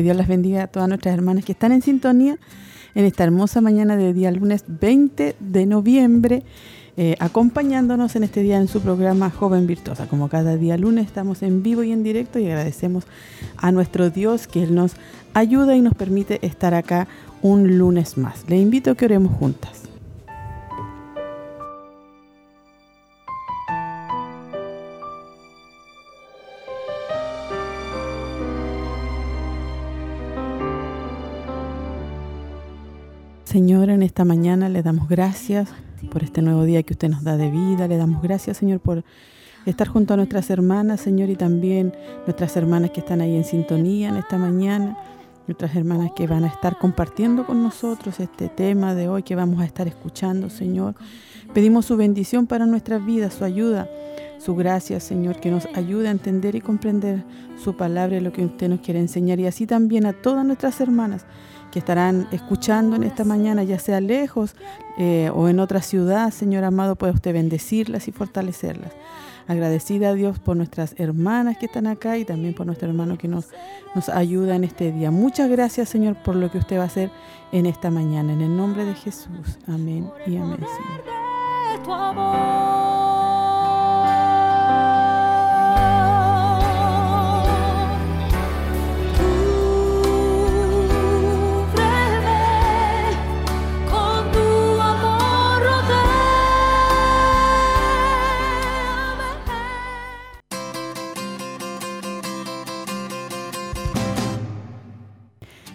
Que Dios las bendiga a todas nuestras hermanas que están en sintonía en esta hermosa mañana de día lunes 20 de noviembre, eh, acompañándonos en este día en su programa Joven Virtuosa. Como cada día lunes estamos en vivo y en directo y agradecemos a nuestro Dios que Él nos ayuda y nos permite estar acá un lunes más. Le invito a que oremos juntas. Señor, en esta mañana le damos gracias por este nuevo día que usted nos da de vida. Le damos gracias, Señor, por estar junto a nuestras hermanas, Señor, y también nuestras hermanas que están ahí en sintonía en esta mañana. Nuestras hermanas que van a estar compartiendo con nosotros este tema de hoy que vamos a estar escuchando, Señor. Pedimos su bendición para nuestras vidas, su ayuda, su gracia, Señor, que nos ayude a entender y comprender su palabra y lo que usted nos quiere enseñar. Y así también a todas nuestras hermanas que estarán escuchando en esta mañana, ya sea lejos eh, o en otra ciudad, Señor amado, pueda usted bendecirlas y fortalecerlas. Agradecida a Dios por nuestras hermanas que están acá y también por nuestro hermano que nos, nos ayuda en este día. Muchas gracias, Señor, por lo que usted va a hacer en esta mañana. En el nombre de Jesús. Amén y amén, Señor.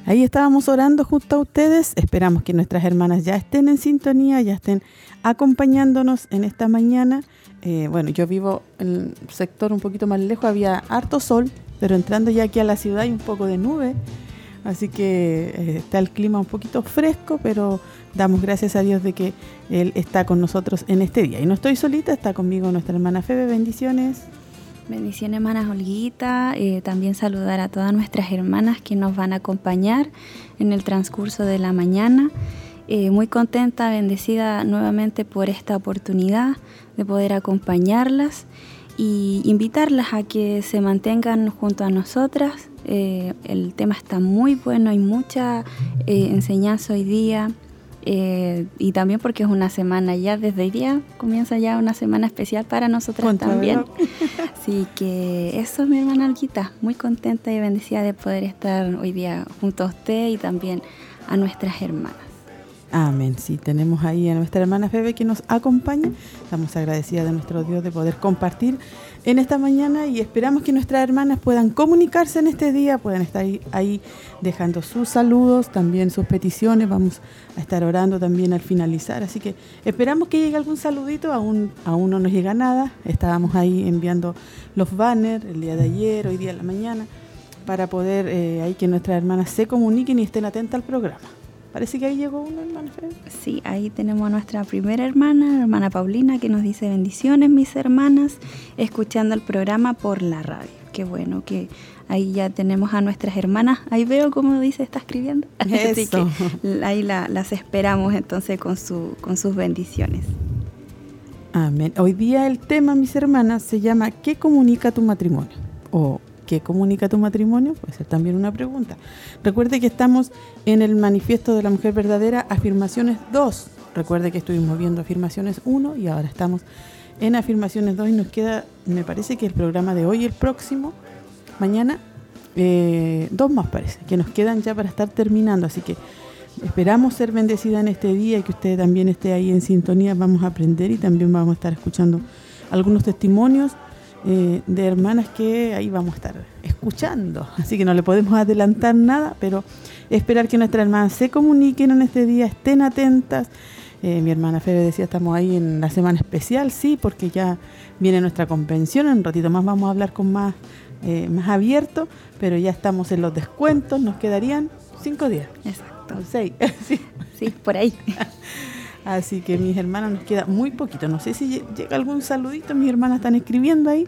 Ahí estábamos orando junto a ustedes. Esperamos que nuestras hermanas ya estén en sintonía, ya estén acompañándonos en esta mañana. Eh, bueno, yo vivo en un sector un poquito más lejos, había harto sol, pero entrando ya aquí a la ciudad hay un poco de nube. Así que eh, está el clima un poquito fresco, pero damos gracias a Dios de que Él está con nosotros en este día. Y no estoy solita, está conmigo nuestra hermana Febe. Bendiciones. Bendiciones, hermanas Olguita. Eh, también saludar a todas nuestras hermanas que nos van a acompañar en el transcurso de la mañana. Eh, muy contenta, bendecida nuevamente por esta oportunidad de poder acompañarlas y invitarlas a que se mantengan junto a nosotras. Eh, el tema está muy bueno, hay mucha enseñanza hoy día. Eh, y también porque es una semana ya, desde hoy día comienza ya una semana especial para nosotras también. Así que eso es mi hermana Olguita, muy contenta y bendecida de poder estar hoy día junto a usted y también a nuestras hermanas. Amén. Sí, tenemos ahí a nuestra hermana Febe que nos acompaña. Estamos agradecidas de nuestro Dios de poder compartir en esta mañana y esperamos que nuestras hermanas puedan comunicarse en este día, puedan estar ahí, dejando sus saludos, también sus peticiones. Vamos a estar orando también al finalizar. Así que esperamos que llegue algún saludito. Aún, aún no nos llega nada. Estábamos ahí enviando los banners el día de ayer, hoy día en la mañana, para poder eh, ahí que nuestras hermanas se comuniquen y estén atentas al programa. Parece que ahí llegó una hermana. Sí, ahí tenemos a nuestra primera hermana, hermana Paulina, que nos dice bendiciones, mis hermanas, escuchando el programa por la radio. Qué bueno que ahí ya tenemos a nuestras hermanas. Ahí veo cómo dice, está escribiendo. Así que ahí las esperamos entonces con, su, con sus bendiciones. Amén. Hoy día el tema, mis hermanas, se llama ¿Qué comunica tu matrimonio? O ¿Qué comunica tu matrimonio? Puede ser también una pregunta. Recuerde que estamos en el manifiesto de la mujer verdadera, afirmaciones 2. Recuerde que estuvimos viendo afirmaciones 1 y ahora estamos en afirmaciones 2 y nos queda, me parece que el programa de hoy el próximo, mañana, eh, dos más parece, que nos quedan ya para estar terminando. Así que esperamos ser bendecida en este día y que usted también esté ahí en sintonía. Vamos a aprender y también vamos a estar escuchando algunos testimonios eh, de hermanas que ahí vamos a estar escuchando. Así que no le podemos adelantar nada, pero esperar que nuestras hermanas se comuniquen en este día, estén atentas, Eh, mi hermana Febe decía, estamos ahí en la semana especial, sí, porque ya viene nuestra convención, en un ratito más vamos a hablar con más, eh, más abierto, pero ya estamos en los descuentos, nos quedarían cinco días. Exacto. seis. sí. sí, por ahí. Así que mis hermanas nos queda muy poquito. No sé si llega algún saludito, mis hermanas están escribiendo ahí.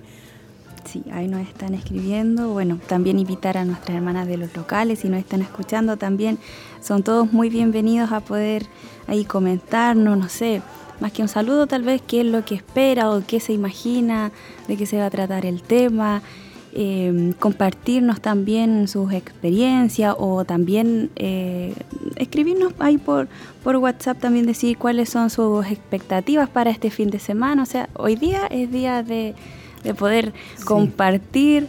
Sí, ahí nos están escribiendo. Bueno, también invitar a nuestras hermanas de los locales, si nos están escuchando también, son todos muy bienvenidos a poder ahí comentarnos, no sé, más que un saludo tal vez, qué es lo que espera o qué se imagina de qué se va a tratar el tema. Eh, compartirnos también sus experiencias o también eh, escribirnos ahí por, por WhatsApp también decir cuáles son sus expectativas para este fin de semana. O sea, hoy día es día de, poder compartir,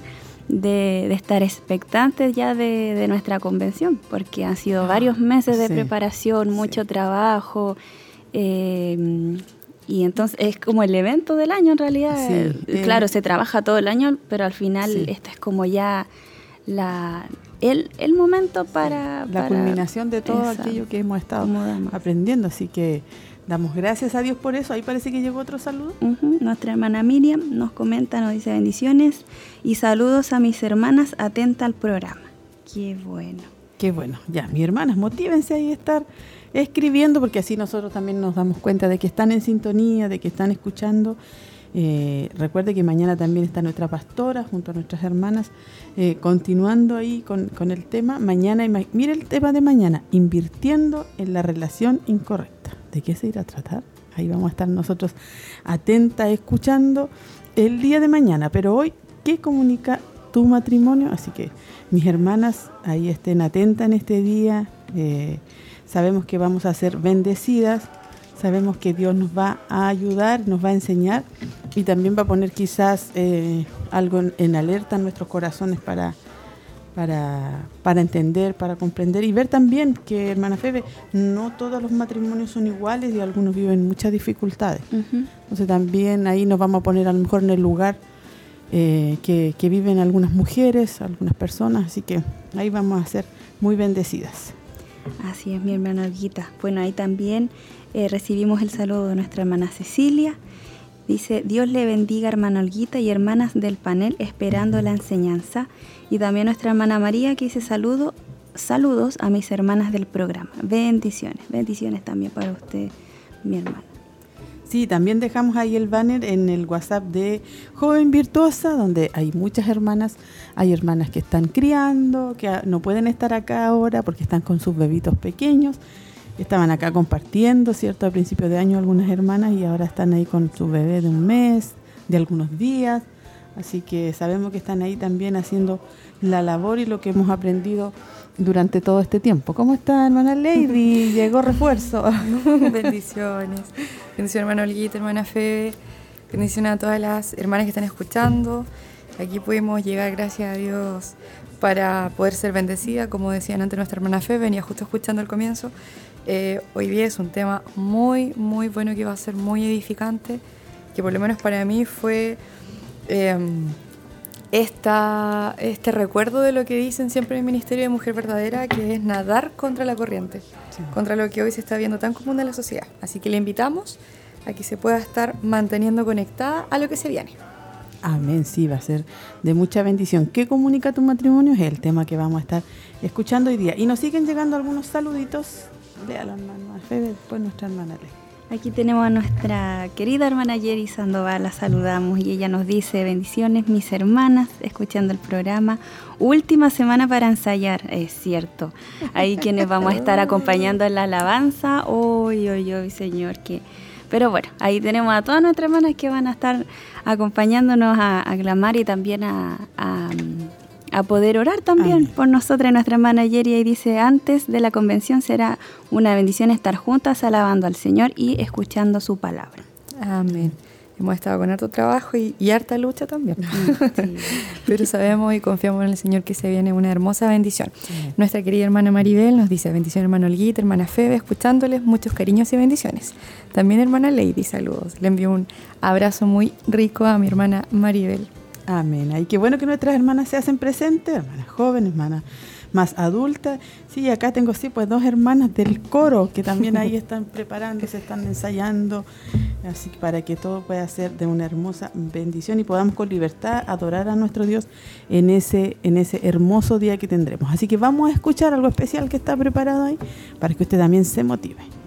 de, estar expectantes ya de, nuestra convención, porque han sido ah, varios meses de preparación, mucho trabajo. Eh, y entonces es como el evento del año en realidad. Eh, claro, se trabaja todo el año, pero al final esto es como ya la, el, el momento para... La culminación de todo aquello que hemos estado aprendiendo. Así que damos gracias a Dios por eso. Ahí parece que llegó otro saludo. Nuestra hermana Miriam nos comenta, nos dice bendiciones y saludos a mis hermanas atenta al programa. Qué bueno. Qué bueno. Ya, mis hermanas, motívense ahí a estar escribiendo, porque así nosotros también nos damos cuenta de que están en sintonía, de que están escuchando. Eh, recuerde que mañana también está nuestra pastora junto a nuestras hermanas, eh, continuando ahí con, el tema. Mañana, mire el tema de mañana, invirtiendo en la relación incorrecta. ¿De qué se irá a tratar? Ahí vamos a estar nosotros atentas, escuchando el día de mañana. Pero hoy, ¿qué comunica tu matrimonio? Así que mis hermanas ahí estén atentas en este día. Eh, sabemos que vamos a ser bendecidas, sabemos que Dios nos va a ayudar, nos va a enseñar y también va a poner quizás eh, algo en, alerta en nuestros corazones para, para, entender, para comprender y ver también que, hermana Febe, no todos los matrimonios son iguales y algunos viven muchas dificultades. Entonces también ahí nos vamos a poner a lo mejor en el lugar eh, que, que viven algunas mujeres, algunas personas, así que ahí vamos a ser muy bendecidas. Así es, mi hermana Olguita. Bueno, ahí también eh, recibimos el saludo de nuestra hermana Cecilia. Dice, Dios le bendiga, hermana Olguita y hermanas del panel, esperando la enseñanza. Y también nuestra hermana María, que dice saludo, saludos a mis hermanas del programa. Bendiciones, bendiciones también para usted, mi hermana. Sí, también dejamos ahí el banner en el WhatsApp de Joven Virtuosa, donde hay muchas hermanas. Hay hermanas que están criando, que no pueden estar acá ahora porque están con sus bebitos pequeños. Estaban acá compartiendo, ¿cierto? A principios de año algunas hermanas y ahora están ahí con su bebé de un mes, de algunos días. Así que sabemos que están ahí también haciendo la labor y lo que hemos aprendido durante todo este tiempo. ¿Cómo está, hermana Lady? Llegó refuerzo. Bendiciones. Bendiciones, hermana Olguita, hermana Febe. Bendiciones a todas las hermanas que están escuchando. Aquí pudimos llegar, gracias a Dios, para poder ser bendecida. Como decían antes nuestra hermana Febe, venía justo escuchando el comienzo. Eh, hoy día es un tema muy, muy bueno que va a ser muy edificante, que por lo menos para mí fue... Em, esta, este recuerdo de lo que dicen siempre en el Ministerio de Mujer Verdadera, que es nadar contra la corriente, contra lo que hoy se está viendo tan común en la sociedad. Así que le invitamos a que se pueda estar manteniendo conectada a lo que se viene. Amén, sí, va a ser de mucha bendición. ¿Qué comunica tu matrimonio? Es el tema que vamos a estar escuchando hoy día. Y nos siguen llegando algunos saluditos. Véalo, hermano Fede, después nuestra hermana Aquí tenemos a nuestra querida hermana Jerry Sandoval, la saludamos y ella nos dice, bendiciones mis hermanas, escuchando el programa. Última semana para ensayar, es cierto. Ahí quienes vamos a estar acompañando en la alabanza, hoy, hoy, hoy, Señor, que... Pero bueno, ahí tenemos a todas nuestras hermanas que van a estar acompañándonos a, aclamar y también a a poder orar también por nosotras, nuestra hermana Yeri, y dice, antes de la convención será una bendición estar juntas alabando al Señor y escuchando su palabra. Amén. Hemos estado con harto trabajo y, harta lucha también. Pero sabemos y confiamos en el Señor que se viene una hermosa bendición. Nuestra querida hermana Maribel nos dice, bendición hermano Olguita, hermana Febe, escuchándoles muchos cariños y bendiciones. También hermana Lady, saludos. Le envío un abrazo muy rico a mi hermana Maribel. Amén. Y qué bueno que nuestras hermanas se hacen presentes, hermanas jóvenes, hermanas más adultas. Sí, acá tengo sí, pues dos hermanas del coro que también ahí están preparándose, están ensayando, así que para que todo pueda ser de una hermosa bendición y podamos con libertad adorar a nuestro Dios en ese, en ese hermoso día que tendremos. Así que vamos a escuchar algo especial que está preparado ahí para que usted también se motive.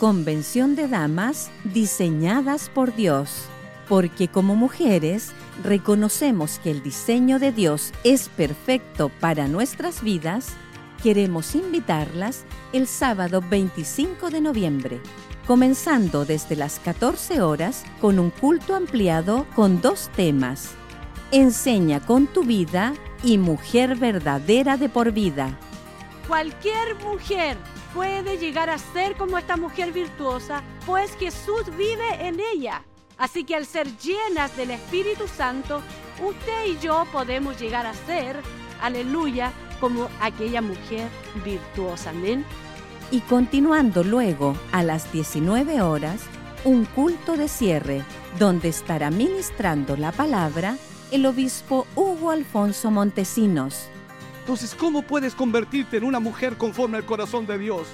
Convención de Damas diseñadas por Dios, porque como mujeres reconocemos que el diseño de Dios es perfecto para nuestras vidas, queremos invitarlas el sábado 25 de noviembre, comenzando desde las 14 horas con un culto ampliado con dos temas. Enseña con tu vida y mujer verdadera de por vida. Cualquier mujer puede llegar a ser como esta mujer virtuosa, pues Jesús vive en ella. Así que al ser llenas del Espíritu Santo, usted y yo podemos llegar a ser, aleluya, como aquella mujer virtuosa. Amén. Y continuando luego a las 19 horas, un culto de cierre, donde estará ministrando la palabra el obispo Hugo Alfonso Montesinos entonces, ¿cómo puedes convertirte en una mujer conforme al corazón de Dios?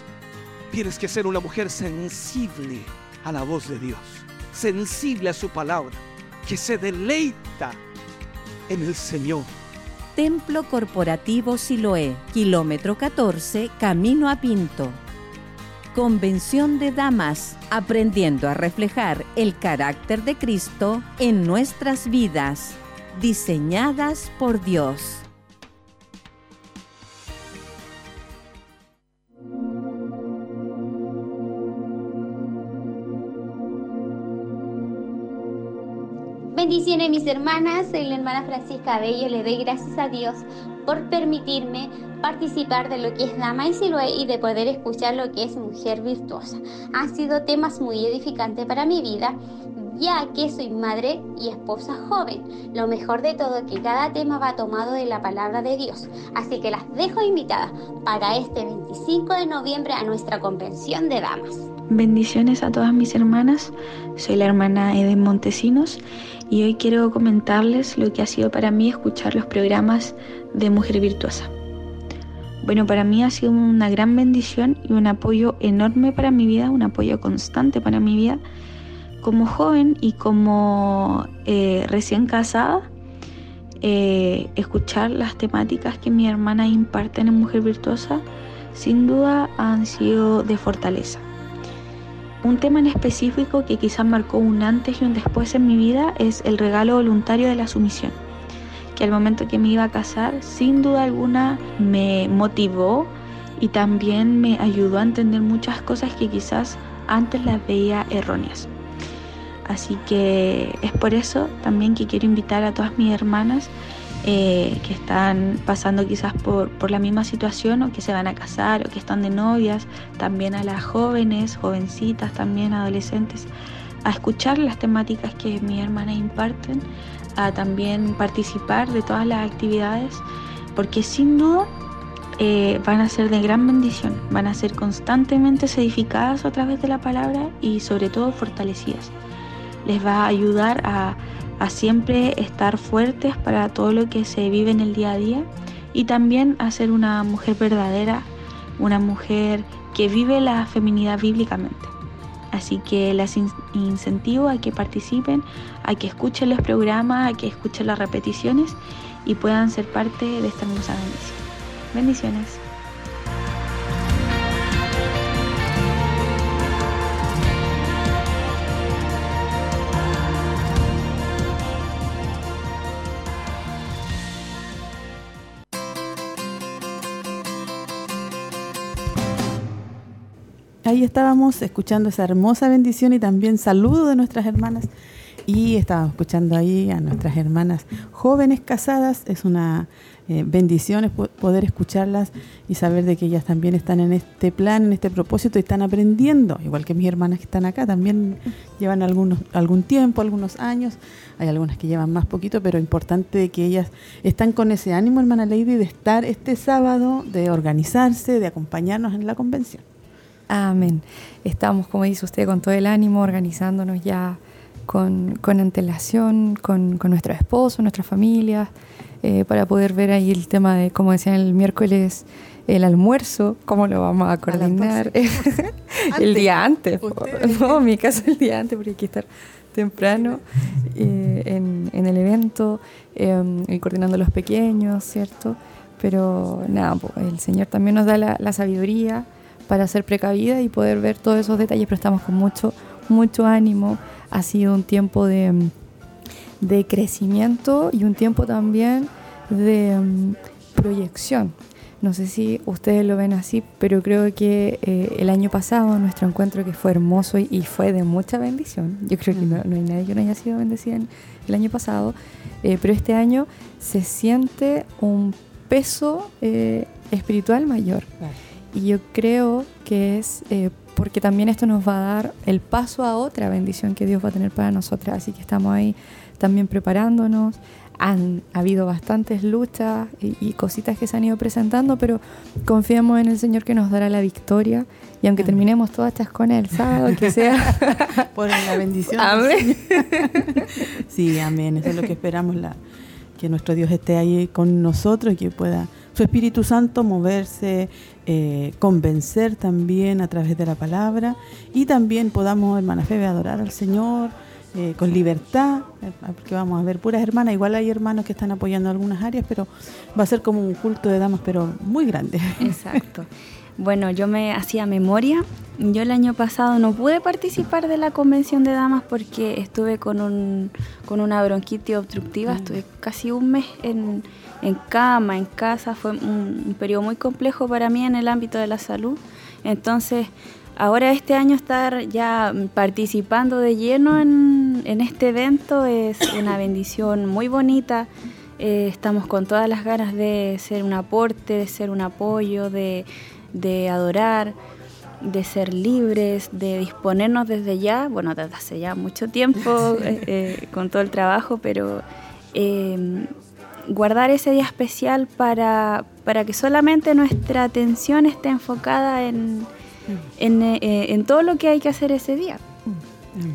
Tienes que ser una mujer sensible a la voz de Dios, sensible a su palabra, que se deleita en el Señor. Templo Corporativo Siloé, kilómetro 14, camino a Pinto. Convención de Damas, aprendiendo a reflejar el carácter de Cristo en nuestras vidas, diseñadas por Dios. Bendiciones mis hermanas, soy la hermana Francisca Bello, le doy gracias a Dios por permitirme participar de lo que es Dama y Siloé y de poder escuchar lo que es Mujer Virtuosa. Han sido temas muy edificantes para mi vida ya que soy madre y esposa joven. Lo mejor de todo es que cada tema va tomado de la palabra de Dios. Así que las dejo invitadas para este 25 de noviembre a nuestra convención de damas. Bendiciones a todas mis hermanas. Soy la hermana Eden Montesinos y hoy quiero comentarles lo que ha sido para mí escuchar los programas de Mujer Virtuosa. Bueno, para mí ha sido una gran bendición y un apoyo enorme para mi vida, un apoyo constante para mi vida. Como joven y como eh, recién casada, eh, escuchar las temáticas que mi hermana imparten en Mujer Virtuosa sin duda han sido de fortaleza. Un tema en específico que quizás marcó un antes y un después en mi vida es el regalo voluntario de la sumisión, que al momento que me iba a casar, sin duda alguna me motivó y también me ayudó a entender muchas cosas que quizás antes las veía erróneas. Así que es por eso también que quiero invitar a todas mis hermanas eh, que están pasando quizás por, por, la misma situación o que se van a casar o que están de novias, también a las jóvenes, jovencitas, también adolescentes, a escuchar las temáticas que mi hermana imparten, a también participar de todas las actividades, porque sin duda eh, van a ser de gran bendición, van a ser constantemente edificadas a través de la palabra y sobre todo fortalecidas. Les va a ayudar a a siempre estar fuertes para todo lo que se vive en el día a día y también a ser una mujer verdadera, una mujer que vive la feminidad bíblicamente. Así que las incentivo a que participen, a que escuchen los programas, a que escuchen las repeticiones y puedan ser parte de esta hermosa bendición. Bendiciones. Ahí estábamos escuchando esa hermosa bendición y también saludo de nuestras hermanas. Y estábamos escuchando ahí a nuestras hermanas jóvenes casadas. Es una eh, bendición poder escucharlas y saber de que ellas también están en este plan, en este propósito y están aprendiendo, igual que mis hermanas que están acá, también llevan algunos, algún tiempo, algunos años. Hay algunas que llevan más poquito, pero importante que ellas están con ese ánimo, hermana Lady, de estar este sábado, de organizarse, de acompañarnos en la convención. Amén. Estamos, como dice usted, con todo el ánimo, organizándonos ya con, antelación, con, con nuestros esposos, nuestras familias, eh, para poder ver ahí el tema de, como decían el miércoles, el almuerzo, cómo lo vamos a coordinar el día antes. No, en mi caso el día antes, porque hay que estar temprano eh, en, el evento em, y coordinando los pequeños, ¿cierto? Pero nada, el Señor también nos da la, sabiduría para ser precavida y poder ver todos esos detalles, pero estamos con mucho, mucho ánimo. Ha sido un tiempo de, de crecimiento y un tiempo también de em, proyección. No sé si ustedes lo ven así, pero creo que eh, el año pasado nuestro encuentro que fue hermoso y, fue de mucha bendición. Yo creo que no, hay nadie que no haya sido bendecida el año pasado, eh, pero este año se siente un peso eh, espiritual mayor. Y yo creo que es porque también esto nos va a dar el paso a otra bendición que Dios va a tener para nosotras. Así que estamos ahí también preparándonos han habido bastantes luchas y, cositas que se han ido presentando, pero confiamos en el Señor que nos dará la victoria. Y aunque terminemos todas estas con Él, sábado, que sea. Por la bendición. Amén. sí, amén. Eso es lo que esperamos, la, que nuestro Dios esté ahí con nosotros y que pueda su Espíritu Santo moverse, eh, convencer también a través de la palabra y también podamos, hermana Febe, adorar al Señor eh, con libertad, eh, porque vamos a ver puras hermanas, igual hay hermanos que están apoyando algunas áreas, pero va a ser como un culto de damas, pero muy grande. Exacto. Bueno, yo me hacía memoria. Yo el año pasado no pude participar de la convención de damas porque estuve con, un, con una bronquitis obstructiva. Mm. Estuve casi un mes en, cama, en casa. Fue un, un periodo muy complejo para mí en el ámbito de la salud. Entonces, Ahora este año estar ya participando de lleno en, este evento es una bendición muy bonita. Eh, estamos con todas las ganas de ser un aporte, de ser un apoyo, de, adorar, de ser libres, de disponernos desde ya, bueno, desde hace ya mucho tiempo eh, eh, con todo el trabajo, pero guardar ese día especial para, para que solamente nuestra atención esté enfocada en eh, en, todo lo que hay que hacer ese día.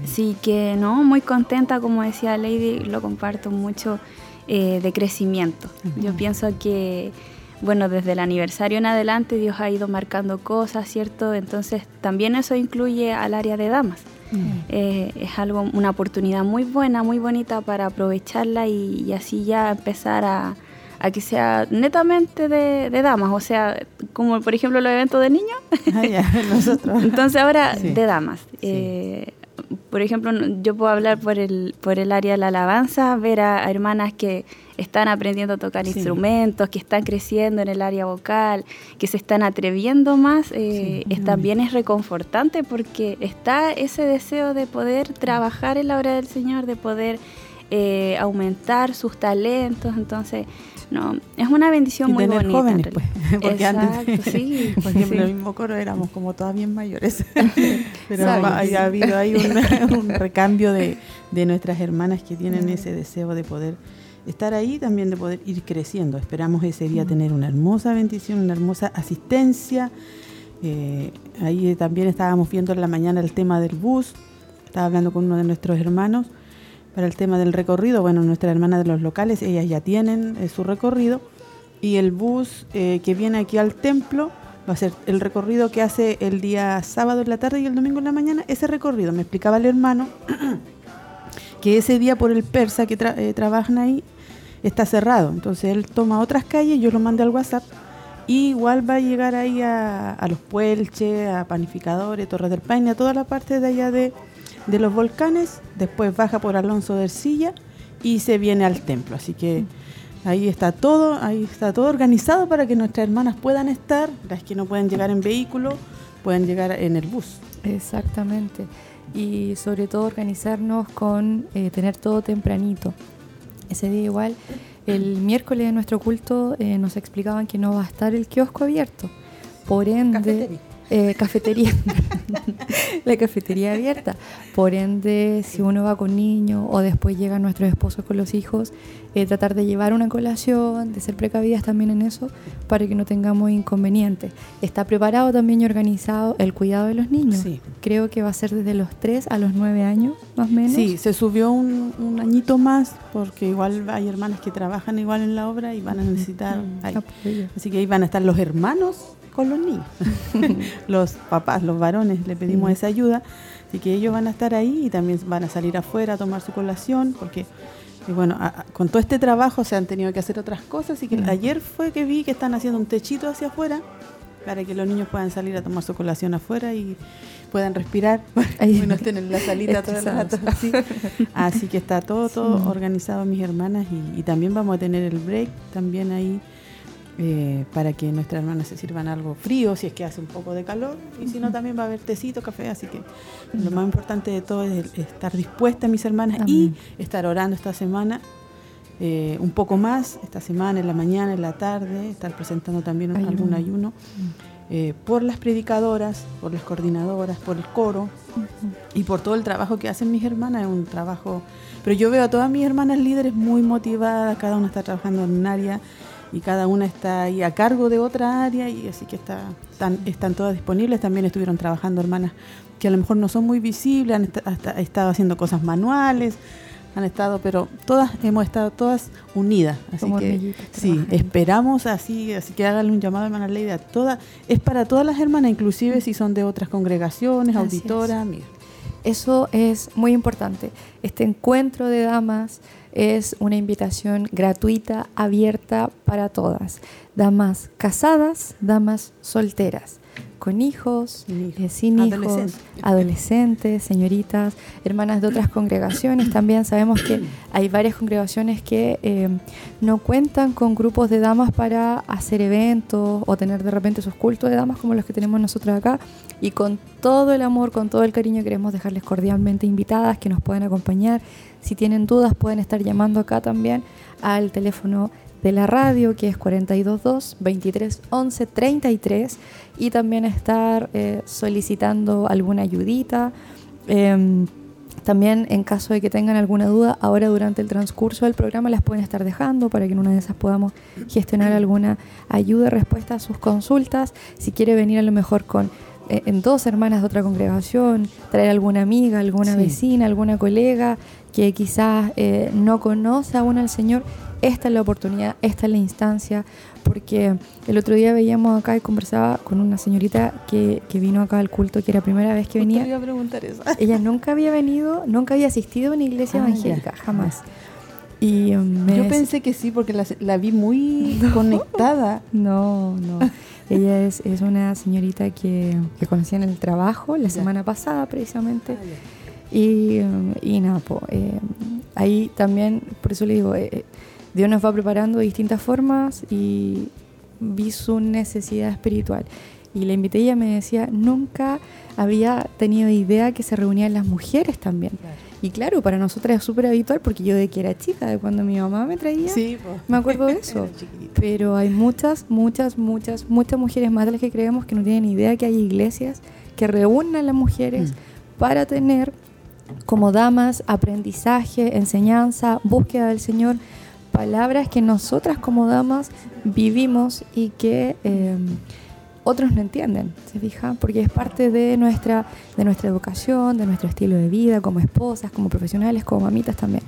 Así que no, muy contenta, como decía Lady, lo comparto mucho, eh, de crecimiento. Yo pienso que, bueno, desde el aniversario en adelante Dios ha ido marcando cosas, ¿cierto? Entonces también eso incluye al área de damas. Eh, es algo, una oportunidad muy buena, muy bonita para aprovecharla y así ya empezar a, a que sea netamente de, damas, o sea, como por ejemplo los eventos de niños. Ah, nosotros. Entonces ahora de damas. Eh, por ejemplo, yo puedo hablar por el, por el área de la alabanza, ver a, hermanas que están aprendiendo a tocar instrumentos, que están creciendo en el área vocal, que se están atreviendo más, eh, también es reconfortante porque está ese deseo de poder trabajar en la obra del Señor, de poder eh, aumentar sus talentos, entonces no, es una bendición muy bonita. jóvenes, pues, porque antes, sí, por ejemplo, en el mismo coro éramos como todas bien mayores, pero ha, habido ahí un, recambio de, nuestras hermanas que tienen ese deseo de poder estar ahí, también de poder ir creciendo. Esperamos ese día tener una hermosa bendición, una hermosa asistencia. Eh, ahí también estábamos viendo en la mañana el tema del bus, estaba hablando con uno de nuestros hermanos para el tema del recorrido. Bueno, nuestra hermana de los locales, ellas ya tienen eh, su recorrido y el bus eh, que viene aquí al templo va a ser el recorrido que hace el día sábado en la tarde y el domingo en la mañana. Ese recorrido, me explicaba el hermano, que ese día por el persa que eh, trabajan ahí está cerrado. Entonces él toma otras calles, yo lo mandé al WhatsApp. Y igual va a llegar ahí a, a los Puelches, a Panificadores, Torres del Paine, a toda la parte de allá de, de los volcanes, después baja por Alonso de Ercilla y se viene al templo. Así que ahí está todo, ahí está todo organizado para que nuestras hermanas puedan estar, las que no pueden llegar en vehículo, pueden llegar en el bus. Exactamente. Y sobre todo organizarnos con eh, tener todo tempranito. Ese día igual, el miércoles de nuestro culto eh, nos explicaban que no va a estar el kiosco abierto. Por ende, eh, cafetería, la cafetería abierta. Por ende, si uno va con niños o después llegan nuestros esposos con los hijos, eh, tratar de llevar una colación, de ser precavidas también en eso, para que no tengamos inconvenientes. Está preparado también y organizado el cuidado de los niños. Sí. Creo que va a ser desde los 3 a los 9 años, más o menos. Sí, se subió un, un añito más, porque igual hay hermanas que trabajan igual en la obra y van a necesitar... Así que ahí van a estar los hermanos con los niños. los papás, los varones, le pedimos esa ayuda. Así que ellos van a estar ahí y también van a salir afuera a tomar su colación, porque y bueno, con todo este trabajo se han tenido que hacer otras cosas. Y que ayer fue que vi que están haciendo un techito hacia afuera para que los niños puedan salir a tomar su colación afuera y puedan respirar y no estén en la salita todo el rato. Así. así que está todo, todo organizado, mis hermanas, y, y, también vamos a tener el break también ahí eh, para que nuestras hermanas se sirvan algo frío si es que hace un poco de calor y si no también va a haber tecito, café, así que lo más importante de todo es estar dispuesta mis hermanas y estar orando esta semana eh, un poco más, esta semana, en la mañana, en la tarde, estar presentando también algún ayuno. Eh, por las predicadoras, por las coordinadoras, por el coro y por todo el trabajo que hacen mis hermanas. Es un trabajo, pero yo veo a todas mis hermanas líderes muy motivadas, cada una está trabajando en un área y cada una está ahí a cargo de otra área y así que está, están, están todas disponibles. También estuvieron trabajando hermanas que a lo mejor no son muy visibles, han estado haciendo cosas manuales, han estado, pero todas hemos estado todas unidas. Así que sí, esperamos así, así que háganle un llamado a hermana Leida. Toda, es para todas las hermanas, inclusive si son de otras congregaciones, auditoras. Eso es muy importante. Este encuentro de damas es una invitación gratuita, abierta para todas. Damas casadas, damas solteras, con hijos, eh, sin hijos, adolescentes, señoritas, hermanas de otras congregaciones. También sabemos que hay varias congregaciones que eh, no cuentan con grupos de damas para hacer eventos o tener de repente sus cultos de damas como los que tenemos nosotros acá. Y con todo el amor, con todo el cariño queremos dejarles cordialmente invitadas que nos puedan acompañar si tienen dudas pueden estar llamando acá también al teléfono de la radio que es 422 23 11 33 y también estar eh, solicitando alguna ayudita. Em, también en caso de que tengan alguna duda, ahora durante el transcurso del programa las pueden estar dejando para que en una de esas podamos gestionar alguna ayuda, respuesta a sus consultas. Si quiere venir a lo mejor con eh, en dos hermanas de otra congregación, traer alguna amiga, alguna vecina, alguna colega que quizás eh, no conoce aún al Señor, esta es la oportunidad, esta es la instancia, porque el otro día veíamos acá y conversaba con una señorita que, vino acá al culto, que era la primera vez que venía. Iba a preguntar eso. Ella nunca había venido, nunca había asistido a una iglesia ah, evangélica, jamás. Y um, Yo pensé que sí, porque la, vi muy conectada. No, no. Ella es, es una señorita que, que conocí en el trabajo la semana pasada, precisamente. Ah, y, um, y nada, eh, ahí también, por eso le digo, eh, Dios nos va preparando de distintas formas y vi su necesidad espiritual. Y la invité y ella me decía, nunca había tenido idea que se reunían las mujeres también. Y claro, para nosotras es súper habitual porque yo de que era chica, de cuando mi mamá me traía, me acuerdo de eso. Pero hay muchas, muchas, muchas, muchas mujeres más de las que creemos que no tienen idea que hay iglesias que reúnen a las mujeres mm. para tener como damas aprendizaje, enseñanza, búsqueda del Señor, palabras que nosotras como damas vivimos y que... Eh, otros no entienden, ¿se fija? Porque es parte de nuestra, de nuestra educación, de nuestro estilo de vida, como esposas, como profesionales, como mamitas también.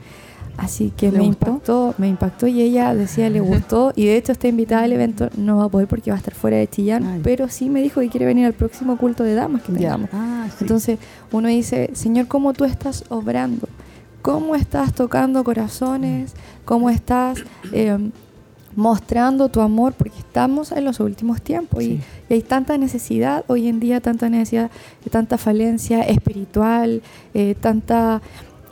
Así que me impactó, me impactó y ella decía le gustó y de hecho está invitada al evento, no va a poder porque va a estar fuera de Chillán, pero sí me dijo que quiere venir al próximo culto de damas que tengamos. Ah, Entonces uno dice, Señor, ¿cómo tú estás obrando? ¿Cómo estás tocando corazones? ¿Cómo estás eh, mostrando tu amor, porque estamos en los últimos tiempos y, hay tanta necesidad hoy en día, tanta necesidad, tanta falencia espiritual, eh, tanta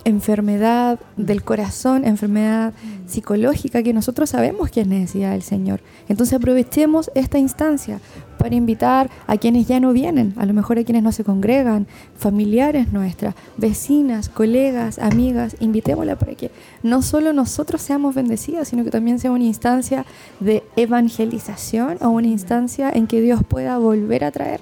enfermedad del corazón, enfermedad psicológica, que nosotros sabemos que es necesidad del Señor. Entonces aprovechemos esta instancia para invitar a quienes ya no vienen, a lo mejor a quienes no se congregan, familiares nuestras, vecinas, colegas, amigas, invitémosla para que no solo nosotros seamos bendecidas, sino que también sea una instancia de evangelización o una instancia en que Dios pueda volver a traer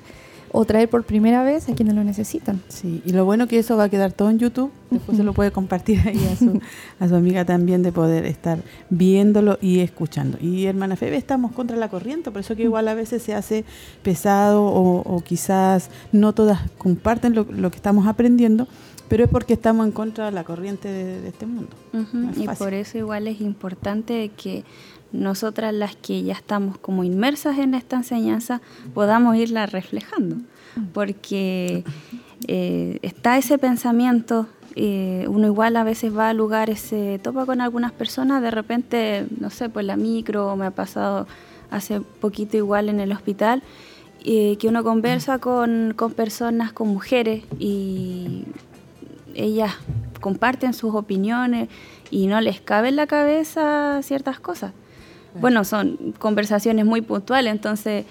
o traer por primera vez a quienes lo necesitan. Sí, y lo bueno que eso va a quedar todo en YouTube, después se lo puede compartir ahí a su, a su amiga también de poder estar viéndolo y escuchando. Y hermana Febe, estamos contra la corriente, por eso que igual a veces se hace pesado o, quizás no todas comparten lo, que estamos aprendiendo, pero es porque estamos en contra de la corriente de, este mundo. y por eso igual es importante que nosotras las que ya estamos como inmersas en esta enseñanza podamos irla reflejando, porque eh, está ese pensamiento, eh, uno igual a veces va a lugares, se topa con algunas personas, de repente, no sé, pues la micro, me ha pasado hace poquito igual en el hospital, eh, que uno conversa con, con personas, con mujeres, y ellas comparten sus opiniones y no les cabe en la cabeza ciertas cosas bueno, son conversaciones muy puntuales, entonces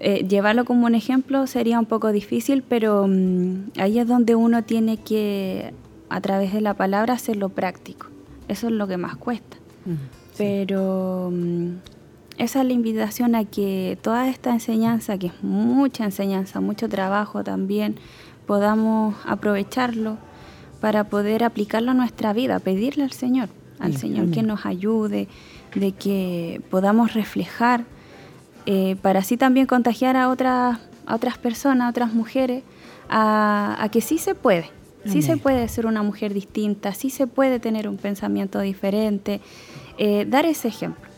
eh, llevarlo como un ejemplo sería un poco difícil, pero mm, ahí es donde uno tiene que, a través de la palabra, hacerlo práctico. Eso es lo que más cuesta. Pero mm, esa es la invitación a que toda esta enseñanza, que es mucha enseñanza, mucho trabajo también, podamos aprovecharlo para poder aplicarlo a nuestra vida, pedirle al Señor, al Señor que nos ayude, de que podamos reflejar eh, para así también contagiar a otras, a otras personas, a otras mujeres, a, que sí se puede, sí se puede ser una mujer distinta, sí se puede tener un pensamiento diferente, eh, dar ese ejemplo.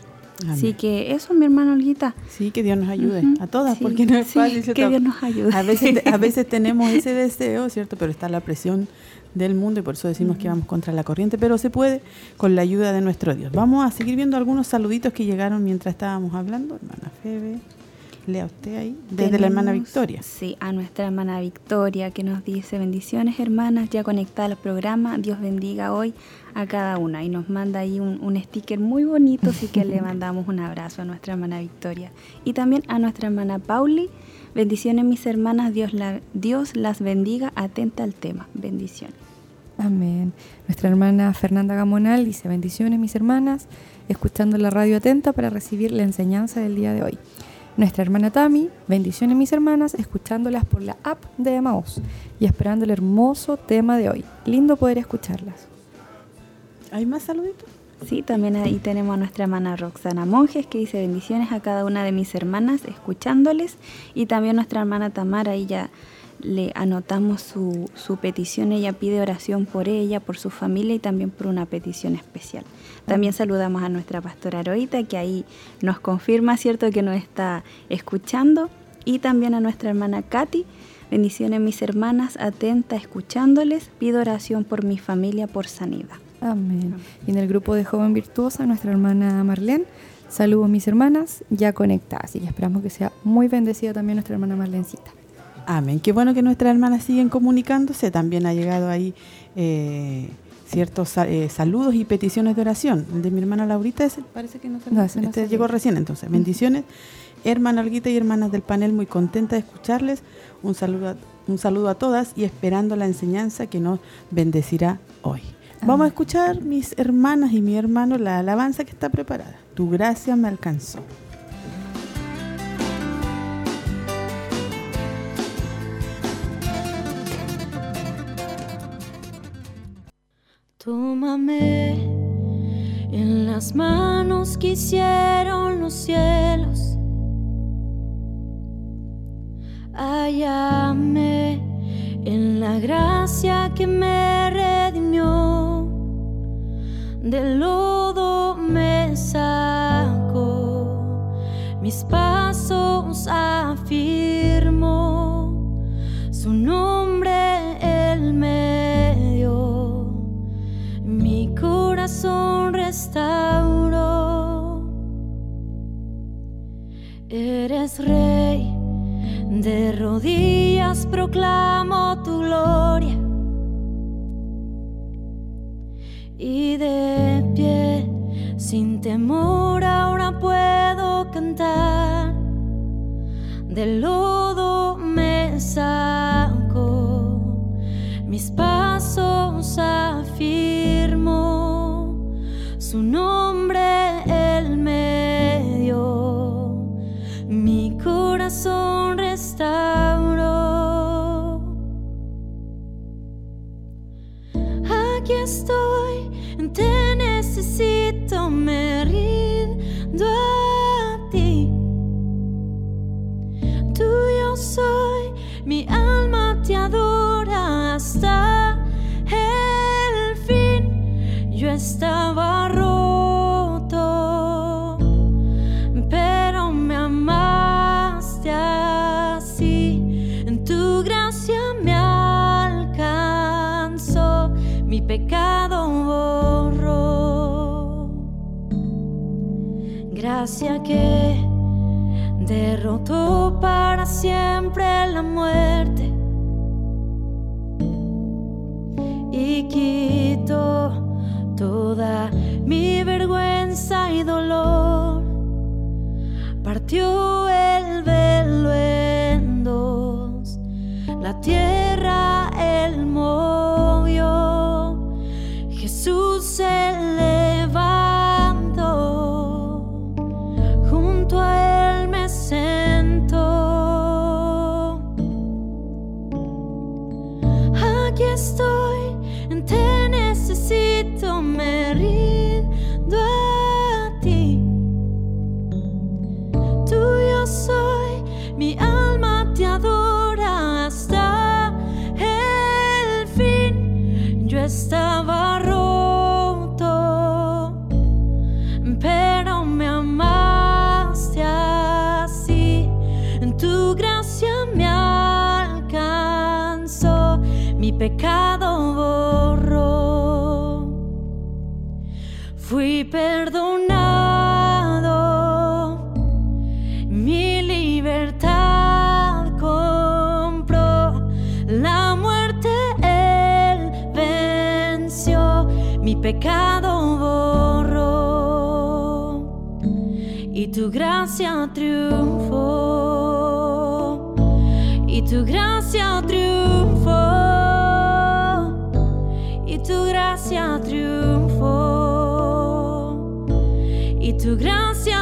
Así que eso, mi hermano Olguita. Sí, que Dios nos ayude a todas, porque no es fácil. Que Dios nos ayude. A veces, a veces tenemos ese deseo, ¿cierto? Pero está la presión del mundo y por eso decimos que vamos contra la corriente, pero se puede con la ayuda de nuestro Dios. Vamos a seguir viendo algunos saluditos que llegaron mientras estábamos hablando. Hermana Febe, lea usted ahí, desde la hermana Victoria. Sí, a nuestra hermana Victoria que nos dice bendiciones hermanas, ya conectada al programa, Dios bendiga hoy a cada una y nos manda ahí un, sticker muy bonito, así que le mandamos un abrazo a nuestra hermana Victoria. Y también a nuestra hermana Pauli, bendiciones mis hermanas, Dios, la, Dios las bendiga, atenta al tema, bendiciones. Amén. Nuestra hermana Fernanda Gamonal dice, bendiciones mis hermanas, escuchando la radio atenta para recibir la enseñanza del día de hoy. Nuestra hermana Tami, bendiciones mis hermanas, escuchándolas por la app de Emaús y esperando el hermoso tema de hoy. Lindo poder escucharlas. ¿Hay más saluditos? Sí, también ahí tenemos a nuestra hermana Roxana Monjes que dice bendiciones a cada una de mis hermanas escuchándoles y también nuestra hermana Tamara, ella le anotamos su, su, petición, ella pide oración por ella, por su familia y también por una petición especial. También saludamos a nuestra pastora Aroita, que ahí nos confirma, ¿cierto?, que nos está escuchando, y también a nuestra hermana Katy. Bendiciones mis hermanas, atenta, escuchándoles, pido oración por mi familia, por sanidad. Amén. Y en el grupo de Joven Virtuosa, nuestra hermana Marlene, saludos mis hermanas, ya conectadas, y esperamos que sea muy bendecida también nuestra hermana Marlencita. Amén. Qué bueno que nuestras hermanas siguen comunicándose. También ha llegado ahí eh, ciertos eh, saludos y peticiones de oración. de mi hermana Laurita parece que no, se no, este llegó recién, entonces. Bendiciones. Hermana Olguita y hermanas del panel, muy contenta de escucharles. Un saludo, a, un saludo a todas y esperando la enseñanza que nos bendecirá hoy. Vamos a escuchar, mis hermanas y mi hermano, la alabanza que está preparada. Tu gracia me alcanzó. Tómame en las manos que hicieron los cielos. Hállame en la gracia que me redimió. Del lodo me sacó, mis pasos afirmó. Su nombre corazón restauró. Eres rey, de rodillas proclamo tu gloria. Y de pie, sin temor, ahora puedo cantar. Del lodo me saco, mis pasos afirmo su nombre él me dio, mi corazón restauró. Aquí estoy, te necesito, me rindo a ti. Tú Tuyo soy, mi alma te adora hasta el fin. Yo estaba gracia que derrotó para siempre la muerte. Y quitó toda mi vergüenza y dolor. Partió el velo en dos, la tierra el movió, pecado borró. Fui perdonado, mi libertad compró, la muerte él venció, mi pecado borró. Y tu gracia triunfó, y tu gracia triunfó, triunfó, y tu gracia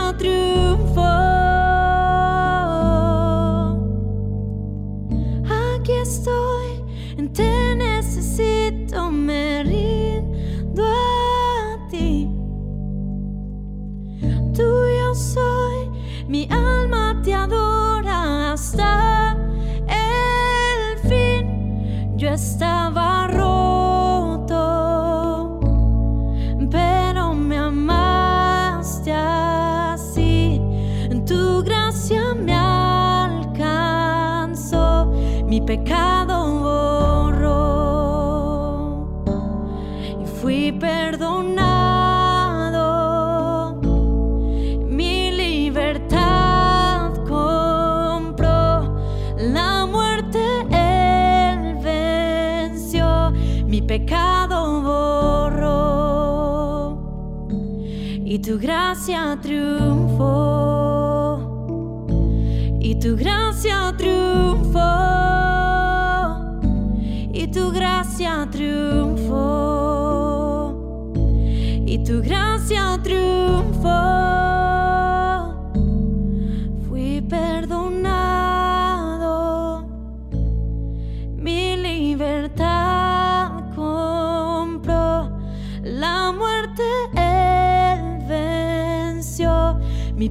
y tu gracia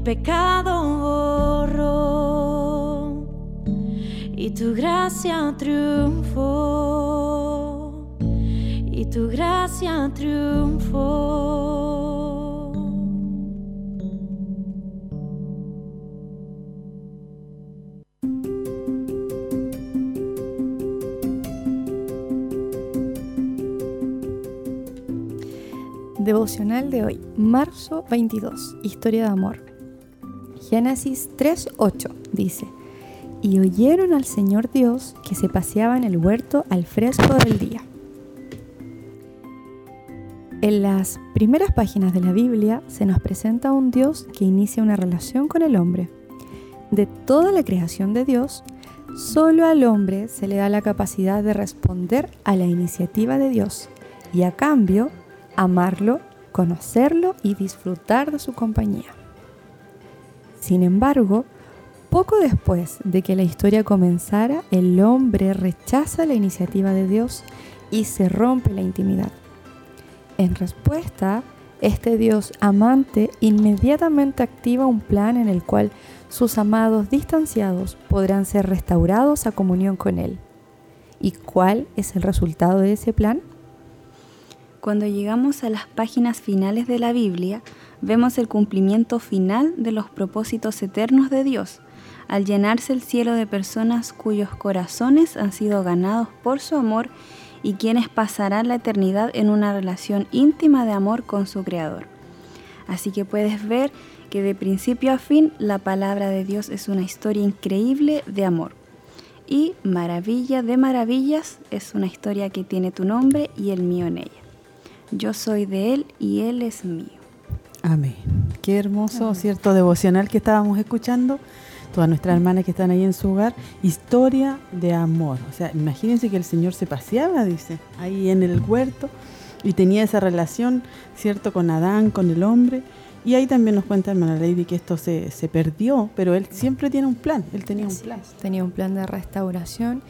pecado borró y tu gracia triunfó, y tu gracia triunfó. Devocional de hoy, marzo 22, Historia de Amor. Génesis 3.8 dice, Y oyeron al Señor Dios que se paseaba en el huerto al fresco del día. En las primeras páginas de la Biblia se nos presenta un Dios que inicia una relación con el hombre. De toda la creación de Dios, solo al hombre se le da la capacidad de responder a la iniciativa de Dios y a cambio amarlo, conocerlo y disfrutar de su compañía. Sin embargo, poco después de que la historia comenzara, el hombre rechaza la iniciativa de Dios y se rompe la intimidad. En respuesta, este Dios amante inmediatamente activa un plan en el cual sus amados distanciados podrán ser restaurados a comunión con Él. ¿Y cuál es el resultado de ese plan? Cuando llegamos a las páginas finales de la Biblia, vemos el cumplimiento final de los propósitos eternos de Dios, al llenarse el cielo de personas cuyos corazones han sido ganados por su amor y quienes pasarán la eternidad en una relación íntima de amor con su Creador. Así que puedes ver que de principio a fin la palabra de Dios es una historia increíble de amor. Y Maravilla de Maravillas es una historia que tiene tu nombre y el mío en ella. Yo soy de Él y Él es mío. Amén. Qué hermoso, ¿cierto? Devocional que estábamos escuchando. Todas nuestras hermanas que están ahí en su hogar. Historia de amor. O sea, imagínense que el Señor se paseaba, dice, ahí en el huerto y tenía esa relación, ¿cierto? Con Adán, con el hombre. Y ahí también nos cuenta hermana Lady que esto se, se perdió, pero él siempre tiene un plan, él tenía un plan. Tenía un plan de restauración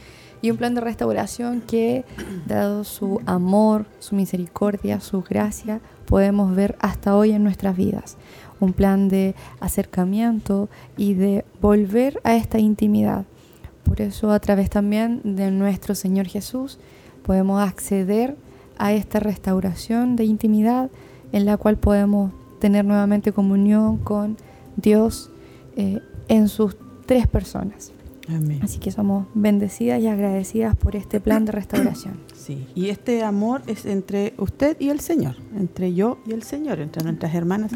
y un plan de restauración que, dado su amor, su misericordia, su gracia, podemos ver hasta hoy en nuestras vidas. Un plan de acercamiento y de volver a esta intimidad. Por eso a través también de nuestro Señor Jesús podemos acceder a esta restauración de intimidad en la cual podemos tener nuevamente comunión con Dios eh, en sus tres personas. Así que somos bendecidas y agradecidas por este plan de restauración. Sí, y este amor es entre usted y el Señor, entre yo y el Señor, entre nuestras hermanas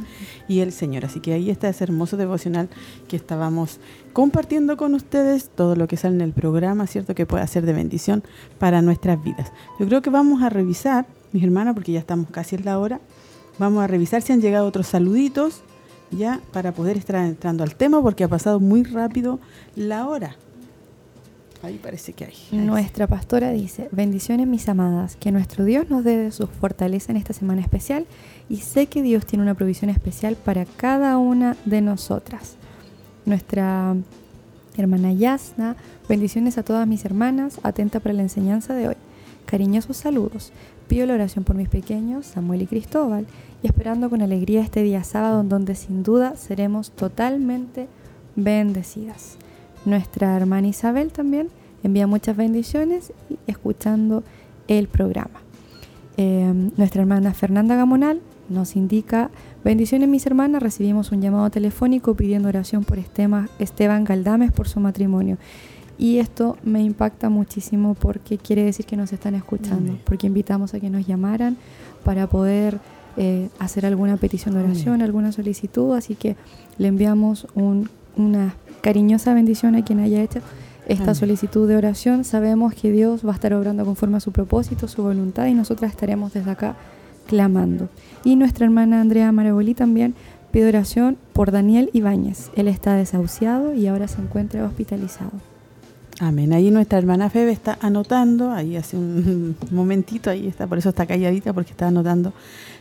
y el Señor. Así que ahí está ese hermoso devocional que estábamos compartiendo con ustedes, todo lo que sale en el programa, ¿cierto? Que puede ser de bendición para nuestras vidas. Yo creo que vamos a revisar, mis hermanas, porque ya estamos casi en la hora, vamos a revisar si han llegado otros saluditos ya para poder estar entrando al tema porque ha pasado muy rápido la hora. Nuestra pastora dice, bendiciones mis amadas, que nuestro Dios nos dé su fortaleza en esta semana especial y sé que Dios tiene una provisión especial para cada una de nosotras. Nuestra hermana Yasna, bendiciones a todas mis hermanas, atenta para la enseñanza de hoy. Cariñosos saludos. Pido la oración por mis pequeños, Samuel y Cristóbal, y esperando con alegría este día sábado donde sin duda seremos totalmente bendecidas. Nuestra hermana Isabel también envía muchas bendiciones y escuchando el programa. Em, nuestra hermana Fernanda Gamonal nos indica, bendiciones mis hermanas, recibimos un llamado telefónico pidiendo oración por Esteban Galdames por su matrimonio. Y esto me impacta muchísimo porque quiere decir que nos están escuchando, porque invitamos a que nos llamaran para poder eh, hacer alguna petición de oración, alguna solicitud, así que le enviamos una cariñosa bendición a quien haya hecho esta solicitud de oración. Sabemos que Dios va a estar obrando conforme a su propósito, su voluntad y nosotras estaremos desde acá clamando. Y nuestra hermana Andrea Maragolí también pide oración por Daniel Ibáñez. Él está desahuciado y ahora se encuentra hospitalizado. Amén. Ahí nuestra hermana Febe está anotando, ahí hace un momentito, ahí está, por eso está calladita, porque está anotando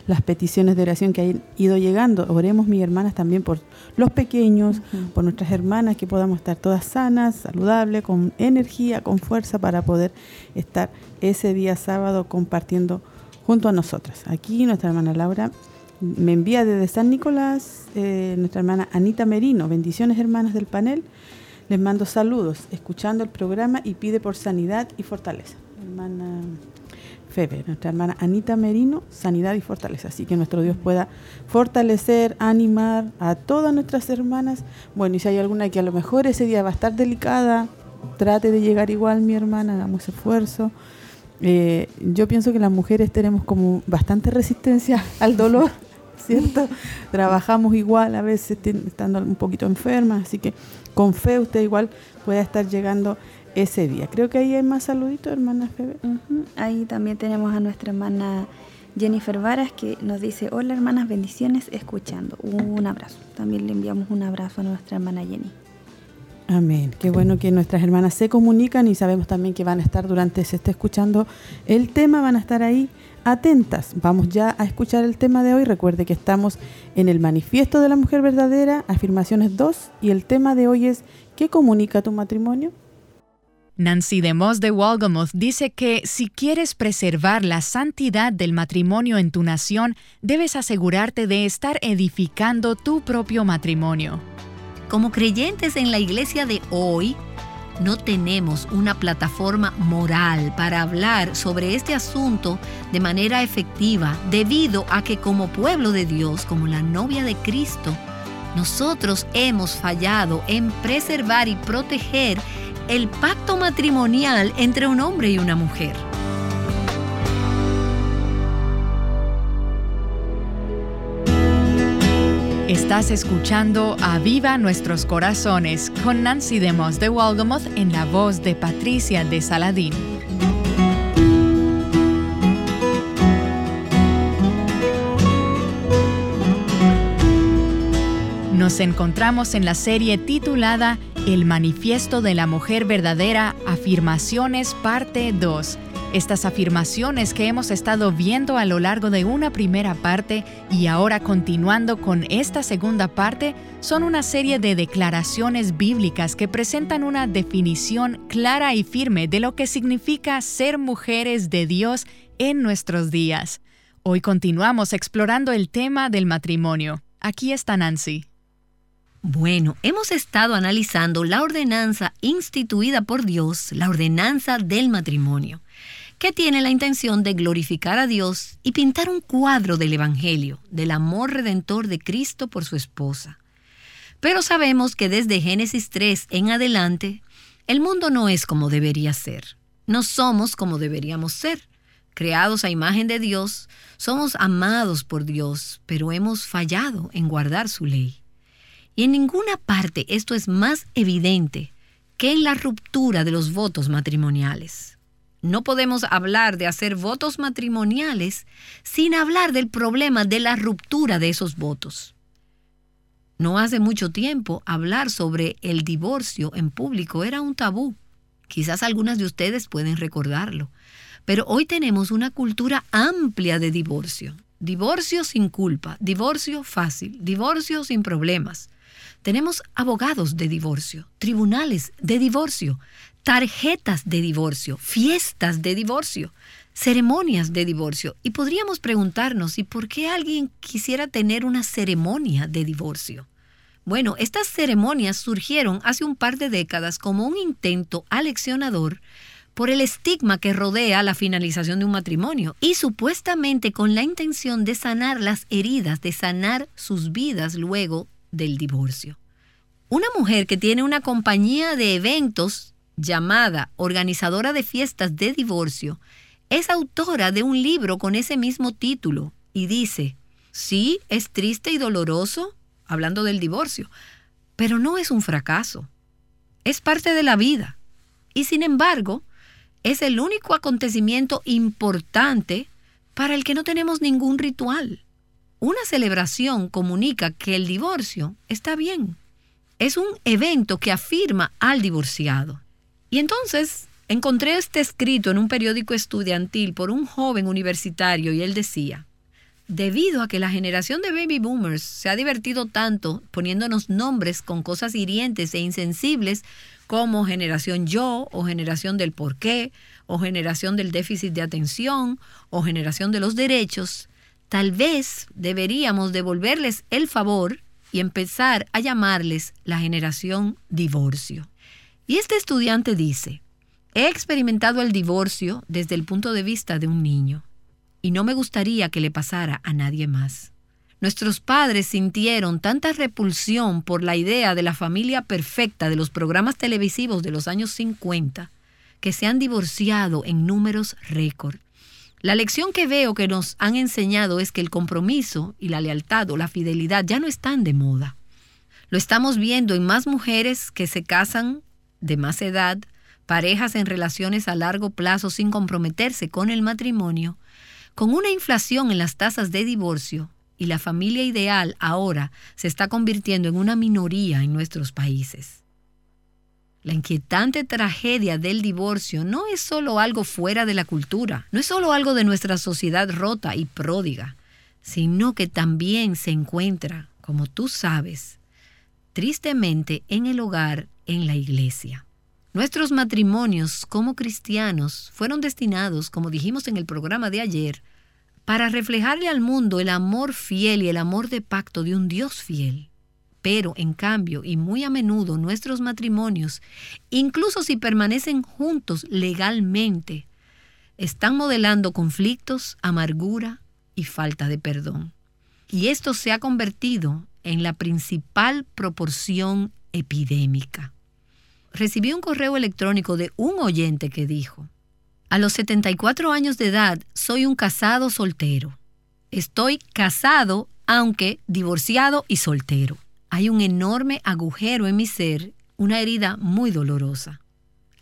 las peticiones de oración que han ido llegando. Oremos, mis hermanas, también por los pequeños, por nuestras hermanas, que podamos estar todas sanas, saludables, con energía, con fuerza para poder estar ese día sábado compartiendo junto a nosotras. Aquí nuestra hermana Laura me envía desde San Nicolás, eh, nuestra hermana Anita Merino, bendiciones hermanas del panel. Les mando saludos, escuchando el programa y pide por sanidad y fortaleza. Hermana Febe, nuestra hermana Anita Merino, sanidad y fortaleza. Así que nuestro Dios pueda fortalecer, animar a todas nuestras hermanas. Bueno, y si hay alguna que a lo mejor ese día va a estar delicada, trate de llegar igual, mi hermana, hagamos esfuerzo. Eh, yo pienso que las mujeres tenemos como bastante resistencia al dolor, ¿cierto? Trabajamos igual, a veces estando un poquito enfermas, así que con fe usted igual pueda estar llegando ese día. Creo que ahí hay más saluditos, hermana Febe. Ahí también tenemos a nuestra hermana Jennifer Varas que nos dice, hola hermanas, bendiciones, escuchando. Un abrazo. También le enviamos un abrazo a nuestra hermana Jenny. Amén. Qué bueno que nuestras hermanas se comunican y sabemos también que van a estar durante se esté escuchando el tema, van a estar ahí atentas. Vamos ya a escuchar el tema de hoy. Recuerde que estamos en el Manifiesto de la Mujer Verdadera, afirmaciones 2, y el tema de hoy es ¿qué comunica tu matrimonio? Nancy DeMoss de Walgamoth dice que si quieres preservar la santidad del matrimonio en tu nación, debes asegurarte de estar edificando tu propio matrimonio. Como creyentes en la iglesia de hoy, no tenemos una plataforma moral para hablar sobre este asunto de manera efectiva debido a que como pueblo de Dios, como la novia de Cristo, nosotros hemos fallado en preservar y proteger el pacto matrimonial entre un hombre y una mujer. Estás escuchando A Viva Nuestros Corazones con Nancy Demos de Walgamoth en la voz de Patricia de Saladín. Nos encontramos en la serie titulada El Manifiesto de la Mujer Verdadera, Afirmaciones, parte 2 estas afirmaciones que hemos estado viendo a lo largo de una primera parte y ahora continuando con esta segunda parte son una serie de declaraciones bíblicas que presentan una definición clara y firme de lo que significa ser mujeres de Dios en nuestros días. Hoy continuamos explorando el tema del matrimonio. Aquí está Nancy. Bueno, hemos estado analizando la ordenanza instituida por Dios, la ordenanza del matrimonio que tiene la intención de glorificar a Dios y pintar un cuadro del Evangelio, del amor redentor de Cristo por su esposa. Pero sabemos que desde Génesis 3 en adelante, el mundo no es como debería ser. No somos como deberíamos ser. Creados a imagen de Dios, somos amados por Dios, pero hemos fallado en guardar su ley. Y en ninguna parte esto es más evidente que en la ruptura de los votos matrimoniales. No podemos hablar de hacer votos matrimoniales sin hablar del problema de la ruptura de esos votos. No hace mucho tiempo hablar sobre el divorcio en público era un tabú. Quizás algunas de ustedes pueden recordarlo. Pero hoy tenemos una cultura amplia de divorcio. Divorcio sin culpa, divorcio fácil, divorcio sin problemas. Tenemos abogados de divorcio, tribunales de divorcio, tarjetas de divorcio, fiestas de divorcio, ceremonias de divorcio. Y podríamos preguntarnos, ¿y por qué alguien quisiera tener una ceremonia de divorcio? Bueno, estas ceremonias surgieron hace un par de décadas como un intento aleccionador por el estigma que rodea la finalización de un matrimonio y supuestamente con la intención de sanar las heridas, de sanar sus vidas luego del divorcio. Una mujer que tiene una compañía de eventos llamada organizadora de fiestas de divorcio, es autora de un libro con ese mismo título y dice, sí, es triste y doloroso, hablando del divorcio, pero no es un fracaso. Es parte de la vida. Y sin embargo, es el único acontecimiento importante para el que no tenemos ningún ritual. Una celebración comunica que el divorcio está bien. Es un evento que afirma al divorciado. Y entonces encontré este escrito en un periódico estudiantil por un joven universitario y él decía, debido a que la generación de baby boomers se ha divertido tanto poniéndonos nombres con cosas hirientes e insensibles como generación yo o generación del por qué o generación del déficit de atención o generación de los derechos, tal vez deberíamos devolverles el favor y empezar a llamarles la generación divorcio. Y este estudiante dice, he experimentado el divorcio desde el punto de vista de un niño y no me gustaría que le pasara a nadie más. Nuestros padres sintieron tanta repulsión por la idea de la familia perfecta de los programas televisivos de los años 50 que se han divorciado en números récord. La lección que veo que nos han enseñado es que el compromiso y la lealtad o la fidelidad ya no están de moda. Lo estamos viendo en más mujeres que se casan de más edad, parejas en relaciones a largo plazo sin comprometerse con el matrimonio, con una inflación en las tasas de divorcio y la familia ideal ahora se está convirtiendo en una minoría en nuestros países. La inquietante tragedia del divorcio no es solo algo fuera de la cultura, no es solo algo de nuestra sociedad rota y pródiga, sino que también se encuentra, como tú sabes, tristemente en el hogar en la iglesia. Nuestros matrimonios como cristianos fueron destinados, como dijimos en el programa de ayer, para reflejarle al mundo el amor fiel y el amor de pacto de un Dios fiel. Pero, en cambio, y muy a menudo nuestros matrimonios, incluso si permanecen juntos legalmente, están modelando conflictos, amargura y falta de perdón. Y esto se ha convertido en la principal proporción epidémica recibí un correo electrónico de un oyente que dijo, a los 74 años de edad soy un casado soltero. Estoy casado aunque divorciado y soltero. Hay un enorme agujero en mi ser, una herida muy dolorosa.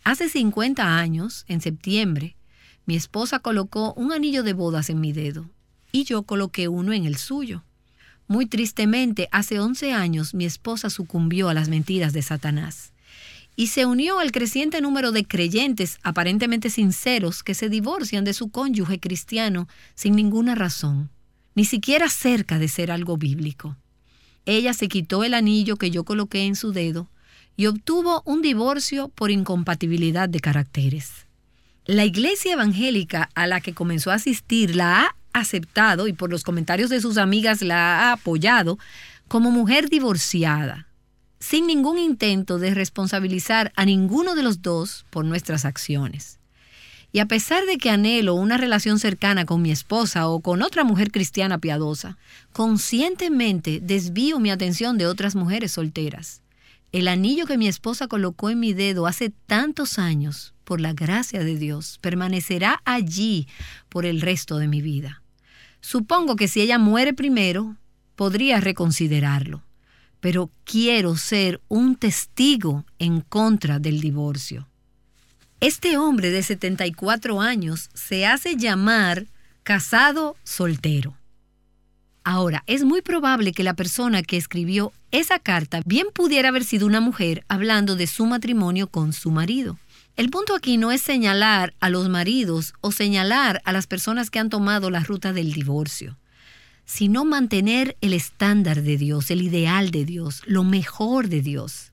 Hace 50 años, en septiembre, mi esposa colocó un anillo de bodas en mi dedo y yo coloqué uno en el suyo. Muy tristemente, hace 11 años mi esposa sucumbió a las mentiras de Satanás y se unió al creciente número de creyentes aparentemente sinceros que se divorcian de su cónyuge cristiano sin ninguna razón, ni siquiera cerca de ser algo bíblico. Ella se quitó el anillo que yo coloqué en su dedo y obtuvo un divorcio por incompatibilidad de caracteres. La iglesia evangélica a la que comenzó a asistir la ha aceptado y por los comentarios de sus amigas la ha apoyado como mujer divorciada, sin ningún intento de responsabilizar a ninguno de los dos por nuestras acciones. Y a pesar de que anhelo una relación cercana con mi esposa o con otra mujer cristiana piadosa, conscientemente desvío mi atención de otras mujeres solteras. El anillo que mi esposa colocó en mi dedo hace tantos años, por la gracia de Dios, permanecerá allí por el resto de mi vida. Supongo que si ella muere primero, podría reconsiderarlo pero quiero ser un testigo en contra del divorcio. Este hombre de 74 años se hace llamar casado soltero. Ahora, es muy probable que la persona que escribió esa carta bien pudiera haber sido una mujer hablando de su matrimonio con su marido. El punto aquí no es señalar a los maridos o señalar a las personas que han tomado la ruta del divorcio sino mantener el estándar de Dios, el ideal de Dios, lo mejor de Dios.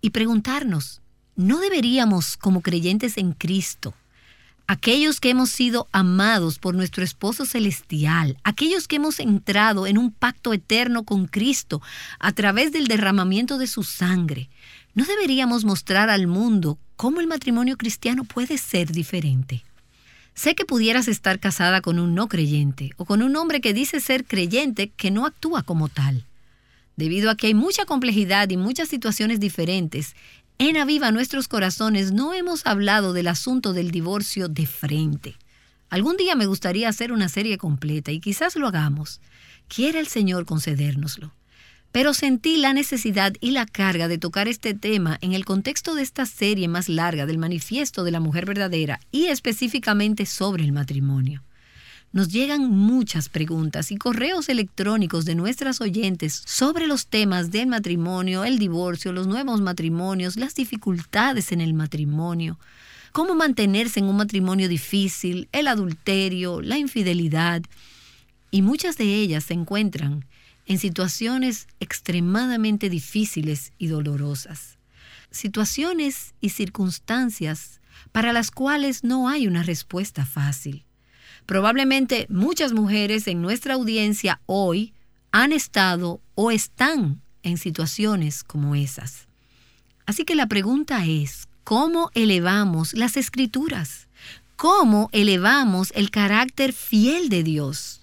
Y preguntarnos, ¿no deberíamos como creyentes en Cristo, aquellos que hemos sido amados por nuestro esposo celestial, aquellos que hemos entrado en un pacto eterno con Cristo a través del derramamiento de su sangre, ¿no deberíamos mostrar al mundo cómo el matrimonio cristiano puede ser diferente? Sé que pudieras estar casada con un no creyente o con un hombre que dice ser creyente que no actúa como tal. Debido a que hay mucha complejidad y muchas situaciones diferentes, en Aviva Nuestros Corazones no hemos hablado del asunto del divorcio de frente. Algún día me gustaría hacer una serie completa y quizás lo hagamos. Quiere el Señor concedérnoslo pero sentí la necesidad y la carga de tocar este tema en el contexto de esta serie más larga del manifiesto de la mujer verdadera y específicamente sobre el matrimonio. Nos llegan muchas preguntas y correos electrónicos de nuestras oyentes sobre los temas del matrimonio, el divorcio, los nuevos matrimonios, las dificultades en el matrimonio, cómo mantenerse en un matrimonio difícil, el adulterio, la infidelidad. Y muchas de ellas se encuentran en situaciones extremadamente difíciles y dolorosas. Situaciones y circunstancias para las cuales no hay una respuesta fácil. Probablemente muchas mujeres en nuestra audiencia hoy han estado o están en situaciones como esas. Así que la pregunta es, ¿cómo elevamos las escrituras? ¿Cómo elevamos el carácter fiel de Dios?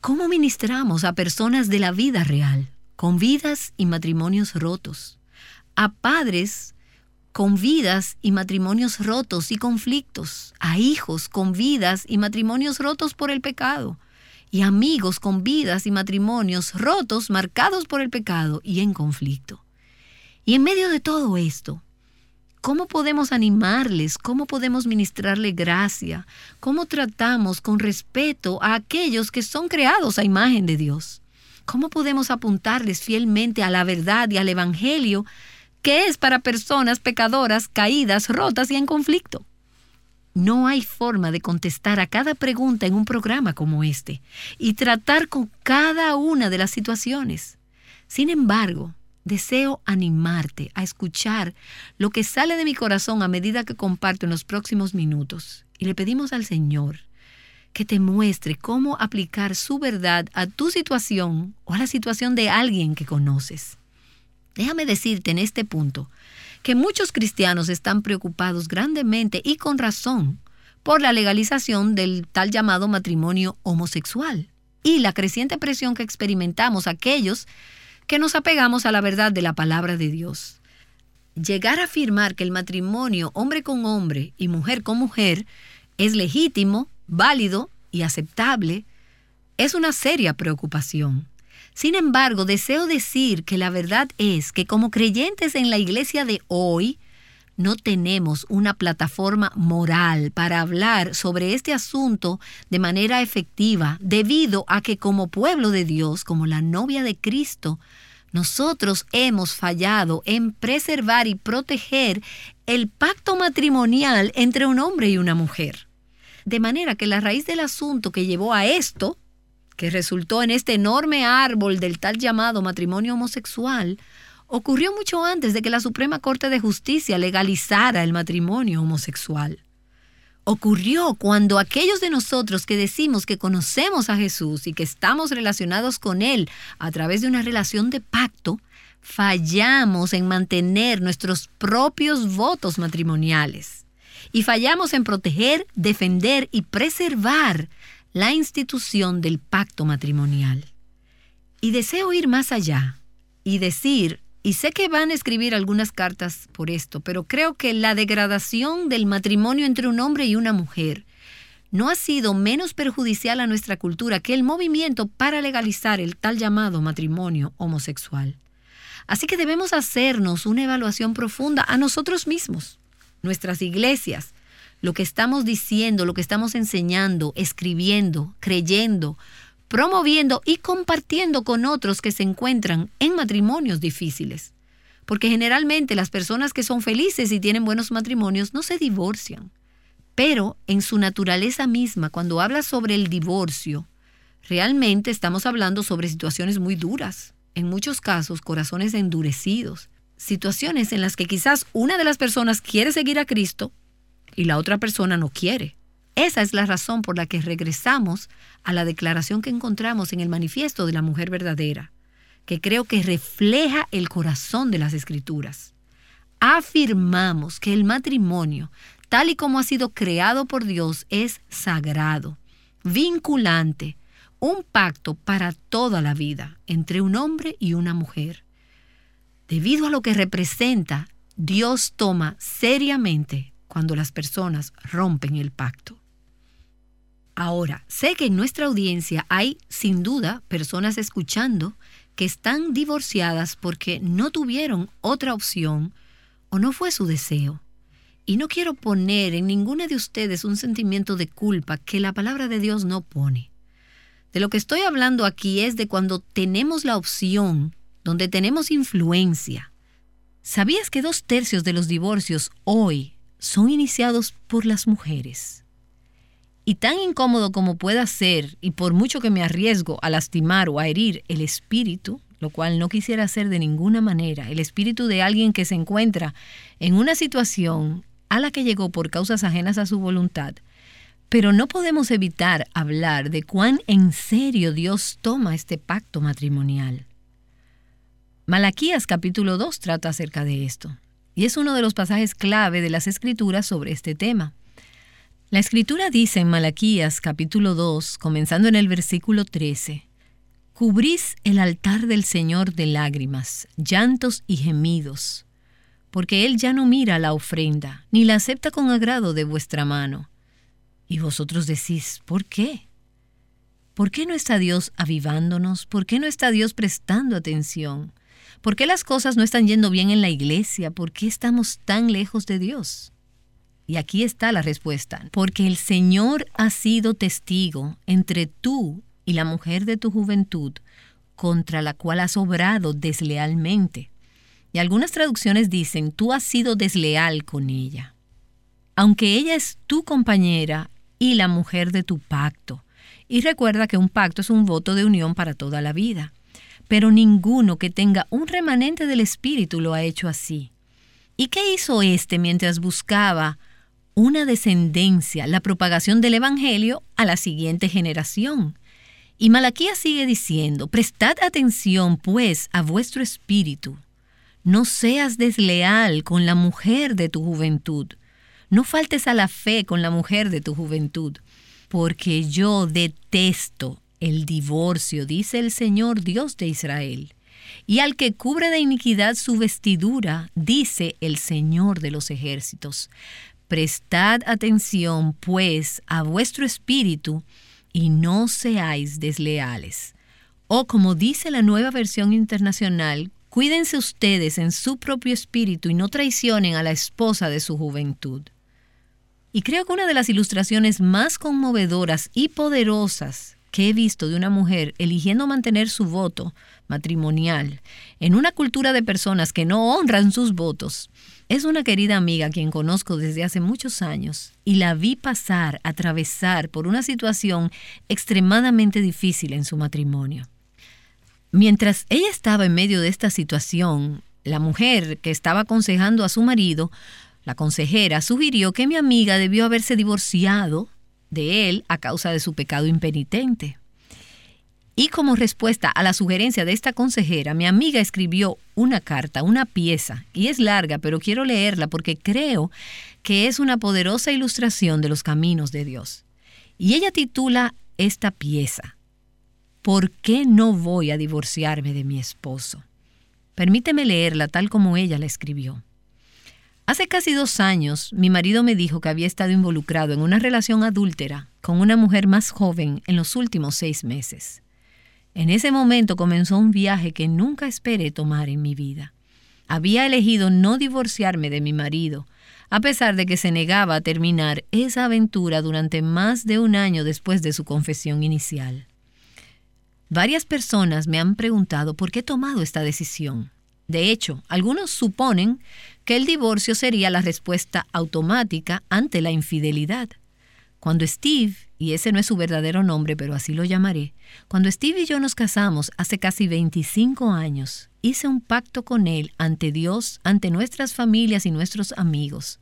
¿Cómo ministramos a personas de la vida real, con vidas y matrimonios rotos? A padres con vidas y matrimonios rotos y conflictos, a hijos con vidas y matrimonios rotos por el pecado, y amigos con vidas y matrimonios rotos, marcados por el pecado y en conflicto. Y en medio de todo esto, ¿Cómo podemos animarles? ¿Cómo podemos ministrarle gracia? ¿Cómo tratamos con respeto a aquellos que son creados a imagen de Dios? ¿Cómo podemos apuntarles fielmente a la verdad y al Evangelio que es para personas pecadoras, caídas, rotas y en conflicto? No hay forma de contestar a cada pregunta en un programa como este y tratar con cada una de las situaciones. Sin embargo, Deseo animarte a escuchar lo que sale de mi corazón a medida que comparto en los próximos minutos. Y le pedimos al Señor que te muestre cómo aplicar su verdad a tu situación o a la situación de alguien que conoces. Déjame decirte en este punto que muchos cristianos están preocupados grandemente y con razón por la legalización del tal llamado matrimonio homosexual y la creciente presión que experimentamos aquellos que nos apegamos a la verdad de la palabra de Dios. Llegar a afirmar que el matrimonio hombre con hombre y mujer con mujer es legítimo, válido y aceptable es una seria preocupación. Sin embargo, deseo decir que la verdad es que como creyentes en la iglesia de hoy, no tenemos una plataforma moral para hablar sobre este asunto de manera efectiva, debido a que como pueblo de Dios, como la novia de Cristo, nosotros hemos fallado en preservar y proteger el pacto matrimonial entre un hombre y una mujer. De manera que la raíz del asunto que llevó a esto, que resultó en este enorme árbol del tal llamado matrimonio homosexual, ocurrió mucho antes de que la Suprema Corte de Justicia legalizara el matrimonio homosexual. Ocurrió cuando aquellos de nosotros que decimos que conocemos a Jesús y que estamos relacionados con Él a través de una relación de pacto, fallamos en mantener nuestros propios votos matrimoniales y fallamos en proteger, defender y preservar la institución del pacto matrimonial. Y deseo ir más allá y decir y sé que van a escribir algunas cartas por esto, pero creo que la degradación del matrimonio entre un hombre y una mujer no ha sido menos perjudicial a nuestra cultura que el movimiento para legalizar el tal llamado matrimonio homosexual. Así que debemos hacernos una evaluación profunda a nosotros mismos, nuestras iglesias, lo que estamos diciendo, lo que estamos enseñando, escribiendo, creyendo, promoviendo y compartiendo con otros que se encuentran en matrimonios difíciles. Porque generalmente las personas que son felices y tienen buenos matrimonios no se divorcian. Pero en su naturaleza misma, cuando habla sobre el divorcio, realmente estamos hablando sobre situaciones muy duras, en muchos casos corazones endurecidos, situaciones en las que quizás una de las personas quiere seguir a Cristo y la otra persona no quiere. Esa es la razón por la que regresamos a la declaración que encontramos en el manifiesto de la mujer verdadera, que creo que refleja el corazón de las escrituras. Afirmamos que el matrimonio, tal y como ha sido creado por Dios, es sagrado, vinculante, un pacto para toda la vida entre un hombre y una mujer. Debido a lo que representa, Dios toma seriamente cuando las personas rompen el pacto. Ahora, sé que en nuestra audiencia hay sin duda personas escuchando que están divorciadas porque no tuvieron otra opción o no fue su deseo. Y no quiero poner en ninguna de ustedes un sentimiento de culpa que la palabra de Dios no pone. De lo que estoy hablando aquí es de cuando tenemos la opción, donde tenemos influencia. ¿Sabías que dos tercios de los divorcios hoy son iniciados por las mujeres? Y tan incómodo como pueda ser, y por mucho que me arriesgo a lastimar o a herir el espíritu, lo cual no quisiera hacer de ninguna manera, el espíritu de alguien que se encuentra en una situación a la que llegó por causas ajenas a su voluntad, pero no podemos evitar hablar de cuán en serio Dios toma este pacto matrimonial. Malaquías capítulo 2 trata acerca de esto, y es uno de los pasajes clave de las escrituras sobre este tema. La escritura dice en Malaquías capítulo 2, comenzando en el versículo 13, Cubrís el altar del Señor de lágrimas, llantos y gemidos, porque Él ya no mira la ofrenda, ni la acepta con agrado de vuestra mano. Y vosotros decís, ¿por qué? ¿Por qué no está Dios avivándonos? ¿Por qué no está Dios prestando atención? ¿Por qué las cosas no están yendo bien en la iglesia? ¿Por qué estamos tan lejos de Dios? Y aquí está la respuesta. Porque el Señor ha sido testigo entre tú y la mujer de tu juventud, contra la cual has obrado deslealmente. Y algunas traducciones dicen, tú has sido desleal con ella. Aunque ella es tu compañera y la mujer de tu pacto. Y recuerda que un pacto es un voto de unión para toda la vida. Pero ninguno que tenga un remanente del Espíritu lo ha hecho así. ¿Y qué hizo éste mientras buscaba una descendencia, la propagación del Evangelio a la siguiente generación. Y Malaquías sigue diciendo, prestad atención pues a vuestro espíritu. No seas desleal con la mujer de tu juventud. No faltes a la fe con la mujer de tu juventud, porque yo detesto el divorcio, dice el Señor Dios de Israel. Y al que cubre de iniquidad su vestidura, dice el Señor de los ejércitos. Prestad atención, pues, a vuestro espíritu y no seáis desleales. O como dice la nueva versión internacional, cuídense ustedes en su propio espíritu y no traicionen a la esposa de su juventud. Y creo que una de las ilustraciones más conmovedoras y poderosas que he visto de una mujer eligiendo mantener su voto matrimonial en una cultura de personas que no honran sus votos es una querida amiga quien conozco desde hace muchos años y la vi pasar, atravesar por una situación extremadamente difícil en su matrimonio. Mientras ella estaba en medio de esta situación, la mujer que estaba aconsejando a su marido, la consejera, sugirió que mi amiga debió haberse divorciado de él a causa de su pecado impenitente. Y como respuesta a la sugerencia de esta consejera, mi amiga escribió una carta, una pieza, y es larga, pero quiero leerla porque creo que es una poderosa ilustración de los caminos de Dios. Y ella titula esta pieza, ¿Por qué no voy a divorciarme de mi esposo? Permíteme leerla tal como ella la escribió. Hace casi dos años, mi marido me dijo que había estado involucrado en una relación adúltera con una mujer más joven en los últimos seis meses. En ese momento comenzó un viaje que nunca esperé tomar en mi vida. Había elegido no divorciarme de mi marido, a pesar de que se negaba a terminar esa aventura durante más de un año después de su confesión inicial. Varias personas me han preguntado por qué he tomado esta decisión. De hecho, algunos suponen que el divorcio sería la respuesta automática ante la infidelidad. Cuando Steve y ese no es su verdadero nombre, pero así lo llamaré, cuando Steve y yo nos casamos hace casi 25 años, hice un pacto con él ante Dios, ante nuestras familias y nuestros amigos.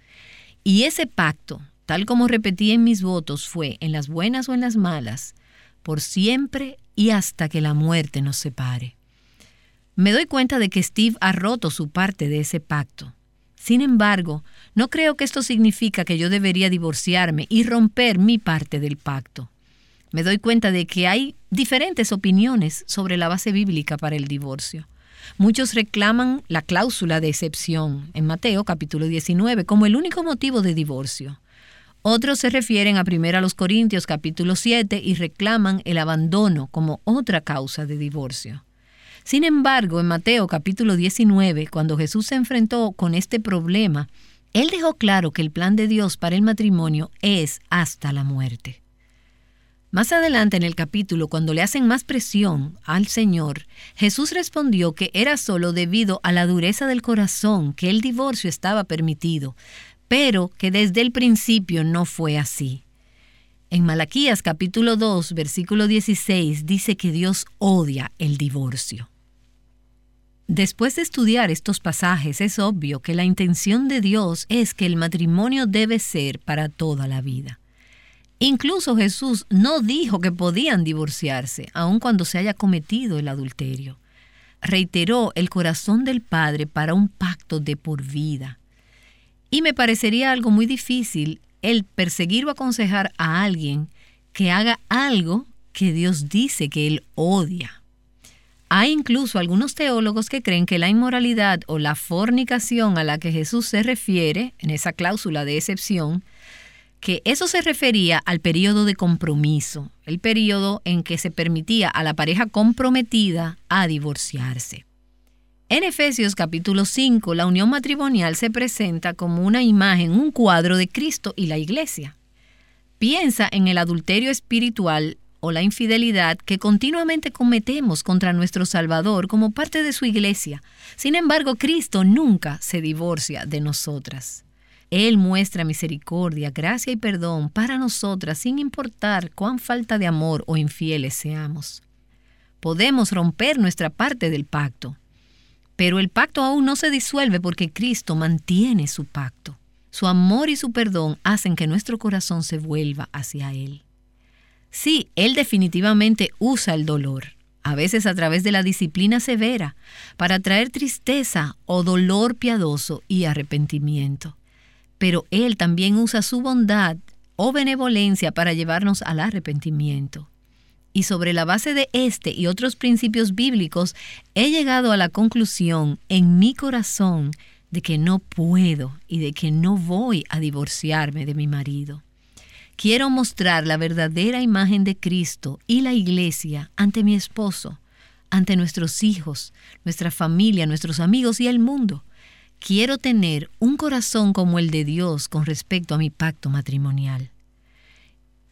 Y ese pacto, tal como repetí en mis votos, fue, en las buenas o en las malas, por siempre y hasta que la muerte nos separe. Me doy cuenta de que Steve ha roto su parte de ese pacto. Sin embargo, no creo que esto significa que yo debería divorciarme y romper mi parte del pacto. Me doy cuenta de que hay diferentes opiniones sobre la base bíblica para el divorcio. Muchos reclaman la cláusula de excepción en Mateo capítulo 19 como el único motivo de divorcio. Otros se refieren a 1 Corintios capítulo 7 y reclaman el abandono como otra causa de divorcio. Sin embargo, en Mateo capítulo 19, cuando Jesús se enfrentó con este problema, Él dejó claro que el plan de Dios para el matrimonio es hasta la muerte. Más adelante en el capítulo, cuando le hacen más presión al Señor, Jesús respondió que era solo debido a la dureza del corazón que el divorcio estaba permitido, pero que desde el principio no fue así. En Malaquías capítulo 2, versículo 16 dice que Dios odia el divorcio. Después de estudiar estos pasajes es obvio que la intención de Dios es que el matrimonio debe ser para toda la vida. Incluso Jesús no dijo que podían divorciarse, aun cuando se haya cometido el adulterio. Reiteró el corazón del Padre para un pacto de por vida. Y me parecería algo muy difícil el perseguir o aconsejar a alguien que haga algo que Dios dice que Él odia. Hay incluso algunos teólogos que creen que la inmoralidad o la fornicación a la que Jesús se refiere, en esa cláusula de excepción, que eso se refería al periodo de compromiso, el periodo en que se permitía a la pareja comprometida a divorciarse. En Efesios capítulo 5, la unión matrimonial se presenta como una imagen, un cuadro de Cristo y la iglesia. Piensa en el adulterio espiritual o la infidelidad que continuamente cometemos contra nuestro Salvador como parte de su iglesia. Sin embargo, Cristo nunca se divorcia de nosotras. Él muestra misericordia, gracia y perdón para nosotras sin importar cuán falta de amor o infieles seamos. Podemos romper nuestra parte del pacto, pero el pacto aún no se disuelve porque Cristo mantiene su pacto. Su amor y su perdón hacen que nuestro corazón se vuelva hacia Él. Sí, Él definitivamente usa el dolor, a veces a través de la disciplina severa, para traer tristeza o dolor piadoso y arrepentimiento. Pero Él también usa su bondad o benevolencia para llevarnos al arrepentimiento. Y sobre la base de este y otros principios bíblicos, he llegado a la conclusión en mi corazón de que no puedo y de que no voy a divorciarme de mi marido. Quiero mostrar la verdadera imagen de Cristo y la iglesia ante mi esposo, ante nuestros hijos, nuestra familia, nuestros amigos y el mundo. Quiero tener un corazón como el de Dios con respecto a mi pacto matrimonial.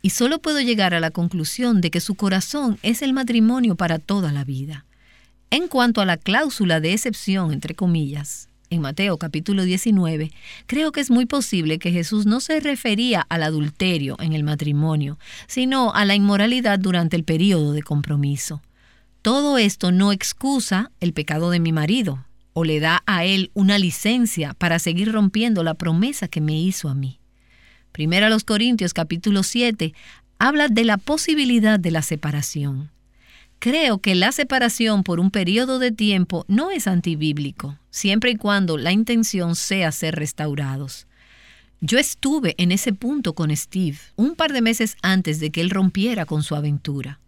Y solo puedo llegar a la conclusión de que su corazón es el matrimonio para toda la vida. En cuanto a la cláusula de excepción, entre comillas, en Mateo capítulo 19, creo que es muy posible que Jesús no se refería al adulterio en el matrimonio, sino a la inmoralidad durante el periodo de compromiso. Todo esto no excusa el pecado de mi marido o le da a él una licencia para seguir rompiendo la promesa que me hizo a mí. Primero a los Corintios capítulo 7 habla de la posibilidad de la separación. Creo que la separación por un periodo de tiempo no es antibíblico, siempre y cuando la intención sea ser restaurados. Yo estuve en ese punto con Steve un par de meses antes de que él rompiera con su aventura.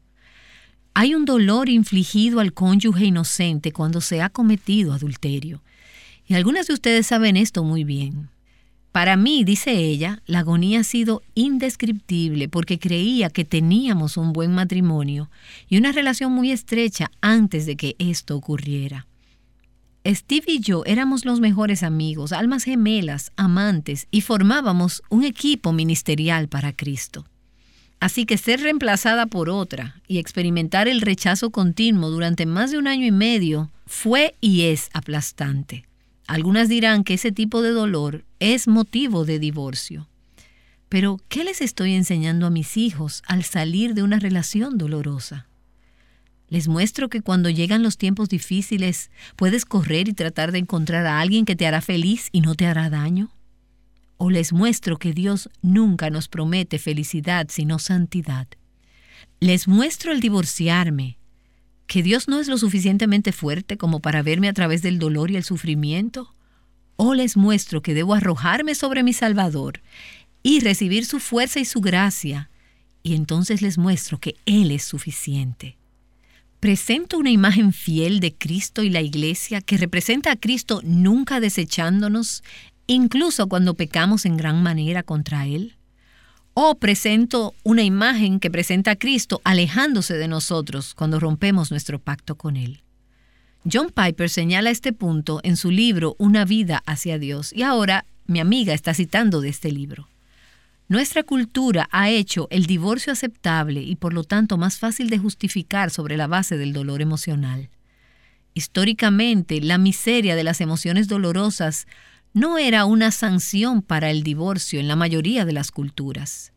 Hay un dolor infligido al cónyuge inocente cuando se ha cometido adulterio. Y algunas de ustedes saben esto muy bien. Para mí, dice ella, la agonía ha sido indescriptible porque creía que teníamos un buen matrimonio y una relación muy estrecha antes de que esto ocurriera. Steve y yo éramos los mejores amigos, almas gemelas, amantes y formábamos un equipo ministerial para Cristo. Así que ser reemplazada por otra y experimentar el rechazo continuo durante más de un año y medio fue y es aplastante. Algunas dirán que ese tipo de dolor es motivo de divorcio. Pero, ¿qué les estoy enseñando a mis hijos al salir de una relación dolorosa? Les muestro que cuando llegan los tiempos difíciles puedes correr y tratar de encontrar a alguien que te hará feliz y no te hará daño. O les muestro que Dios nunca nos promete felicidad sino santidad. Les muestro el divorciarme, que Dios no es lo suficientemente fuerte como para verme a través del dolor y el sufrimiento? ¿O les muestro que debo arrojarme sobre mi Salvador y recibir su fuerza y su gracia? Y entonces les muestro que Él es suficiente. Presento una imagen fiel de Cristo y la Iglesia que representa a Cristo nunca desechándonos, incluso cuando pecamos en gran manera contra Él. O presento una imagen que presenta a Cristo alejándose de nosotros cuando rompemos nuestro pacto con Él. John Piper señala este punto en su libro Una vida hacia Dios y ahora mi amiga está citando de este libro. Nuestra cultura ha hecho el divorcio aceptable y por lo tanto más fácil de justificar sobre la base del dolor emocional. Históricamente, la miseria de las emociones dolorosas no era una sanción para el divorcio en la mayoría de las culturas.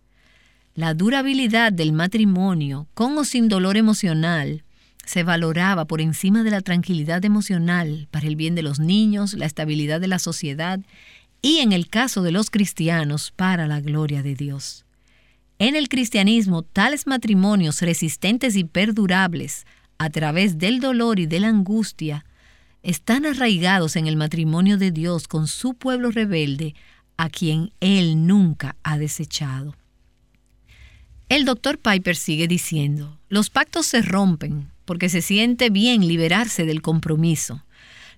La durabilidad del matrimonio, con o sin dolor emocional, se valoraba por encima de la tranquilidad emocional para el bien de los niños, la estabilidad de la sociedad y, en el caso de los cristianos, para la gloria de Dios. En el cristianismo, tales matrimonios resistentes y perdurables, a través del dolor y de la angustia, están arraigados en el matrimonio de Dios con su pueblo rebelde, a quien Él nunca ha desechado. El doctor Piper sigue diciendo, los pactos se rompen porque se siente bien liberarse del compromiso.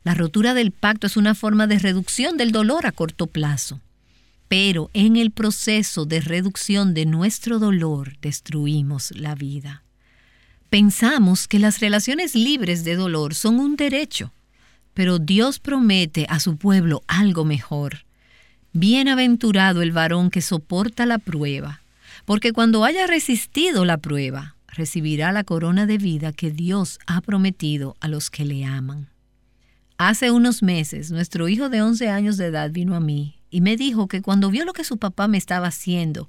La rotura del pacto es una forma de reducción del dolor a corto plazo. Pero en el proceso de reducción de nuestro dolor destruimos la vida. Pensamos que las relaciones libres de dolor son un derecho pero Dios promete a su pueblo algo mejor. Bienaventurado el varón que soporta la prueba, porque cuando haya resistido la prueba, recibirá la corona de vida que Dios ha prometido a los que le aman. Hace unos meses, nuestro hijo de 11 años de edad vino a mí y me dijo que cuando vio lo que su papá me estaba haciendo,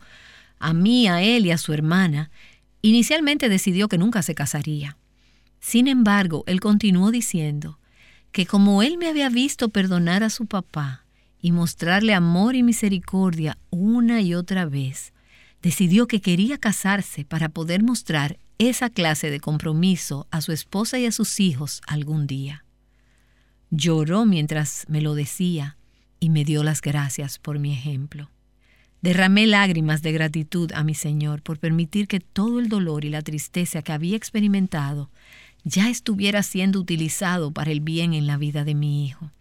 a mí, a él y a su hermana, inicialmente decidió que nunca se casaría. Sin embargo, él continuó diciendo, que como él me había visto perdonar a su papá y mostrarle amor y misericordia una y otra vez, decidió que quería casarse para poder mostrar esa clase de compromiso a su esposa y a sus hijos algún día. Lloró mientras me lo decía y me dio las gracias por mi ejemplo. Derramé lágrimas de gratitud a mi Señor por permitir que todo el dolor y la tristeza que había experimentado ya estuviera siendo utilizado para el bien en la vida de mi hijo.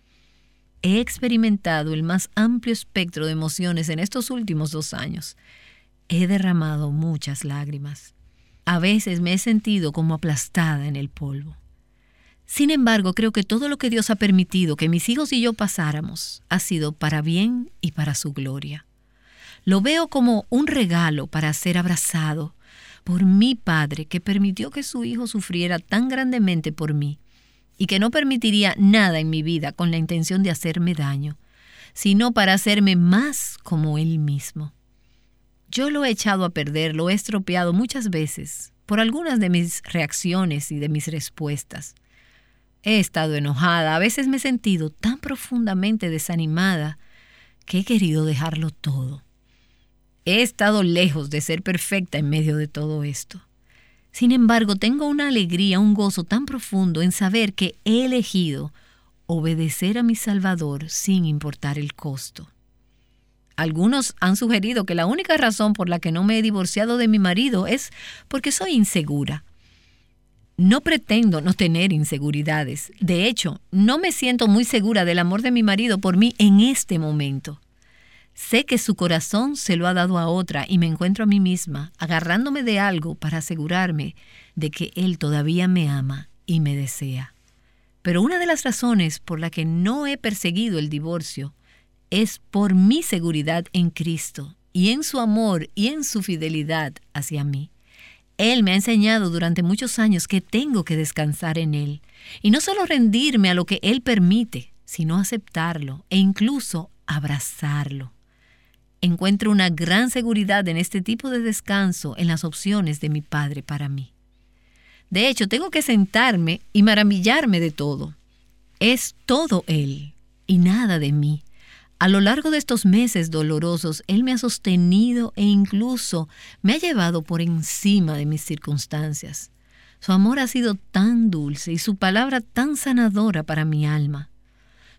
He experimentado el más amplio espectro de emociones en estos últimos dos años. He derramado muchas lágrimas. A veces me he sentido como aplastada en el polvo. Sin embargo, creo que todo lo que Dios ha permitido que mis hijos y yo pasáramos ha sido para bien y para su gloria. Lo veo como un regalo para ser abrazado por mi Padre que permitió que su Hijo sufriera tan grandemente por mí y que no permitiría nada en mi vida con la intención de hacerme daño, sino para hacerme más como Él mismo. Yo lo he echado a perder, lo he estropeado muchas veces por algunas de mis reacciones y de mis respuestas. He estado enojada, a veces me he sentido tan profundamente desanimada que he querido dejarlo todo. He estado lejos de ser perfecta en medio de todo esto. Sin embargo, tengo una alegría, un gozo tan profundo en saber que he elegido obedecer a mi Salvador sin importar el costo. Algunos han sugerido que la única razón por la que no me he divorciado de mi marido es porque soy insegura. No pretendo no tener inseguridades. De hecho, no me siento muy segura del amor de mi marido por mí en este momento. Sé que su corazón se lo ha dado a otra y me encuentro a mí misma agarrándome de algo para asegurarme de que él todavía me ama y me desea. Pero una de las razones por la que no he perseguido el divorcio es por mi seguridad en Cristo y en su amor y en su fidelidad hacia mí. Él me ha enseñado durante muchos años que tengo que descansar en Él y no solo rendirme a lo que Él permite, sino aceptarlo e incluso abrazarlo encuentro una gran seguridad en este tipo de descanso en las opciones de mi Padre para mí. De hecho, tengo que sentarme y maravillarme de todo. Es todo Él y nada de mí. A lo largo de estos meses dolorosos, Él me ha sostenido e incluso me ha llevado por encima de mis circunstancias. Su amor ha sido tan dulce y su palabra tan sanadora para mi alma.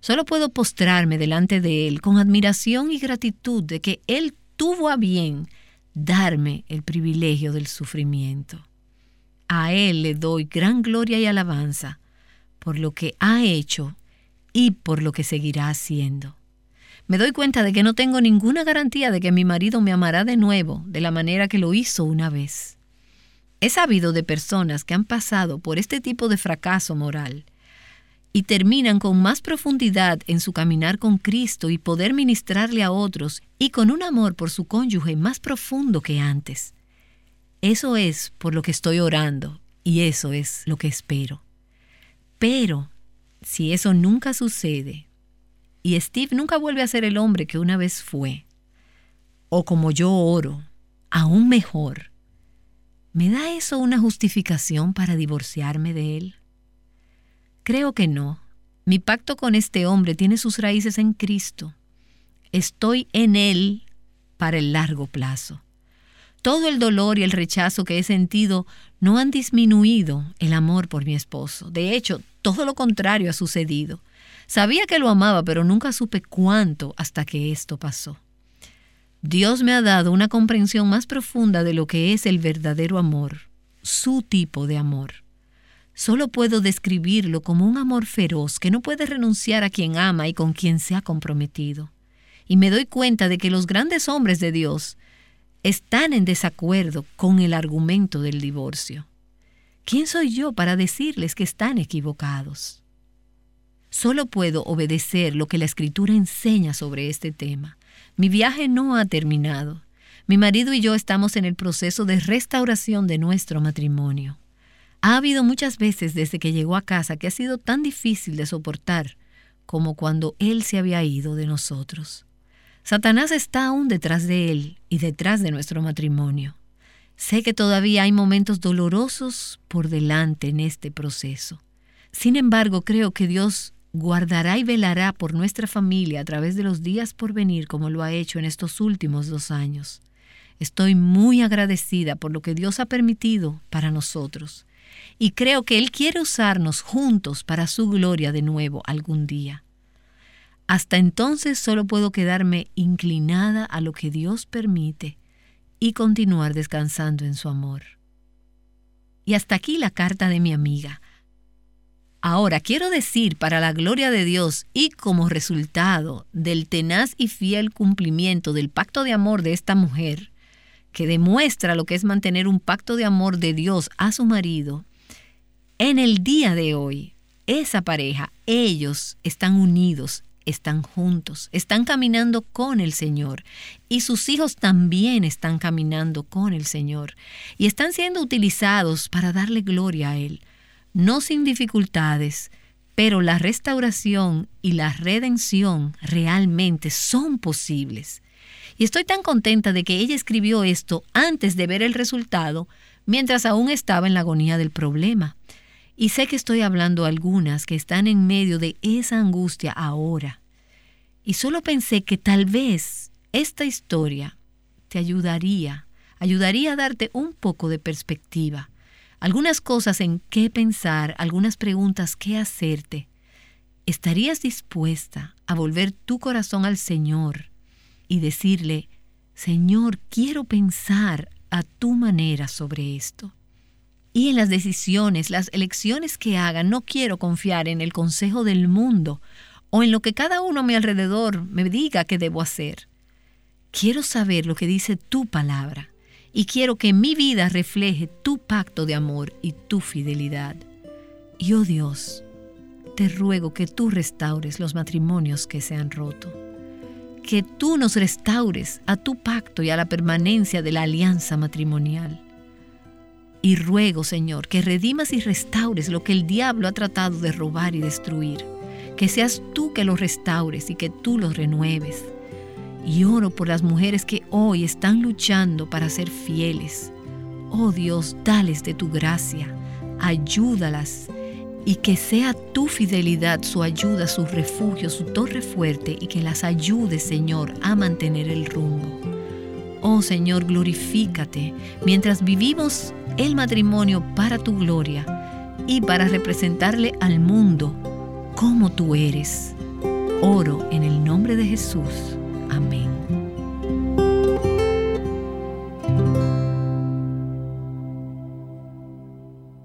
Solo puedo postrarme delante de Él con admiración y gratitud de que Él tuvo a bien darme el privilegio del sufrimiento. A Él le doy gran gloria y alabanza por lo que ha hecho y por lo que seguirá haciendo. Me doy cuenta de que no tengo ninguna garantía de que mi marido me amará de nuevo de la manera que lo hizo una vez. He sabido de personas que han pasado por este tipo de fracaso moral y terminan con más profundidad en su caminar con Cristo y poder ministrarle a otros y con un amor por su cónyuge más profundo que antes. Eso es por lo que estoy orando y eso es lo que espero. Pero si eso nunca sucede y Steve nunca vuelve a ser el hombre que una vez fue, o como yo oro, aún mejor, ¿me da eso una justificación para divorciarme de él? Creo que no. Mi pacto con este hombre tiene sus raíces en Cristo. Estoy en Él para el largo plazo. Todo el dolor y el rechazo que he sentido no han disminuido el amor por mi esposo. De hecho, todo lo contrario ha sucedido. Sabía que lo amaba, pero nunca supe cuánto hasta que esto pasó. Dios me ha dado una comprensión más profunda de lo que es el verdadero amor, su tipo de amor. Solo puedo describirlo como un amor feroz que no puede renunciar a quien ama y con quien se ha comprometido. Y me doy cuenta de que los grandes hombres de Dios están en desacuerdo con el argumento del divorcio. ¿Quién soy yo para decirles que están equivocados? Solo puedo obedecer lo que la escritura enseña sobre este tema. Mi viaje no ha terminado. Mi marido y yo estamos en el proceso de restauración de nuestro matrimonio. Ha habido muchas veces desde que llegó a casa que ha sido tan difícil de soportar como cuando Él se había ido de nosotros. Satanás está aún detrás de Él y detrás de nuestro matrimonio. Sé que todavía hay momentos dolorosos por delante en este proceso. Sin embargo, creo que Dios guardará y velará por nuestra familia a través de los días por venir como lo ha hecho en estos últimos dos años. Estoy muy agradecida por lo que Dios ha permitido para nosotros y creo que Él quiere usarnos juntos para su gloria de nuevo algún día. Hasta entonces solo puedo quedarme inclinada a lo que Dios permite y continuar descansando en su amor. Y hasta aquí la carta de mi amiga. Ahora quiero decir, para la gloria de Dios y como resultado del tenaz y fiel cumplimiento del pacto de amor de esta mujer, que demuestra lo que es mantener un pacto de amor de Dios a su marido, en el día de hoy esa pareja, ellos están unidos, están juntos, están caminando con el Señor. Y sus hijos también están caminando con el Señor. Y están siendo utilizados para darle gloria a Él, no sin dificultades, pero la restauración y la redención realmente son posibles. Y estoy tan contenta de que ella escribió esto antes de ver el resultado, mientras aún estaba en la agonía del problema. Y sé que estoy hablando a algunas que están en medio de esa angustia ahora. Y solo pensé que tal vez esta historia te ayudaría, ayudaría a darte un poco de perspectiva, algunas cosas en qué pensar, algunas preguntas qué hacerte. ¿Estarías dispuesta a volver tu corazón al Señor y decirle, Señor, quiero pensar a tu manera sobre esto? Y en las decisiones, las elecciones que haga, no quiero confiar en el consejo del mundo o en lo que cada uno a mi alrededor me diga que debo hacer. Quiero saber lo que dice tu palabra y quiero que mi vida refleje tu pacto de amor y tu fidelidad. Y oh Dios, te ruego que tú restaures los matrimonios que se han roto, que tú nos restaures a tu pacto y a la permanencia de la alianza matrimonial. Y ruego, Señor, que redimas y restaures lo que el diablo ha tratado de robar y destruir. Que seas tú que los restaures y que tú los renueves. Y oro por las mujeres que hoy están luchando para ser fieles. Oh Dios, dales de tu gracia, ayúdalas y que sea tu fidelidad su ayuda, su refugio, su torre fuerte y que las ayude, Señor, a mantener el rumbo. Oh Señor, glorifícate mientras vivimos el matrimonio para tu gloria y para representarle al mundo como tú eres. Oro en el nombre de Jesús.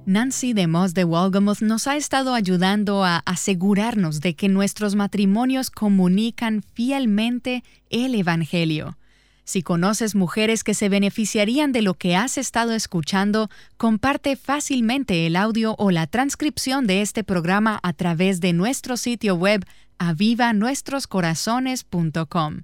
Nancy de Moss de Walgamoth nos ha estado ayudando a asegurarnos de que nuestros matrimonios comunican fielmente el Evangelio. Si conoces mujeres que se beneficiarían de lo que has estado escuchando, comparte fácilmente el audio o la transcripción de este programa a través de nuestro sitio web avivanuestroscorazones.com.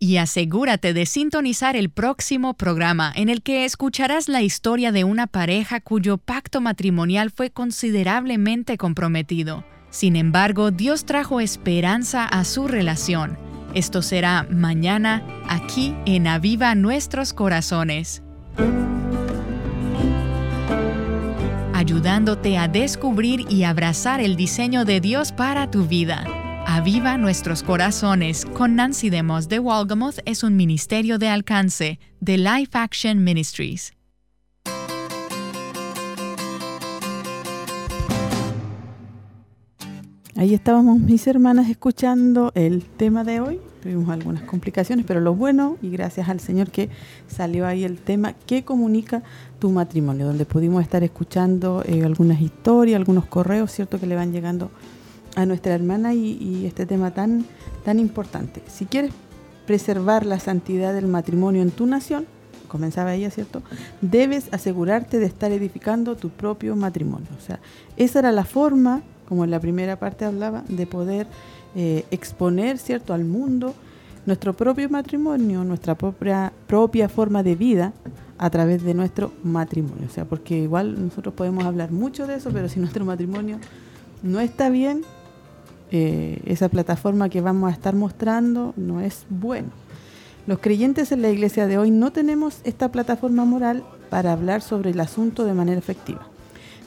Y asegúrate de sintonizar el próximo programa en el que escucharás la historia de una pareja cuyo pacto matrimonial fue considerablemente comprometido. Sin embargo, Dios trajo esperanza a su relación esto será mañana aquí en Aviva Nuestros Corazones. Ayudándote a descubrir y abrazar el diseño de Dios para tu vida. Aviva Nuestros Corazones con Nancy Demos de Walgamoth es un ministerio de alcance de Life Action Ministries. Ahí estábamos mis hermanas escuchando el tema de hoy. Tuvimos algunas complicaciones, pero lo bueno, y gracias al Señor que salió ahí el tema que comunica tu matrimonio, donde pudimos estar escuchando eh, algunas historias, algunos correos, ¿cierto? Que le van llegando a nuestra hermana y, y este tema tan, tan importante. Si quieres preservar la santidad del matrimonio en tu nación, comenzaba ella, ¿cierto? Debes asegurarte de estar edificando tu propio matrimonio. O sea, esa era la forma como en la primera parte hablaba, de poder eh, exponer cierto al mundo nuestro propio matrimonio, nuestra propia, propia forma de vida a través de nuestro matrimonio. O sea, porque igual nosotros podemos hablar mucho de eso, pero si nuestro matrimonio no está bien, eh, esa plataforma que vamos a estar mostrando no es bueno. Los creyentes en la iglesia de hoy no tenemos esta plataforma moral para hablar sobre el asunto de manera efectiva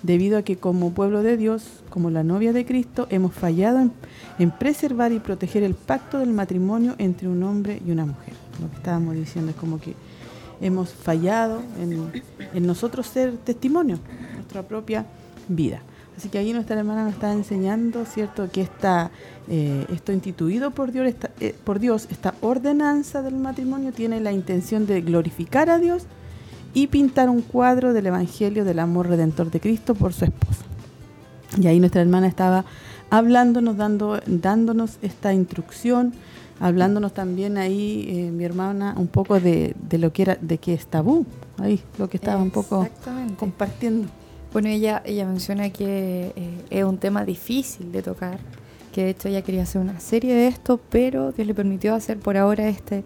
debido a que como pueblo de Dios, como la novia de Cristo, hemos fallado en, preservar y proteger el pacto del matrimonio entre un hombre y una mujer. Lo que estábamos diciendo es como que hemos fallado en, nosotros ser testimonio, nuestra propia vida. Así que ahí nuestra hermana nos está enseñando, ¿cierto?, que está, eh, esto instituido por Dios, eh, por Dios, esta ordenanza del matrimonio tiene la intención de glorificar a Dios y pintar un cuadro del Evangelio del amor redentor de Cristo por su esposa. Y ahí nuestra hermana estaba hablándonos, dando, dándonos esta instrucción, hablándonos también ahí, eh, mi hermana, un poco de, lo que era, de que es tabú, ahí, lo que estaba un poco compartiendo. Bueno, ella, ella menciona que eh, es un tema difícil de tocar, que de hecho ella quería hacer una serie de esto, pero Dios le permitió hacer por ahora este,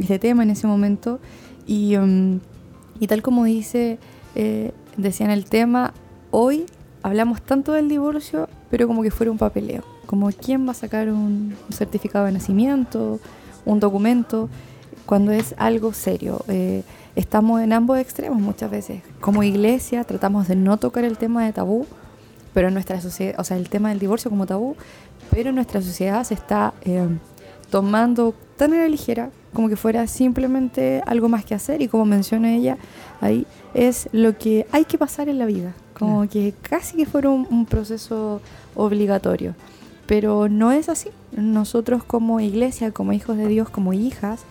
este tema en ese momento. Y, um, y tal como dice, eh, decía en el tema, hoy hablamos tanto del divorcio, pero como que fuera un papeleo, como quién va a sacar un, certificado de nacimiento, un documento, cuando es algo serio. Eh, estamos en ambos extremos muchas veces. Como iglesia tratamos de no tocar el tema de tabú, pero en nuestra sociedad, o sea, el tema del divorcio como tabú, pero nuestra sociedad se está eh, tomando tan a la ligera como que fuera simplemente algo más que hacer y como menciona ella ahí, es lo que hay que pasar en la vida, como que casi que fuera un proceso obligatorio. Pero no es así. Nosotros como iglesia, como hijos de Dios, como hijas,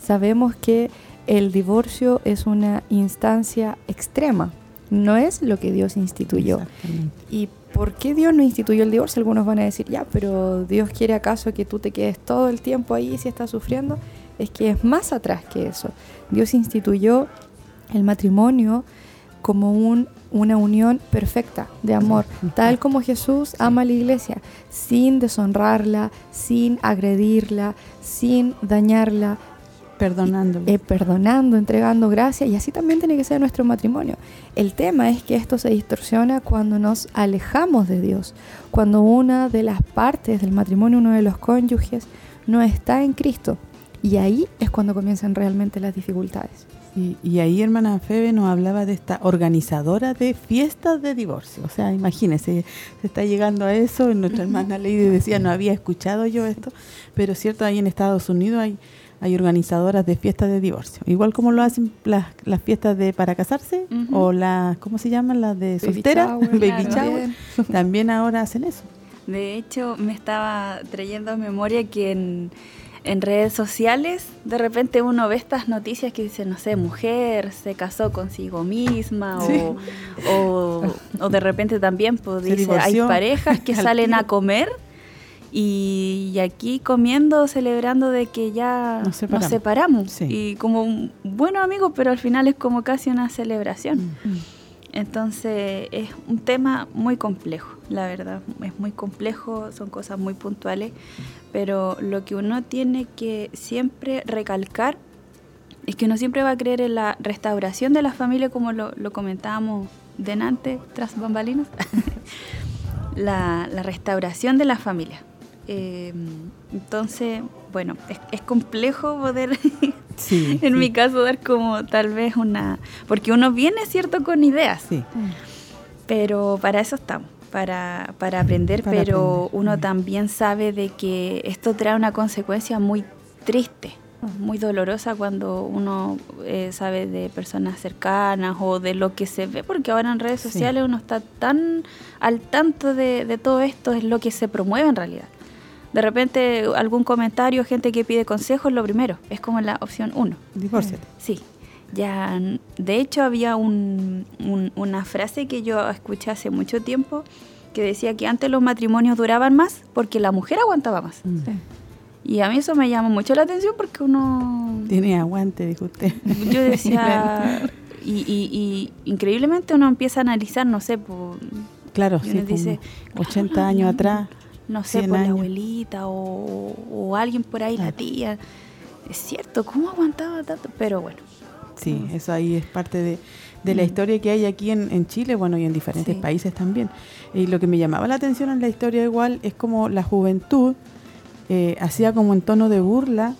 sabemos que el divorcio es una instancia extrema, no es lo que Dios instituyó. ¿Y por qué Dios no instituyó el divorcio? Algunos van a decir, ya, pero Dios quiere acaso que tú te quedes todo el tiempo ahí si estás sufriendo. Es que es más atrás que eso. Dios instituyó el matrimonio como un, una unión perfecta de amor, tal como Jesús ama a la iglesia, sin deshonrarla, sin agredirla, sin dañarla, Perdonando. Eh, perdonando, entregando gracia, y así también tiene que ser nuestro matrimonio. El tema es que esto se distorsiona cuando nos alejamos de Dios, cuando una de las partes del matrimonio, uno de los cónyuges, no está en Cristo. Y ahí es cuando comienzan realmente las dificultades. Y, ahí, hermana Febe, nos hablaba de esta organizadora de fiestas de divorcio. O sea, imagínese, se está llegando a eso. Nuestra hermana Lady decía, no había escuchado yo esto, pero cierto, ahí en Estados Unidos hay hay organizadoras de fiestas de divorcio. Igual como lo hacen las, las fiestas de para casarse o las, ¿cómo se llaman? Las de soltera, baby shower. También ahora hacen eso. De hecho, me estaba trayendo a memoria que en, en redes sociales de repente uno ve estas noticias que dicen, no sé, mujer se casó consigo misma o, o, de repente también pues, dice, hay parejas que salen a comer y, aquí comiendo, celebrando de que ya nos separamos. Y como buenos amigos, pero al final es como casi una celebración. Mm. Mm. Entonces es un tema muy complejo, la verdad. Es muy complejo, son cosas muy puntuales, pero lo que uno tiene que siempre recalcar es que uno siempre va a creer en la restauración de la familia, como lo, comentábamos delante, tras bambalinas. la, la restauración de la familia Em, entonces, bueno, es, complejo poder, en mi caso, dar como tal vez una... Porque uno viene, ¿cierto?, con ideas. Pero para eso estamos, para, para aprender, pero uno también sabe de que esto trae una consecuencia muy triste, muy dolorosa cuando uno eh, sabe de personas cercanas o de lo que se ve, porque ahora en redes sociales uno está tan al tanto de, de todo esto, es lo que se promueve en realidad. De repente algún comentario, gente que pide consejos, lo primero, es como la opción uno. Divorcio. Sí. Ya, de hecho había una frase que yo escuché hace mucho tiempo que decía que antes los matrimonios duraban más porque la mujer aguantaba más. Mm. Y a mí eso me llamó mucho la atención porque uno... Tiene aguante, dijo usted. Yo decía... y, increíblemente uno empieza a analizar, no sé, por, claro, sí, dice, 80 años atrás no sé, por la abuelita o, alguien por ahí, la tía. Es cierto, ¿cómo aguantaba tanto? Pero bueno. Sí, eso ahí es parte de, la mm. historia que hay aquí en, Chile, bueno, y en diferentes países también. Y lo que me llamaba la atención en la historia igual es como la juventud eh, hacía como en tono de burla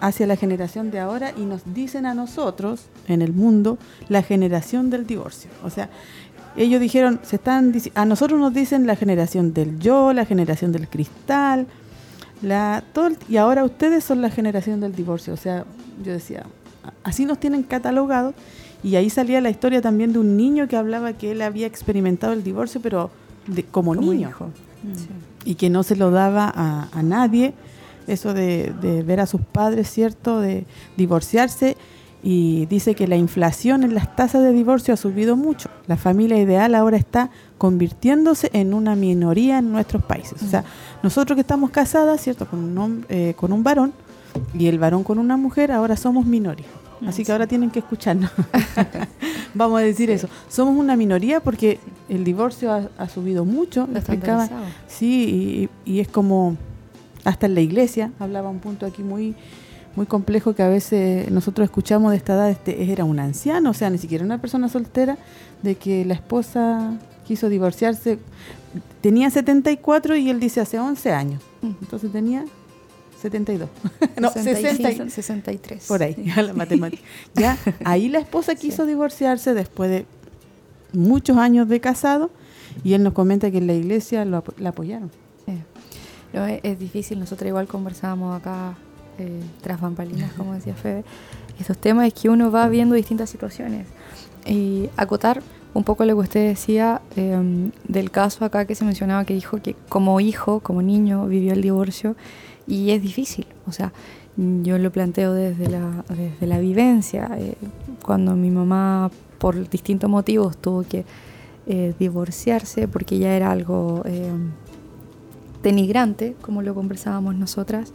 hacia la generación de ahora y nos dicen a nosotros, en el mundo, la generación del divorcio. O sea, ellos dijeron, se están a nosotros nos dicen la generación del yo, la generación del cristal, la todo y ahora ustedes son la generación del divorcio. O sea, yo decía, así nos tienen catalogados y ahí salía la historia también de un niño que hablaba que él había experimentado el divorcio, pero como, niño. Mm. Y que no se lo daba a, nadie, eso de, de ver a sus padres, ¿cierto? De divorciarse y dice que la inflación en las tasas de divorcio ha subido mucho. La familia ideal ahora está convirtiéndose en una minoría en nuestros países. O sea, nosotros que estamos casadas, ¿cierto? Con un, eh, con un varón y el varón con una mujer, ahora somos minoría. Así que ahora tienen que escucharnos. Vamos a decir eso. Somos una minoría porque el divorcio ha, subido mucho. Explicaba, sí, y, y, es como, hasta en la iglesia, hablaba un punto aquí muy muy complejo que a veces nosotros escuchamos de esta edad, este era un anciano, o sea, ni siquiera una persona soltera, de que la esposa quiso divorciarse, tenía 74 y él dice hace 11 años, mm. entonces tenía 72. no, 63. Por ahí, la matemática. ya, ahí la esposa quiso divorciarse después de muchos años de casado y él nos comenta que en la iglesia lo, la apoyaron. No, es, difícil, nosotros igual conversábamos acá eh, tras bambalinas, como decía Febe, estos temas es que uno va viendo distintas situaciones. Y acotar un poco lo que usted decía em, del caso acá que se mencionaba que dijo que como hijo, como niño, vivió el divorcio y es difícil. O sea, yo lo planteo desde la, desde la vivencia. Eh, cuando mi mamá, por distintos motivos, tuvo que eh, divorciarse porque ya era algo eh, denigrante, como lo conversábamos nosotras,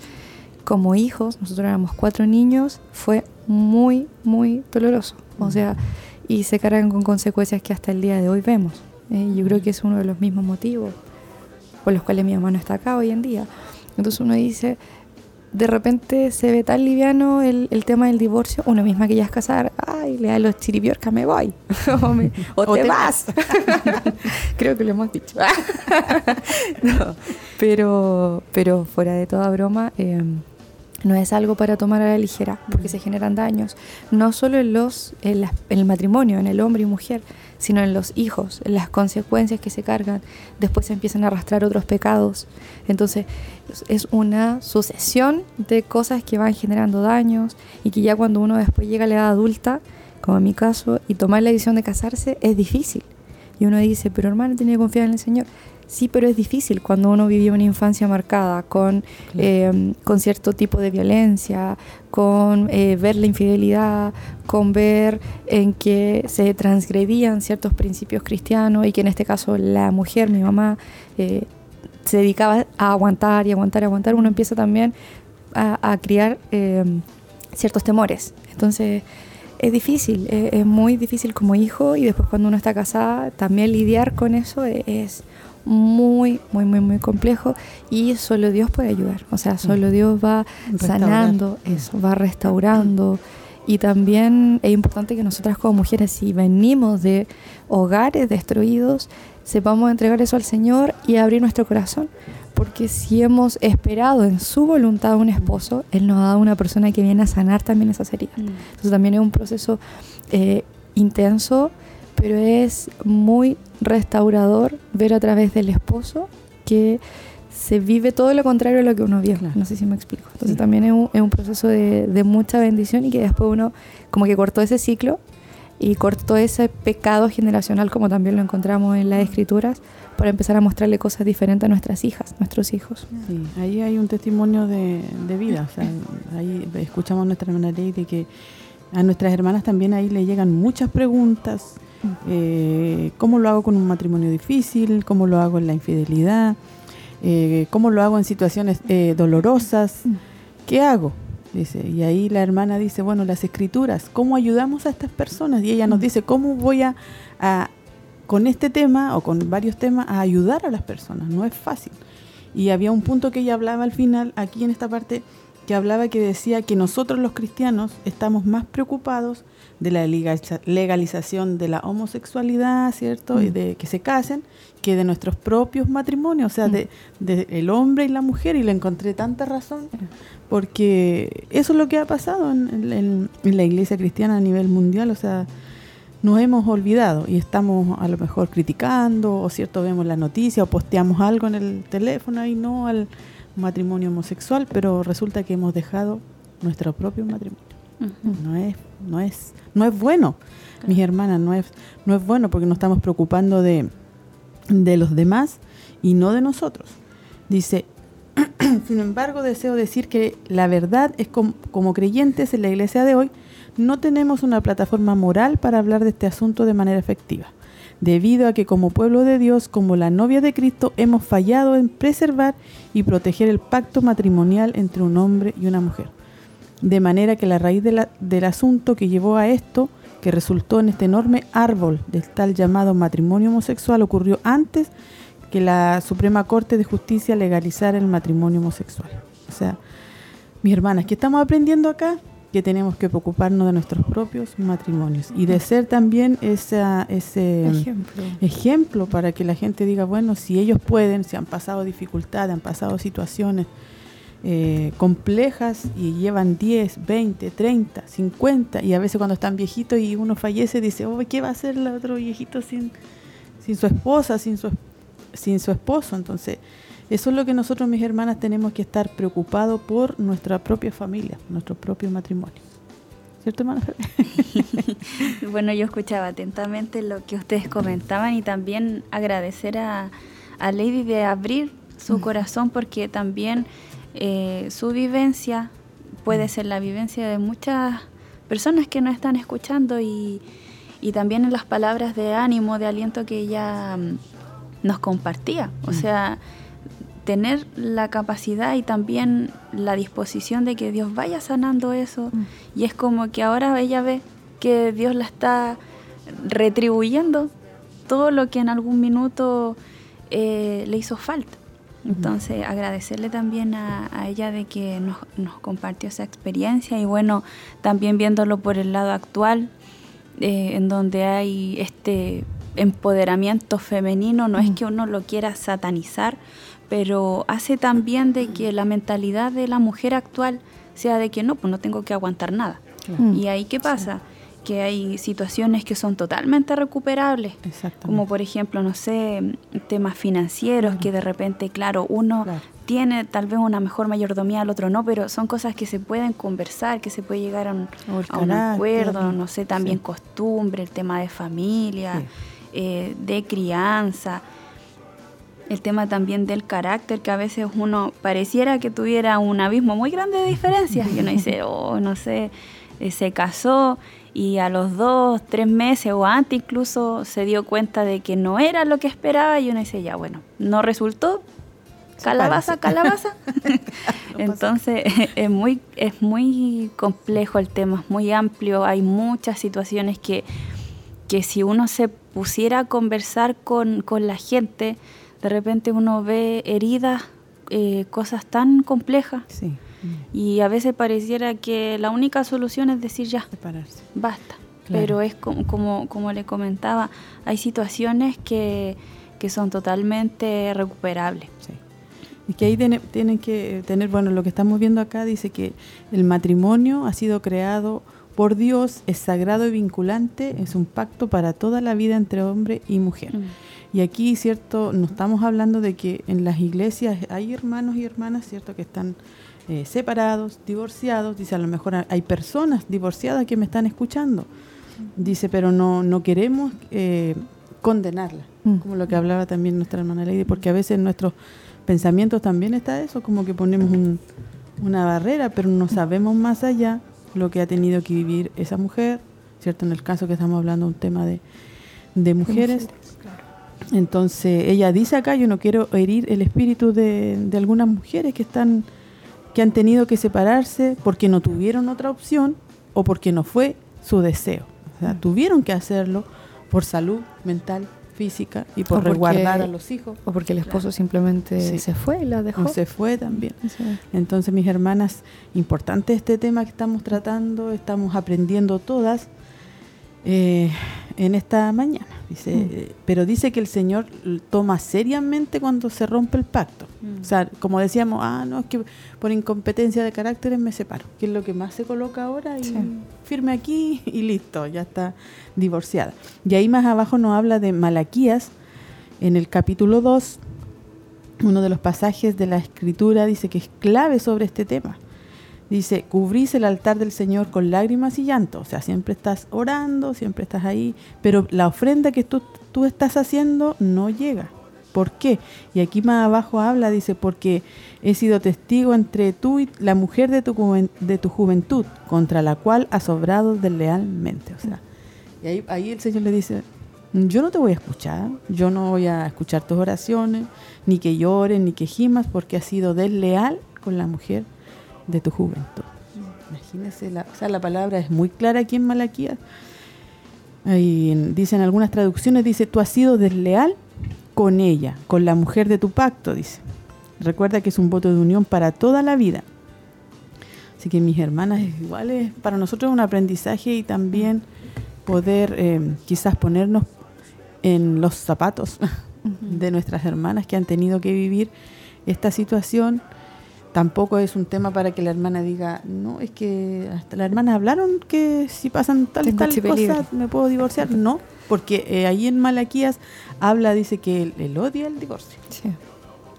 como hijos, nosotros éramos cuatro niños, fue muy, muy doloroso. O sea, y se cargan con consecuencias que hasta el día de hoy vemos. yo creo que es uno de los mismos motivos por los cuales mi mamá no está acá hoy en día. Entonces uno dice, de repente se ve tan liviano el, tema del divorcio, uno misma que ya es casar, ay, le da los chiripiorcas, me voy, o, te, vas. Creo que lo hemos dicho. pero, pero fuera de toda broma, em, no es algo para tomar a la ligera, porque se generan daños, no solo en, los, en, el matrimonio, en el hombre y mujer, sino en los hijos, en las consecuencias que se cargan, después se empiezan a arrastrar otros pecados. Entonces es una sucesión de cosas que van generando daños y que ya cuando uno después llega a la edad adulta, como en mi caso, y tomar la decisión de casarse es difícil. Y uno dice, pero hermano, tiene que confiar en el Señor. Sí, pero es difícil cuando uno vivió una infancia marcada con, eh, con cierto tipo de violencia, con eh, ver la infidelidad, con ver en que se transgredían ciertos principios cristianos y que en este caso la mujer, mi mamá, eh, se dedicaba a aguantar y aguantar y aguantar, uno empieza también a, criar ciertos temores. Entonces es difícil, es, muy difícil como hijo y después cuando uno está casada también lidiar con eso es muy, muy, muy, muy complejo y solo Dios puede ayudar. O sea, solo mm. Dios va sanando eso, va restaurando. Y también es importante que nosotras como mujeres, si venimos de hogares destruidos, sepamos entregar eso al Señor y abrir nuestro corazón. Porque si hemos esperado en su voluntad un esposo, Él nos ha dado una persona que viene a sanar también esas heridas. Mm. Entonces también es un proceso eh, intenso pero es muy restaurador ver a través del esposo que se vive todo lo contrario a lo que uno vio. No sé si me explico. Entonces también es un, es un proceso de, de, mucha bendición y que después uno como que cortó ese ciclo y cortó ese pecado generacional como también lo encontramos en las escrituras para empezar a mostrarle cosas diferentes a nuestras hijas, nuestros hijos. Sí, ahí hay un testimonio de, de vida. O sea, ahí escuchamos a nuestra hermana Ley de que a nuestras hermanas también ahí le llegan muchas preguntas eh, cómo lo hago con un matrimonio difícil, cómo lo hago en la infidelidad, eh, cómo lo hago en situaciones eh, dolorosas, ¿qué hago? Dice, y ahí la hermana dice, bueno, las escrituras, ¿cómo ayudamos a estas personas? Y ella nos dice, ¿cómo voy a, a con este tema o con varios temas a ayudar a las personas? No es fácil. Y había un punto que ella hablaba al final, aquí en esta parte, que hablaba que decía que nosotros los cristianos estamos más preocupados de la legalización de la homosexualidad, ¿cierto? Y mm. de que se casen, que de nuestros propios matrimonios, o sea, mm. de, el hombre y la mujer, y le encontré tanta razón, porque eso es lo que ha pasado en, la iglesia cristiana a nivel mundial, o sea, nos hemos olvidado y estamos a lo mejor criticando, o cierto, vemos la noticia, o posteamos algo en el teléfono y no al matrimonio homosexual, pero resulta que hemos dejado nuestro propio matrimonio. No es, no es, no es bueno, mis hermanas, no es, no es bueno porque nos estamos preocupando de, de los demás y no de nosotros. Dice, sin embargo, deseo decir que la verdad es como, como creyentes en la iglesia de hoy, no tenemos una plataforma moral para hablar de este asunto de manera efectiva, debido a que como pueblo de Dios, como la novia de Cristo, hemos fallado en preservar y proteger el pacto matrimonial entre un hombre y una mujer. de manera que la raíz del asunto que llevó a esto, que resultó en este enorme árbol del tal llamado matrimonio homosexual, ocurrió antes que la Suprema Corte de Justicia legalizara el matrimonio homosexual. O sea, mis hermanas, ¿qué estamos aprendiendo acá? Que tenemos que preocuparnos de nuestros propios matrimonios y de ser también ese ejemplo. ejemplo para que la gente diga, bueno, si ellos pueden, si han pasado dificultades, han pasado situaciones eh, complejas y llevan 10, 20, 30, 50 y a veces cuando están viejitos y uno fallece dice, oh, ¿qué va a hacer el otro viejito sin, sin su esposa, sin su, sin su esposo? Entonces, eso es lo que nosotros, mis hermanas, tenemos que estar preocupados por nuestra propia familia, nuestro propio matrimonio. ¿Cierto, hermana? bueno, yo escuchaba atentamente lo que ustedes comentaban y también agradecer a, a Lady de abrir su corazón porque también eh, su vivencia puede ser la vivencia de muchas personas que nos están escuchando y, también en las palabras de ánimo, de aliento que ella mm, nos compartía. O sea, tener la capacidad y también la disposición de que Dios vaya sanando eso. Y es como que ahora ella ve que Dios la está retribuyendo todo lo que en algún minuto eh, le hizo falta. Entonces, agradecerle también a, ella de que nos, compartió esa experiencia y bueno, también viéndolo por el lado actual, eh, en donde hay este empoderamiento femenino, no es que uno lo quiera satanizar, pero hace también de que la mentalidad de la mujer actual sea de que no, pues no tengo que aguantar nada. Y ahí, ¿qué pasa? que hay situaciones que son totalmente recuperables, como por ejemplo, no sé, temas financieros, que de repente, claro, uno tiene tal vez una mejor mayordomía, el otro no, pero son cosas que se pueden conversar, que se puede llegar a un, acuerdo, no sé, también costumbre, el tema de familia, eh, de crianza el tema también del carácter, que a veces uno pareciera que tuviera un abismo muy grande de diferencias, y uno dice, oh, no sé, eh, se casó y a los dos, tres meses o antes incluso se dio cuenta de que no era lo que esperaba y uno dice, ya bueno, no resultó, calabaza, calabaza. Entonces es muy, es muy complejo el tema, es muy amplio, hay muchas situaciones que, que si uno se pusiera a conversar con, la gente, de repente uno ve heridas, eh, cosas tan complejas. Sí y a veces pareciera que la única solución es decir ya, Separarse. basta. Pero es como, como, como, le comentaba, hay situaciones que, que son totalmente recuperables. Sí. Y que ahí tienen que tener, bueno, lo que estamos viendo acá dice que el matrimonio ha sido creado por Dios, es sagrado y vinculante, es un pacto para toda la vida entre hombre y mujer. Mm. Y aquí, cierto, no estamos hablando de que en las iglesias hay hermanos y hermanas, cierto, que están eh, separados, divorciados, dice a lo mejor hay personas divorciadas que me están escuchando, dice, pero no, no queremos eh, condenarla, mm. como lo que hablaba también nuestra hermana Lady, porque a veces en nuestros pensamientos también está eso, como que ponemos una barrera, pero no sabemos más allá lo que ha tenido que vivir esa mujer, ¿cierto? En el caso que estamos hablando un tema de, de mujeres. Entonces, ella dice acá, yo no quiero herir el espíritu de, de algunas mujeres que están que han tenido que separarse porque no tuvieron otra opción o porque no fue su deseo. O sea, mm. tuvieron que hacerlo por salud mental, física y por resguardar a los hijos. O porque el esposo simplemente se fue y la dejó. se fue también. Entonces, mis hermanas, importante este tema que estamos tratando, estamos aprendiendo todas eh, en esta mañana. Dice, mm. pero dice que el Señor toma seriamente cuando se rompe el pacto. Mm. O sea, como decíamos, ah, no, es que por incompetencia de caracteres me separo, que es lo que más se coloca ahora, y firme aquí y listo, ya está divorciada. Y ahí más abajo nos habla de Malaquías, en el capítulo 2, uno de los pasajes de la escritura dice que es clave sobre este tema. Dice, cubrís el altar del Señor con lágrimas y llanto. O sea, siempre estás orando, siempre estás ahí, pero la ofrenda que tú, tú estás haciendo no llega. ¿Por qué? Y aquí más abajo habla, dice, porque he sido testigo entre tú y la mujer de tu, de tu juventud, contra la cual has obrado deslealmente. O sea, y ahí, ahí el Señor le dice, yo no te voy a escuchar, yo no voy a escuchar tus oraciones, ni que llores, ni que gimas, porque has sido desleal con la mujer de tu juventud. Imagínense, la, o sea, la palabra es muy clara aquí en Malaquías. Ahí en- dicen algunas traducciones, dice, tú has sido desleal con ella, con la mujer de tu pacto, dice. Recuerda que es un voto de unión para toda la vida. Así que mis hermanas, igual es para nosotros un aprendizaje y también poder eh, quizás ponernos en los zapatos de nuestras hermanas que han tenido que vivir esta situación. Tampoco es un tema para que la hermana diga, no, es que hasta las hermanas hablaron que si pasan tales, Tengo cosas libre. me puedo divorciar. No, porque eh, ahí en Malaquías habla, dice que él, él odia el divorcio. Sí.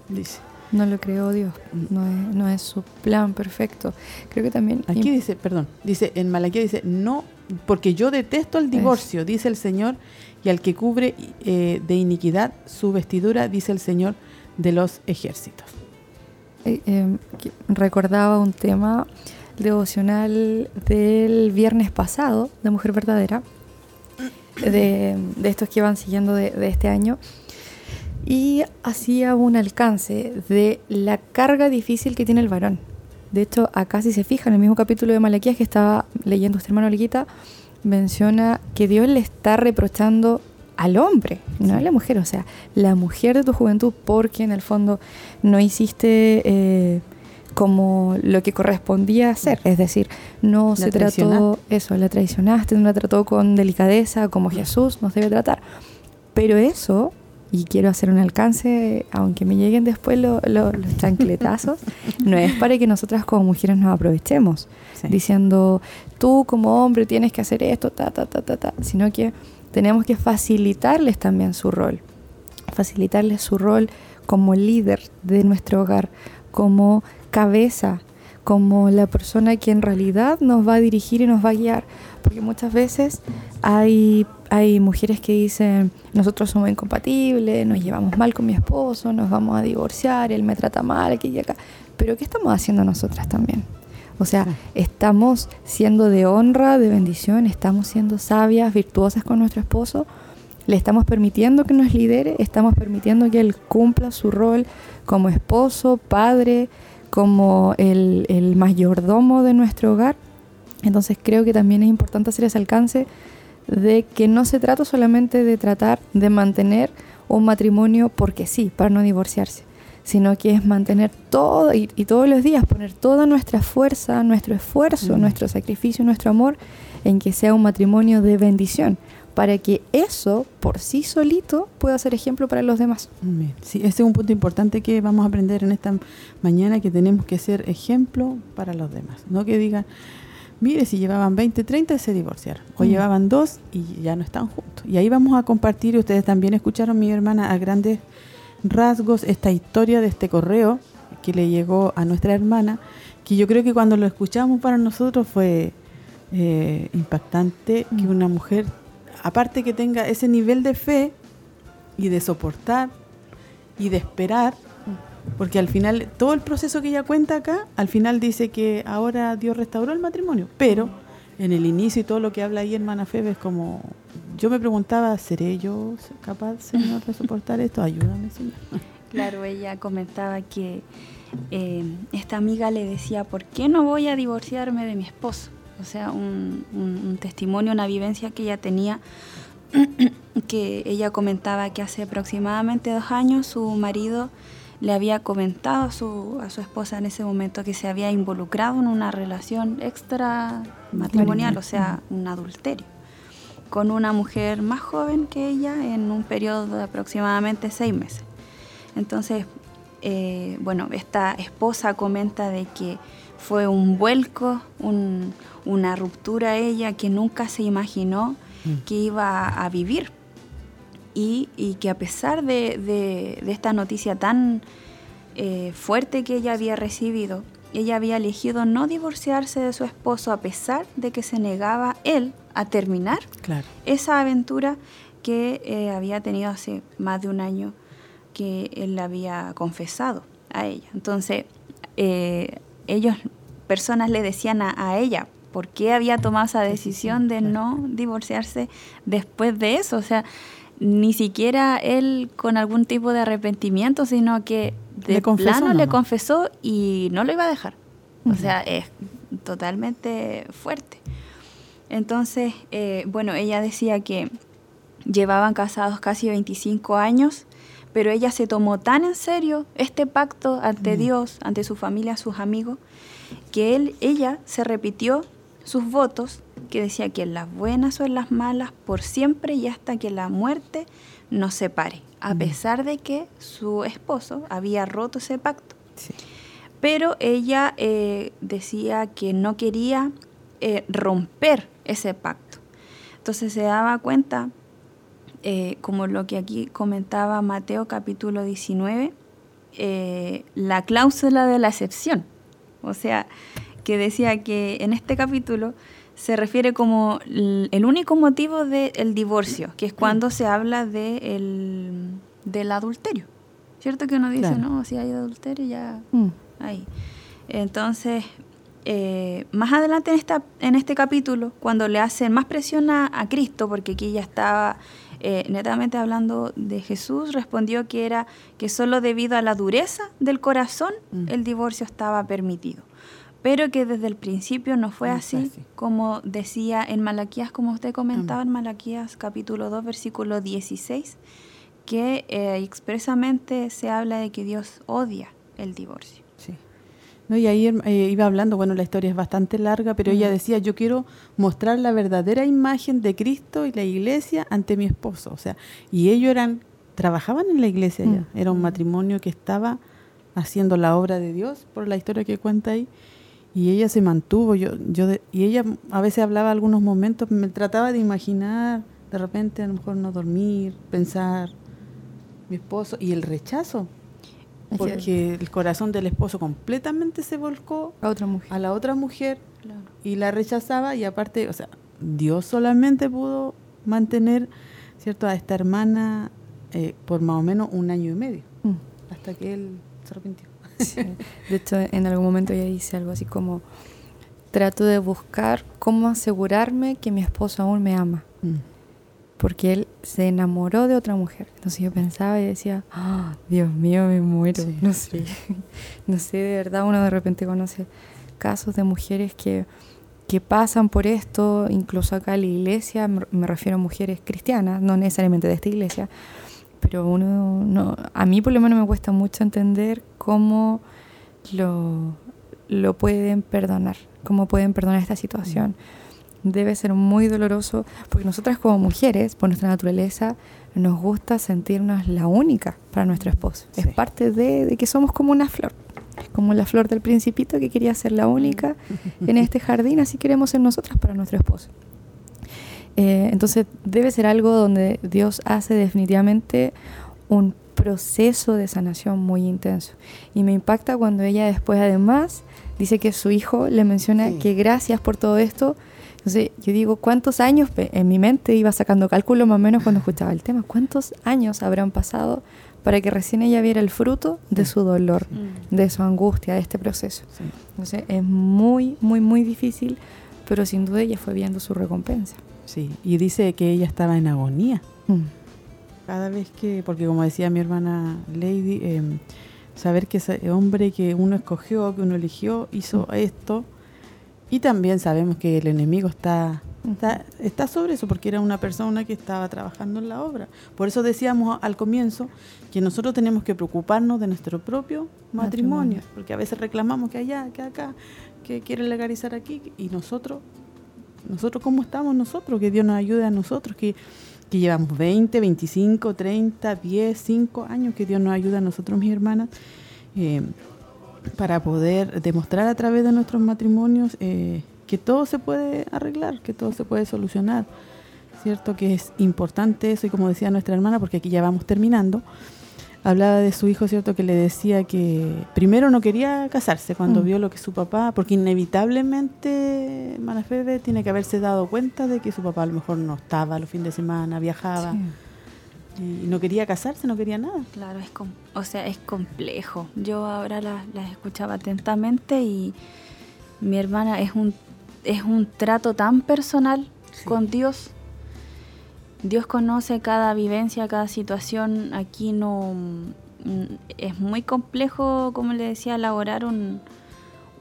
Dice. No lo creó Dios, no es, no es su plan perfecto. Creo que también... Aquí dice, perdón, dice en Malaquías dice, no, porque yo detesto el divorcio, dice el Señor, y al que cubre eh, de iniquidad su vestidura, dice el Señor de los ejércitos. Eh, que- recordaba un tema devocional del viernes pasado de Mujer Verdadera, de, estos que van siguiendo de, este año, y hacía un alcance de la carga difícil que tiene el varón. De hecho, acá si se fija en el mismo capítulo de Malaquías que estaba leyendo este hermano Olguita, menciona que Dios le está reprochando al hombre, no a la mujer, o sea, la mujer de tu juventud, porque en el fondo no hiciste eh, como lo que correspondía hacer, es decir, no La se trató eso, la traicionaste, no la trató con delicadeza como Jesús nos debe tratar. Pero eso, y quiero hacer un alcance, aunque me lleguen después lo- lo- los chancletazos, no es para que nosotras como mujeres nos aprovechemos, Sí. diciendo, tú como hombre tienes que hacer esto, ta, ta, ta, ta, ta, sino que tenemos que facilitarles también su rol, facilitarles su rol como líder de nuestro hogar, como cabeza, como la persona que en realidad nos va a dirigir y nos va a guiar. Porque muchas veces hay, hay mujeres que dicen, nosotros somos incompatibles, nos llevamos mal con mi esposo, nos vamos a divorciar, él me trata mal, aquí y acá. Pero ¿qué estamos haciendo nosotras también? O sea, estamos siendo de honra, de bendición, estamos siendo sabias, virtuosas con nuestro esposo, le estamos permitiendo que nos lidere, estamos permitiendo que él cumpla su rol como esposo, padre, como el, el mayordomo de nuestro hogar. Entonces creo que también es importante hacer ese alcance de que no se trata solamente de tratar de mantener un matrimonio porque sí, para no divorciarse, sino que es mantener todo y, y todos los días poner toda nuestra fuerza, nuestro esfuerzo, nuestro sacrificio, nuestro amor en que sea un matrimonio de bendición, para que eso por sí solito pueda ser ejemplo para los demás. Bien. Sí, ese es un punto importante que vamos a aprender en esta mañana, que tenemos que ser ejemplo para los demás. No que digan, mire, si llevaban 20, 30 se divorciaron, o Mm. llevaban dos y ya no están juntos. Y ahí vamos a compartir, ustedes también escucharon, mi hermana, a grandes rasgos esta historia de este correo que le llegó a nuestra hermana, que yo creo que cuando lo escuchamos para nosotros fue eh, impactante que una mujer, aparte que tenga ese nivel de fe y de soportar y de esperar, porque al final todo el proceso que ella cuenta acá, al final dice que ahora Dios restauró el matrimonio, pero en el inicio y todo lo que habla ahí hermana Febe es como, yo me preguntaba, ¿seré yo capaz, Señor, de soportar esto? Ayúdame, Señor. Claro, ella comentaba que eh, esta amiga le decía, ¿por qué no voy a divorciarme de mi esposo? O sea, un, un- un testimonio, una vivencia que ella tenía, que ella comentaba que hace aproximadamente dos años su marido le había comentado a su, a su esposa en ese momento que se había involucrado en una relación extra matrimonial, o sea, un adulterio, con una mujer más joven que ella en un periodo de aproximadamente seis meses. Entonces, eh, bueno, esta esposa comenta de que fue un vuelco, un- una ruptura ella que nunca se imaginó que iba a vivir. Y, y que a pesar de, de- de esta noticia tan eh, fuerte que ella había recibido, ella había elegido no divorciarse de su esposo a pesar de que se negaba él a terminar Claro. esa aventura que eh, había tenido hace más de un año que él había confesado a ella. Entonces, eh, ellos, personas le decían a, a ella por qué había tomado esa decisión de no divorciarse después de eso. O sea, ni siquiera él con algún tipo de arrepentimiento, sino que de Le plano le nomás. confesó y no lo iba a dejar. O sea, es totalmente fuerte. Entonces, eh, bueno, ella decía que llevaban casados casi 25 años, pero ella se tomó tan en serio este pacto ante Dios, ante su familia, sus amigos, que él, ella se repitió sus votos, que decía que en las buenas o en las malas, por siempre y hasta que la muerte nos separe, a pesar de que su esposo había roto ese pacto. Pero ella eh, decía que no quería eh, romper ese pacto. Entonces se daba cuenta, eh, como lo que aquí comentaba Mateo capítulo 19, la cláusula de la excepción. O sea, que decía que en este capítulo se refiere como el único motivo del divorcio, que es cuando se habla de el, del adulterio. ¿Cierto que uno dice, no, si hay adulterio ya mm. ahí. Entonces, eh, más adelante en, esta, en este capítulo, cuando le hacen más presión a, Cristo, porque aquí ya estaba eh, netamente hablando de Jesús, respondió que era que solo debido a la dureza del corazón mm. el divorcio estaba permitido pero que desde el principio no fue así, como decía en Malaquías, como usted comentaba en Malaquías capítulo 2, versículo 16, que eh, expresamente se habla de que Dios odia el divorcio. No, y ahí eh, iba hablando, bueno, la historia es bastante larga, pero ella decía, yo quiero mostrar la verdadera imagen de Cristo y la iglesia ante mi esposo. O sea, y ellos eran, trabajaban en la iglesia ya, era un matrimonio que estaba haciendo la obra de Dios, por la historia que cuenta ahí. Y ella se mantuvo yo yo y ella a veces hablaba algunos momentos me trataba de imaginar de repente a lo mejor no dormir pensar mi esposo y el rechazo porque el corazón del esposo completamente se volcó a otra mujer a la otra mujer y la rechazaba y aparte o sea Dios solamente pudo mantener cierto a esta hermana eh, por más o menos un año y medio mm. hasta que él se arrepintió de hecho, en algún momento ella dice algo así como, trato de buscar cómo asegurarme que mi esposo aún me ama. Mm. Porque él se enamoró de otra mujer. Entonces yo pensaba y decía, ah, Dios mío, me muero. no sé. no sé, de verdad uno de repente conoce casos de mujeres que, que pasan por esto, incluso acá en la iglesia, me refiero a mujeres cristianas, no necesariamente de esta iglesia, pero uno no, a mí por lo menos me cuesta mucho entender cómo lo, lo pueden perdonar, cómo pueden perdonar esta situación. Debe ser muy doloroso, porque nosotras como mujeres, por nuestra naturaleza, nos gusta sentirnos la única para nuestro esposo. Es parte de, de, que somos como una flor, como la flor del principito que quería ser la única en este jardín, así queremos ser nosotras para nuestro esposo. Eh, entonces debe ser algo donde Dios hace definitivamente un proceso de sanación muy intenso. Y me impacta cuando ella después además dice que su hijo le menciona que gracias por todo esto. Entonces yo digo, ¿cuántos años? En mi mente iba sacando cálculo más o menos cuando escuchaba el tema. ¿Cuántos años habrán pasado para que recién ella viera el fruto de su dolor, mm. de su angustia, de este proceso? Entonces es muy, muy, muy difícil, pero sin duda ella fue viendo su recompensa. Sí, y dice que ella estaba en agonía. Mm. Cada vez que, porque como decía mi hermana Lady, em, saber que ese hombre que uno escogió, que uno eligió, hizo mm. esto. Y también sabemos que el enemigo está, está, está, sobre eso, porque era una persona que estaba trabajando en la obra. Por eso decíamos al comienzo que nosotros tenemos que preocuparnos de nuestro propio matrimonio, matrimonio. porque a veces reclamamos que allá, que acá, que quieren legalizar aquí, y nosotros nosotros cómo estamos nosotros, que Dios nos ayude a nosotros, que, llevamos 20, 25, 30, 10, 5 años, que Dios nos ayude a nosotros, mis hermanas, eh, para poder demostrar a través de nuestros matrimonios eh, que todo se puede arreglar, que todo se puede solucionar. ¿Cierto? Que es importante eso, y como decía nuestra hermana, porque aquí ya vamos terminando, hablaba de su hijo, ¿cierto? Que le decía que primero no quería casarse cuando mm. vio lo que su papá, porque inevitablemente Manafebe tiene que haberse dado cuenta de que su papá a lo mejor no estaba los fines de semana, viajaba. Y no quería casarse, no quería nada. Claro, es o sea, es complejo. Yo ahora las, escuchaba atentamente y mi hermana es un, es un trato tan personal con Dios Dios conoce cada vivencia, cada situación. Aquí no mm, es muy complejo, como le decía, elaborar un,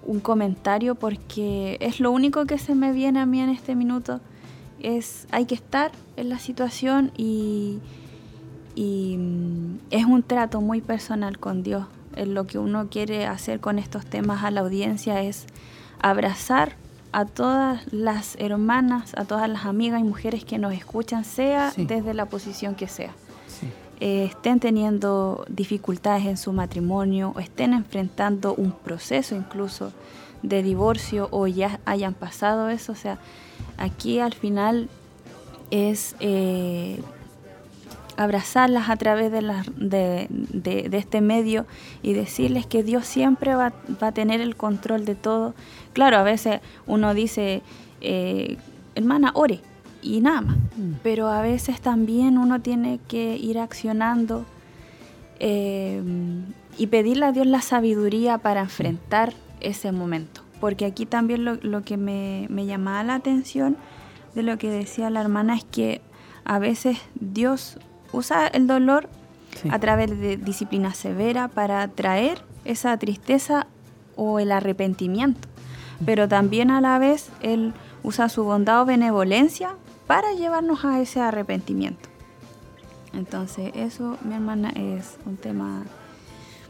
un comentario porque es lo único que se me viene a mí en este minuto. Es, hay que estar en la situación y, y mm, es un trato muy personal con Dios. lo que uno quiere hacer con estos temas a la audiencia es abrazar a todas las hermanas, a todas las amigas y mujeres que nos escuchan, sea desde la posición que sea. Eh, estén teniendo dificultades en su matrimonio o estén enfrentando un proceso incluso de divorcio o ya hayan pasado eso. O sea, aquí al final es eh, abrazarlas a través de, de, este medio y decirles que Dios siempre va, a tener el control de todo. Claro, a veces uno dice, eh, hermana, ore y nada más. Mm. Pero a veces también uno tiene que ir accionando eh, y pedirle a Dios la sabiduría para enfrentar ese momento. Porque aquí también lo, que me, llamaba la atención de lo que decía la hermana es que a veces Dios usa el dolor a través de disciplina severa para traer esa tristeza o el arrepentimiento. Pero también a la vez Él usa su bondad o benevolencia para llevarnos a ese arrepentimiento. Entonces, eso, mi hermana, es un tema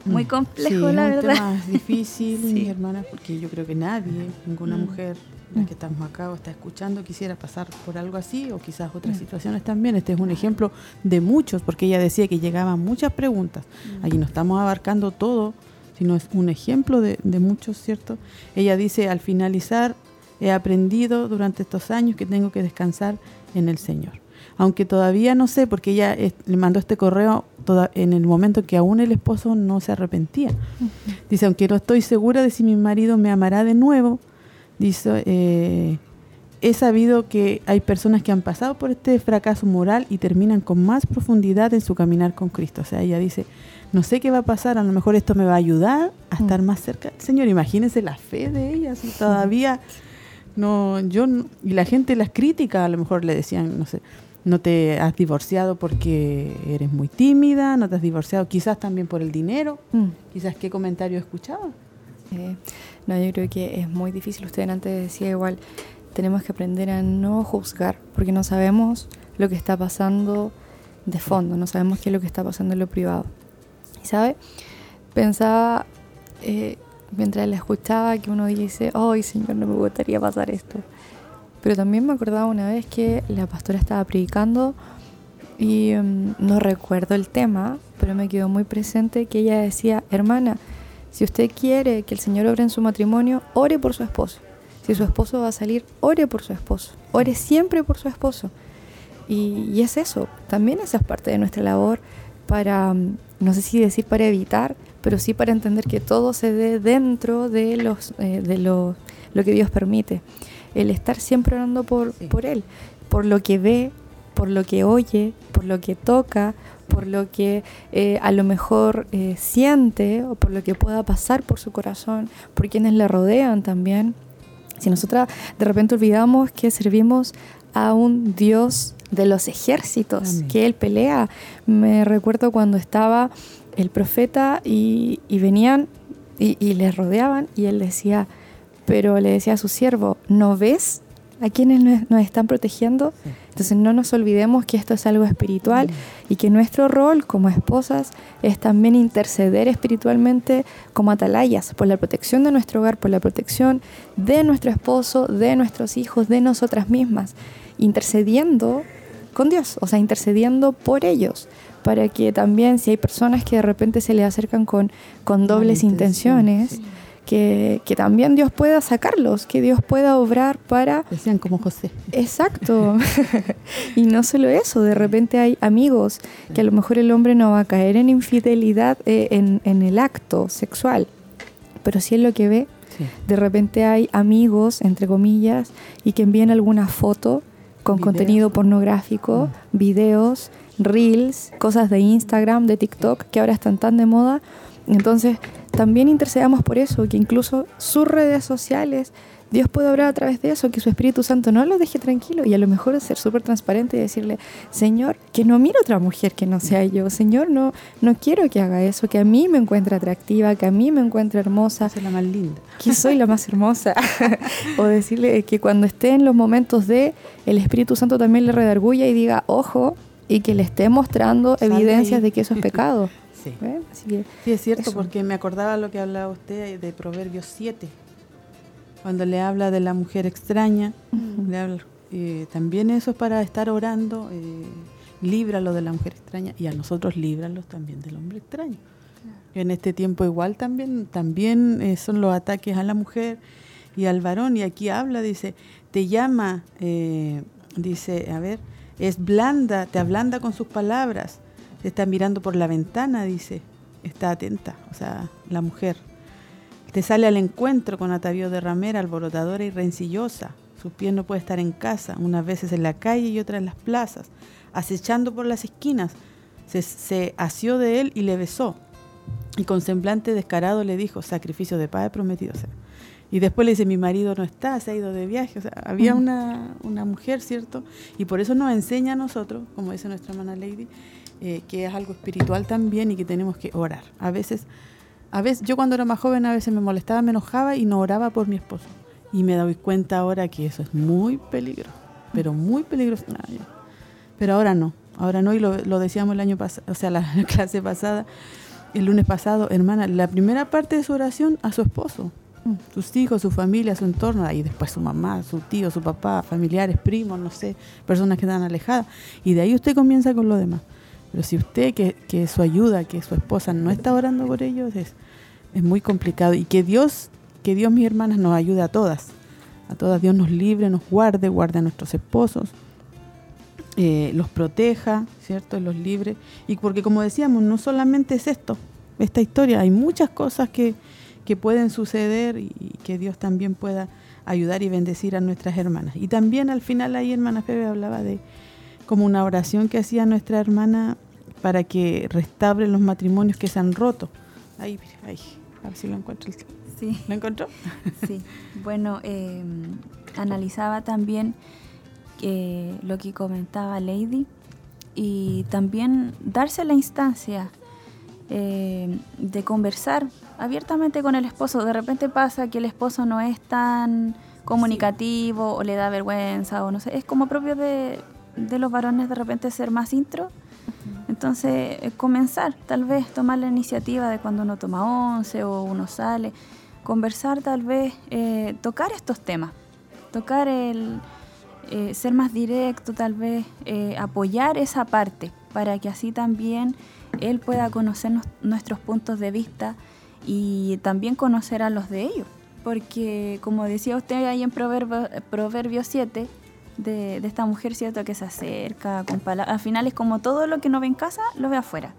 muy mm. complejo, la verdad. Es un tema difícil, mi hermana, porque yo creo que nadie, ninguna mm. mujer la que estamos acá o está escuchando quisiera pasar por algo así o quizás otras mm. situaciones también. Este es un ejemplo de muchos, porque ella decía que llegaban muchas preguntas. Aquí no estamos abarcando todo, sino es un ejemplo de, de muchos, ¿cierto? Ella dice, al finalizar he aprendido durante estos años que tengo que descansar en el Señor. Aunque todavía no sé, porque ella le mandó este correo en el momento que aún el esposo no se arrepentía. Dice, aunque no estoy segura de si mi marido me amará de nuevo, dice, eh, he sabido que hay personas que han pasado por este fracaso moral y terminan con más profundidad en su caminar con Cristo. O sea, ella dice, no sé qué va a pasar, a lo mejor esto me va a ayudar a estar más cerca del Señor. Imagínense la fe de ella, si todavía no, yo y la gente las críticas a lo mejor le decían, no sé, no te has divorciado porque eres muy tímida, no te has divorciado quizás también por el dinero, mm. quizás qué comentario escuchaban. Eh, no, yo creo que es muy difícil. Usted antes decía igual, tenemos que aprender a no juzgar, porque no sabemos lo que está pasando de fondo, no sabemos qué es lo que está pasando en lo privado. Y sabe, pensaba eh, mientras la escuchaba que uno dice, ay Señor, no me gustaría pasar esto. Pero también me acordaba una vez que la pastora estaba predicando y mm, no recuerdo el tema, pero me quedó muy presente que ella decía, hermana, si usted quiere que el Señor obre en su matrimonio, ore por su esposo. Si su esposo va a salir, ore por su esposo. Ore siempre por su esposo. Y, es eso, también esa es parte de nuestra labor para, mm, no sé si decir para evitar, pero sí para entender que todo se dé dentro de, eh, de lo, que Dios permite. El estar siempre orando por, por Él, por lo que ve, por lo que oye, por lo que toca, por lo que eh, a lo mejor eh, siente o por lo que pueda pasar por su corazón, por quienes le rodean también. Si nosotras de repente olvidamos que servimos a un Dios de los ejércitos, que Él pelea. Me recuerdo cuando estaba el profeta y, venían y, y les rodeaban y él decía, pero le decía a su siervo, ¿no ves a quienes nos están protegiendo? Entonces no nos olvidemos que esto es algo espiritual y que nuestro rol como esposas es también interceder espiritualmente como atalayas por la protección de nuestro hogar, por la protección de nuestro esposo, de nuestros hijos, de nosotras mismas, intercediendo con Dios, o sea, intercediendo por ellos para que también si hay personas que de repente se le acercan con, con dobles intenciones, que, que, también Dios pueda sacarlos, que Dios pueda obrar para... Decían como José. Exacto. y no solo eso, de repente hay amigos que a lo mejor el hombre no va a caer en infidelidad eh, en, en, el acto sexual, pero si es lo que ve, de repente hay amigos, entre comillas, y que envían alguna foto con contenido pornográfico, mm. videos reels, cosas de Instagram, de TikTok, que ahora están tan de moda. Entonces, también intercedamos por eso, que incluso sus redes sociales Dios puede obrar a través de eso, que su Espíritu Santo no lo deje tranquilo y a lo mejor ser súper transparente y decirle, Señor, que no mire otra mujer que no sea yo, Señor, no, no quiero que haga eso, que a mí me encuentre atractiva, que a mí me encuentre hermosa. Soy la más linda. Que soy la más hermosa. o decirle que cuando esté en los momentos de, el Espíritu Santo también le redarguya y diga, ojo, y que le esté mostrando evidencias de que eso es pecado. Sí. sí, es cierto, porque me acordaba lo que hablaba usted de Proverbios 7, cuando le habla de la mujer extraña, eh, también eso es para estar orando, eh, líbralo de la mujer extraña y a nosotros líbralos también del hombre extraño. En este tiempo igual también, también eh, son los ataques a la mujer y al varón, y aquí habla, dice, te llama, eh, dice, a ver, es blanda, te ablanda con sus palabras, te está mirando por la ventana, dice, está atenta, o sea, la mujer. Te sale al encuentro con atavío de ramera, alborotadora y rencillosa. Su pie no puede estar en casa, unas veces en la calle y otras en las plazas, acechando por las esquinas. Se, asió de él y le besó. Y con semblante descarado le dijo, sacrificio de padre prometido. y después le dice, mi marido no está, se ha ido de viaje. O sea, había una, una, mujer, ¿cierto? Y por eso nos enseña a nosotros, como dice nuestra hermana Lady, eh, que es algo espiritual también y que tenemos que orar. A veces a veces, yo cuando era más joven a veces me molestaba, me enojaba y no oraba por mi esposo. Y me doy cuenta ahora que eso es muy peligroso, pero muy peligroso. pero ahora no, ahora no, y lo, decíamos el año pasado, o sea, la clase pasada, el lunes pasado, hermana, la primera parte de su oración a su esposo, sus hijos, su familia, su entorno, y después su mamá, su tío, su papá, familiares, primos, no sé, personas que están alejadas, y de ahí usted comienza con lo demás. Pero si usted, que, que su ayuda, que su esposa no está orando por ellos, es, es muy complicado. Y que Dios, que Dios, mis hermanas, nos ayude a todas. A todas Dios nos libre, nos guarde, guarde a nuestros esposos, eh, los proteja, ¿cierto? Los libre. Y porque como decíamos, no solamente es esto, esta historia, hay muchas cosas que, que pueden suceder y que Dios también pueda ayudar y bendecir a nuestras hermanas. Y también al final ahí hermana Febe hablaba de como una oración que hacía nuestra hermana para que restauren los matrimonios que se han roto. Ahí, ahí, a ver si lo encuentro. Sí. ¿Lo encontró? Sí. Bueno, em, analizaba también eh, lo que comentaba Lady y también darse la instancia em, de conversar abiertamente con el esposo. De repente pasa que el esposo no es tan comunicativo o le da vergüenza o no sé, es como propio de, de los varones de repente ser más intro. Entonces, eh, comenzar, tal vez tomar la iniciativa de cuando uno toma once o uno sale, conversar tal vez, eh, tocar estos temas, tocar el eh, ser más directo, tal vez apoyar esa parte para que así también él pueda conocer nuestros puntos de vista y también conocer a los de ellos. Porque como decía usted ahí en Proverbio, Proverbio 7, de, esta mujer, ¿cierto? Que se acerca con palabras. Al final es como todo lo que no ve en casa, lo ve afuera.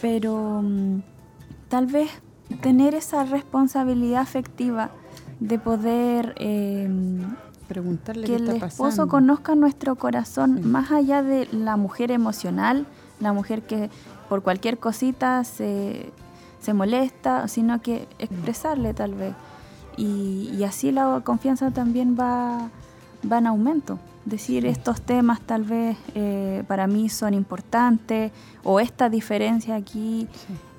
Pero mm, tal vez tener esa responsabilidad afectiva de poder em, preguntarle que el esposo conozca nuestro corazón más allá de la mujer emocional, la mujer que por cualquier cosita se, se molesta, sino que expresarle tal vez. Y, y así la confianza también va va en aumento. Decir estos temas tal vez eh, para mí son importantes o esta diferencia aquí,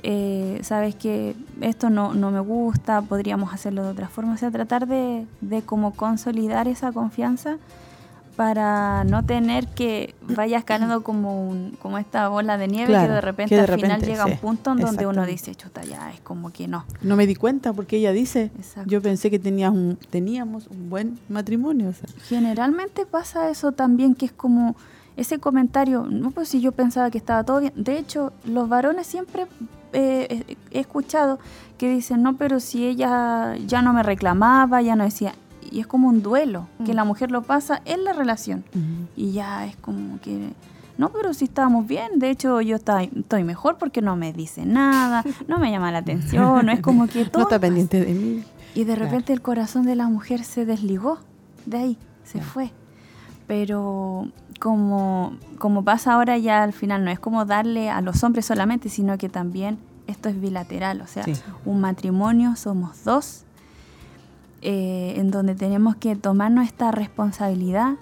eh, sabes que esto no, no, me gusta, podríamos hacerlo de otra forma. O sea, tratar de, de como consolidar esa confianza para no tener que vaya escalando como un, como esta bola de nieve que de repente al final llega a un punto en donde uno dice, chuta, ya es como que no. No me di cuenta porque ella dice, yo pensé que tenías un, teníamos un buen matrimonio. Generalmente pasa eso también, que es como ese comentario, no pues si yo pensaba que estaba todo bien. De hecho, los varones siempre eh, he escuchado que dicen, no, pero si ella ya no me reclamaba, ya no decía, y es como un duelo, que la mm. mujer lo pasa en la relación. Y ya es como que, no, pero si estábamos bien, de hecho yo estoy, estoy mejor porque no me dice nada, no me llama la atención, no es como que todo... No está pendiente de mí. Y de repente el corazón de la mujer se desligó de ahí, se fue. Pero como, como pasa ahora ya al final, no es como darle a los hombres solamente, sino que también esto es bilateral, o sea, un matrimonio somos dos eh, en donde tenemos que tomar nuestra responsabilidad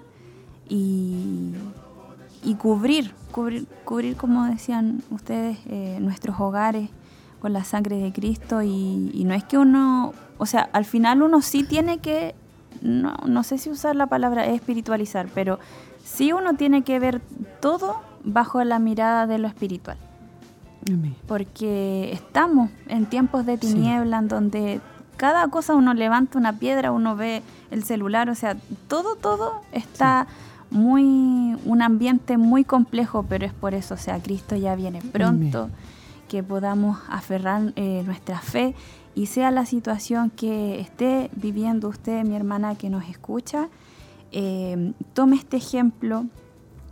y, y cubrir, cubrir, cubrir, como decían ustedes, eh, nuestros hogares con la sangre de Cristo. Y, y, no es que uno, o sea, al final uno sí tiene que, no, no sé si usar la palabra espiritualizar, pero sí uno tiene que ver todo bajo la mirada de lo espiritual. Porque estamos en tiempos de tiniebla en donde cada cosa uno levanta una piedra, uno ve el celular, o sea, todo, todo está muy, un ambiente muy complejo, pero es por eso, o sea, Cristo ya viene pronto, que podamos aferrar eh, nuestra fe y sea la situación que esté viviendo usted, mi hermana que nos escucha, eh, tome este ejemplo,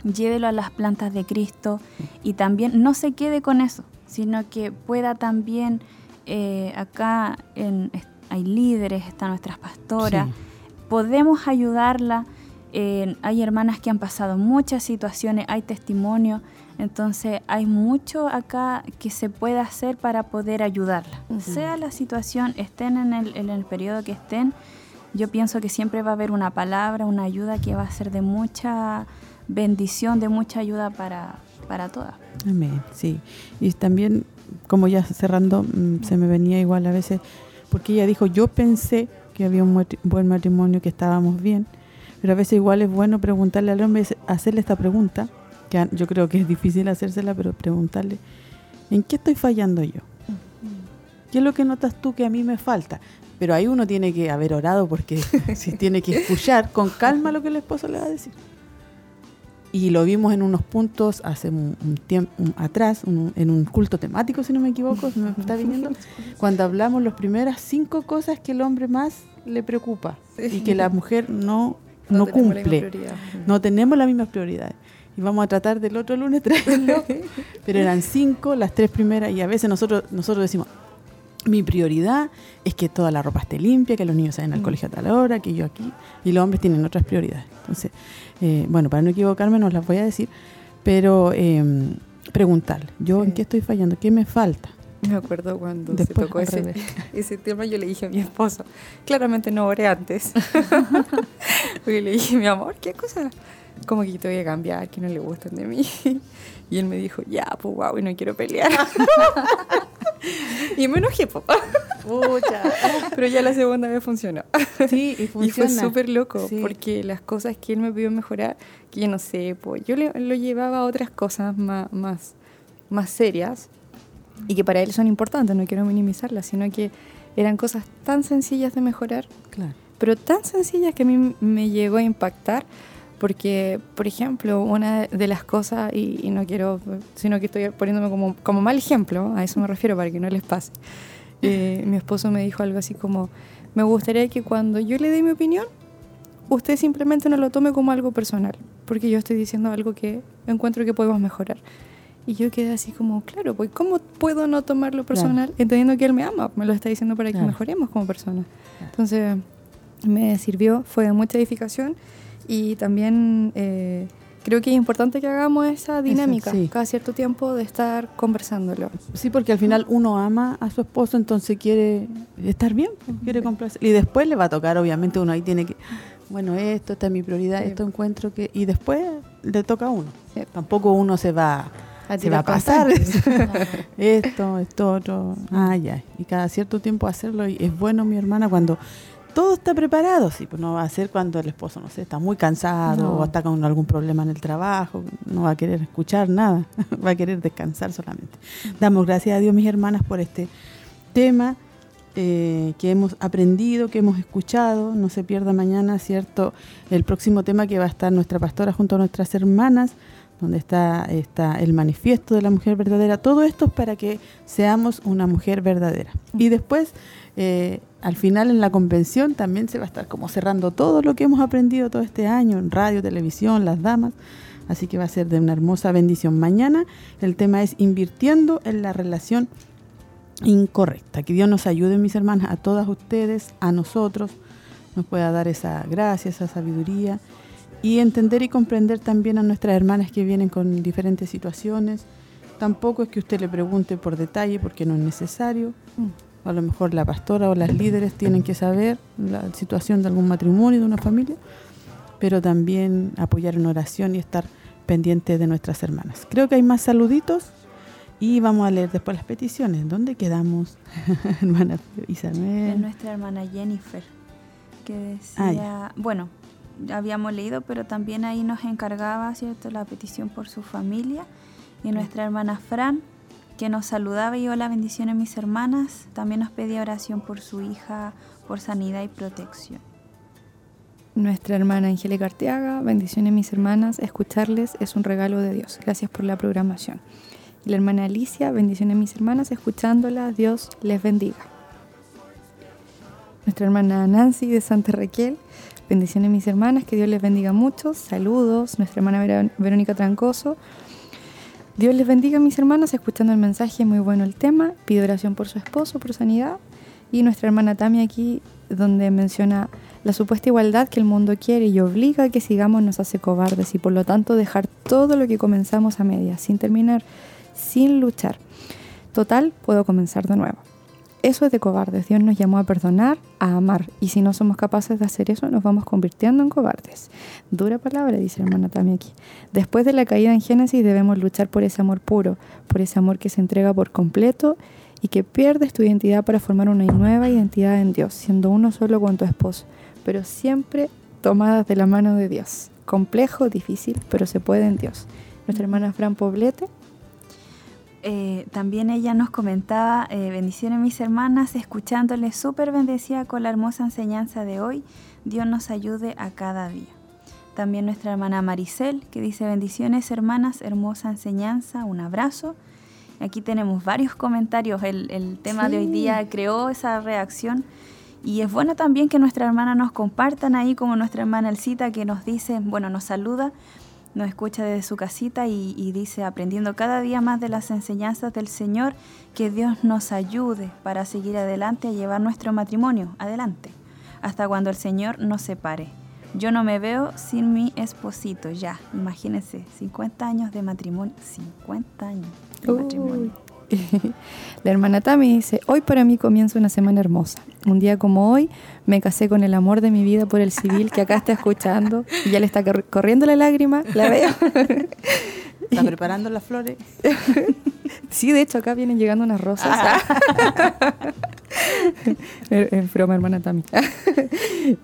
llévelo a las plantas de Cristo y también no se quede con eso, sino que pueda también, eh, acá en, hay líderes, están nuestras pastoras, podemos ayudarla. hay hermanas que han pasado muchas situaciones, hay testimonio, entonces hay mucho acá que se puede hacer para poder ayudarla. Sea la situación, estén en el, en el periodo que estén, yo pienso que siempre va a haber una palabra, una ayuda que va a ser de mucha bendición, de mucha ayuda para, para todas. Amén, sí. Y también, como ya cerrando, mm, se me venía igual a veces, porque ella dijo, yo pensé que había un buen matrimonio, que estábamos bien, pero a veces igual es bueno preguntarle al hombre, hacerle esta pregunta, que yo creo que es difícil hacérsela, pero preguntarle, ¿en qué estoy fallando yo? ¿Qué es lo que notas tú que a mí me falta? Pero ahí uno tiene que haber orado porque si tiene que escuchar con calma lo que el esposo le va a decir y lo vimos en unos puntos hace un, tiempo atrás, en un culto temático, si no me equivoco, si me está viniendo, cuando hablamos las primeras cinco cosas que el hombre más le preocupa y que la mujer no, no, cumple. No tenemos las mismas prioridades. Y vamos a tratar del otro lunes traerlo, pero eran cinco, las tres primeras, y a veces nosotros, nosotros decimos, mi prioridad es que toda la ropa esté limpia, que los niños vayan al mm. colegio a tal hora, que yo aquí, y los hombres tienen otras prioridades. Entonces, eh, bueno, para no equivocarme, no las voy a decir, pero eh, preguntarle, ¿yo en qué estoy fallando? ¿Qué me falta? Me acuerdo cuando se tocó ese, ese, tema, yo le dije a mi esposo, claramente no oré antes, porque le dije, mi amor, ¿qué cosa? Como que te voy a cambiar, que no le gustan de mí. Y él me dijo, ya, pues wow, y no quiero pelear. y me enojé, papá. Pero ya la segunda vez funcionó. Sí, y funciona. Y fue súper loco, porque las cosas que él me pidió mejorar, que yo no sé, pues yo le, lo llevaba a otras cosas más, más, más serias y que para él son importantes, no quiero minimizarlas, sino que eran cosas tan sencillas de mejorar, claro. pero tan sencillas que a mí me llegó a impactar porque, por ejemplo, una de las cosas, y, no quiero, sino que estoy poniéndome como, como mal ejemplo, a eso me refiero para que no les pase, eh, mi esposo me dijo algo así como, me gustaría que cuando yo le dé mi opinión, usted simplemente no lo tome como algo personal, porque yo estoy diciendo algo que encuentro que podemos mejorar. Y yo quedé así como, claro, pues ¿cómo puedo no tomarlo personal? Entendiendo que él me ama, me lo está diciendo para que mejoremos como persona. Entonces, me sirvió, fue de mucha edificación y también eh, creo que es importante que hagamos esa dinámica cada cierto tiempo de estar conversándolo. Sí, porque al final uno ama a su esposo, entonces quiere estar bien, pues, quiere complacer. Y después le va a tocar, obviamente, uno ahí tiene que, bueno, esto, esta es mi prioridad, esto encuentro que... Y después le toca a uno. Tampoco uno se va... A se va a pasar esto, esto, otro. Ah, ya. Y cada cierto tiempo hacerlo. Y es bueno, mi hermana, cuando todo está preparado, sí, pues no va a ser cuando el esposo, no sé, está muy cansado o está con algún problema en el trabajo, no va a querer escuchar nada, va a querer descansar solamente. Damos gracias a Dios, mis hermanas, por este tema eh, que hemos aprendido, que hemos escuchado. No se pierda mañana, ¿cierto? El próximo tema que va a estar nuestra pastora junto a nuestras hermanas, donde está, está el manifiesto de la mujer verdadera. Todo esto es para que seamos una mujer verdadera. Y después... Eh, al final en la convención también se va a estar como cerrando todo lo que hemos aprendido todo este año en radio, televisión, las damas. Así que va a ser de una hermosa bendición. Mañana el tema es invirtiendo en la relación incorrecta. Que Dios nos ayude, mis hermanas, a todas ustedes, a nosotros, nos pueda dar esa gracia, esa sabiduría y entender y comprender también a nuestras hermanas que vienen con diferentes situaciones. Tampoco es que usted le pregunte por detalle porque no es necesario. A lo mejor la pastora o las líderes tienen que saber la situación de algún matrimonio, de una familia, pero también apoyar en oración y estar pendiente de nuestras hermanas. Creo que hay más saluditos y vamos a leer después las peticiones. ¿Dónde quedamos, hermana Isabel? Es nuestra hermana Jennifer, que decía, bueno, habíamos leído, pero también ahí nos encargaba, ¿cierto?, la petición por su familia. Y nuestra hermana Fran, que nos saludaba y hola, bendiciones mis hermanas, también nos pedía oración por su hija, por sanidad y protección. Nuestra hermana Angélica Arteaga, bendiciones mis hermanas, escucharles es un regalo de Dios. Gracias por la programación. Y la hermana Alicia, bendiciones mis hermanas, escuchándola, Dios les bendiga. Nuestra hermana Nancy de Santa Raquel, bendiciones mis hermanas, que Dios les bendiga mucho. Saludos, nuestra hermana Verónica Trancoso. Dios les bendiga mis hermanas, escuchando el mensaje, muy bueno el tema. Pido oración por su esposo, por sanidad. Y nuestra hermana Tami aquí, donde menciona la supuesta igualdad que el mundo quiere y obliga a que sigamos nos hace cobardes y por lo tanto dejar todo lo que comenzamos a medias, sin terminar sin luchar. Total, puedo comenzar de nuevo. Eso es de cobardes. Dios nos llamó a perdonar, a amar. Y si no somos capaces de hacer eso, nos vamos convirtiendo en cobardes. Dura palabra, dice hermana también aquí. Después de la caída en Génesis debemos luchar por ese amor puro, por ese amor que se entrega por completo y que pierdes tu identidad para formar una nueva identidad en Dios, siendo uno solo con tu esposo, pero siempre tomadas de la mano de Dios. Complejo, difícil, pero se puede en Dios. Nuestra hermana Fran Poblete eh, también ella nos comentaba, eh, bendiciones mis hermanas, escuchándole súper bendecida con la hermosa enseñanza de hoy. Dios nos ayude a cada día. También nuestra hermana Maricel, que dice bendiciones hermanas, hermosa enseñanza, un abrazo. Aquí tenemos varios comentarios, el, tema de hoy día creó esa reacción. Y es bueno también que nuestra hermana nos compartan ahí, como nuestra hermana Elcita, que nos dice, bueno, nos saluda, nos escucha desde su casita y, dice, aprendiendo cada día más de las enseñanzas del Señor, que Dios nos ayude para seguir adelante a llevar nuestro matrimonio adelante, hasta cuando el Señor nos separe. Yo no me veo sin mi esposito, ya, imagínense, 50 años de matrimonio, 50 años de matrimonio. La hermana Tami dice, hoy para mí comienza una semana hermosa. Un día como hoy me casé con el amor de mi vida por el civil que acá está escuchando y ya le está corriendo la lágrima, la veo. Está preparando las flores. Sí, de hecho acá vienen llegando unas rosas. Ah. en broma, hermana Tami.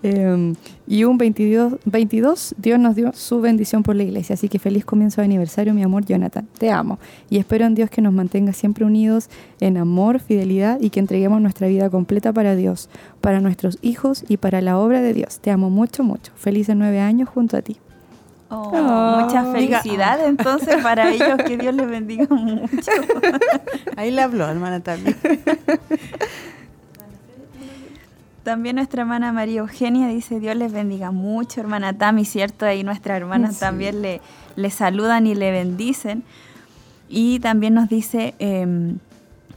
Em, y un 22, 22, Dios nos dio su bendición por la iglesia. Así que feliz comienzo de aniversario, mi amor Jonathan. Te amo. Y espero en Dios que nos mantenga siempre unidos en amor, fidelidad y que entreguemos nuestra vida completa para Dios, para nuestros hijos y para la obra de Dios. Te amo mucho, mucho. Felices nueve años junto a ti. Oh, mucha felicidad entonces para ellos, que Dios les bendiga mucho. Ahí le habló, hermana también. También nuestra hermana María Eugenia dice, Dios les bendiga mucho, hermana Tami, ¿cierto? Ahí nuestras hermanas también le, le, saludan y le bendicen. Y también nos dice em,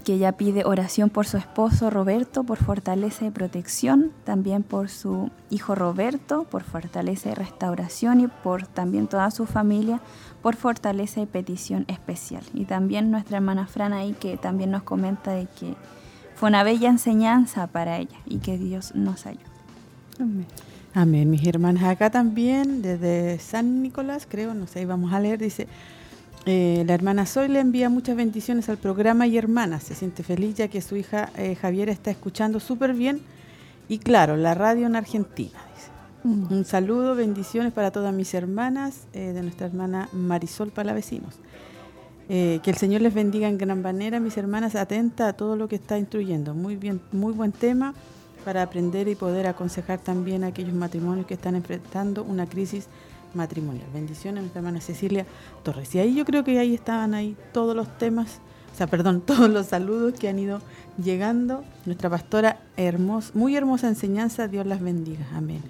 que ella pide oración por su esposo Roberto, por fortaleza y protección, también por su hijo Roberto, por fortaleza y restauración y por también toda su familia, por fortaleza y petición especial. Y también nuestra hermana Fran ahí que también nos comenta de que fue una bella enseñanza para ella y que Dios nos ayude. Amén. Amén, mis hermanas. Acá también, desde San Nicolás, creo, no sé, vamos a leer, dice, eh, la hermana Soy le envía muchas bendiciones al programa y hermanas. Se siente feliz ya que su hija eh, Javiera está escuchando súper bien. Y claro, la radio en Argentina. Dice. Mm. Un saludo, bendiciones para todas mis hermanas, eh, de nuestra hermana Marisol Palavecinos. Que el Señor les bendiga en gran manera, mis hermanas, atenta a todo lo que está instruyendo. Muy bien, muy buen tema para aprender y poder aconsejar también a aquellos matrimonios que están enfrentando una crisis matrimonial. Bendiciones a nuestra hermana Cecilia Torres. Y ahí yo creo que ahí estaban ahí todos los temas, o sea, perdón, todos los saludos que han ido llegando. Nuestra pastora, hermosa, muy hermosa enseñanza, Dios las bendiga. Amén.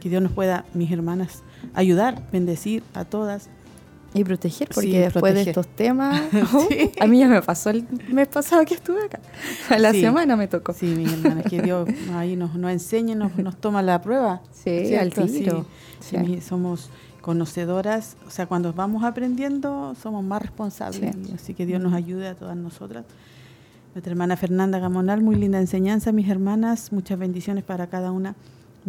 Que Dios nos pueda, mis hermanas, ayudar, bendecir a todas. Y proteger, porque después de estos temas, a mí ya me pasó el mes pasado que estuve acá. A la semana me tocó. Sí, mis hermanas, que Dios ahí nos, nos enseñe, nos, nos toma la prueba. Sí, al tiro. Sí, somos conocedoras, o sea, cuando vamos aprendiendo somos más responsables, así que Dios nos ayude a todas nosotras. Nuestra hermana Fernanda Gamonal, muy linda enseñanza, mis hermanas. Muchas bendiciones para cada una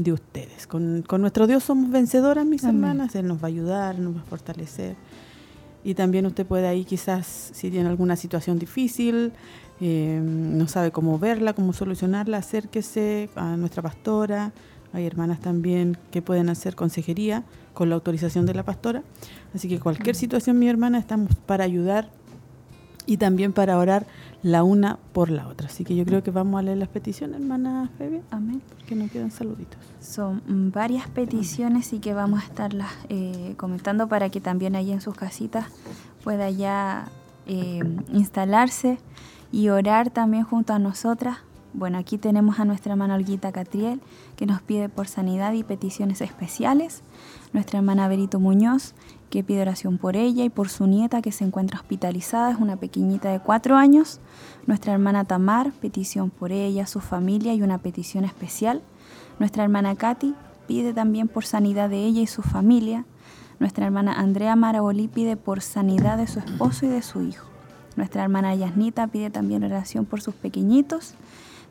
de ustedes. Con, nuestro Dios somos vencedoras, mis hermanas. Él nos va a ayudar, nos va a fortalecer. Y también usted puede ahí quizás, si tiene alguna situación difícil, eh, no sabe cómo verla, cómo solucionarla, acérquese a nuestra pastora. Hay hermanas también que pueden hacer consejería con la autorización de la pastora. Así que cualquier situación, mi hermana, estamos para ayudar y también para orar la una por la otra. Así que yo creo que vamos a leer las peticiones, hermana Febe. Amén. Que nos quedan saluditos. Son varias peticiones y que vamos a estarlas eh, comentando para que también ahí en sus casitas pueda ya eh, instalarse y orar también junto a nosotras. Bueno, aquí tenemos a nuestra hermana Olguita Catriel, que nos pide por sanidad y peticiones especiales. Nuestra hermana Berito Muñoz, que pide oración por ella y por su nieta que se encuentra hospitalizada, es una pequeñita de cuatro años. Nuestra hermana Tamar, petición por ella, su familia y una petición especial. Nuestra hermana Katy pide también por sanidad de ella y su familia. Nuestra hermana Andrea Marabolí pide por sanidad de su esposo y de su hijo. Nuestra hermana Yasnita pide también oración por sus pequeñitos.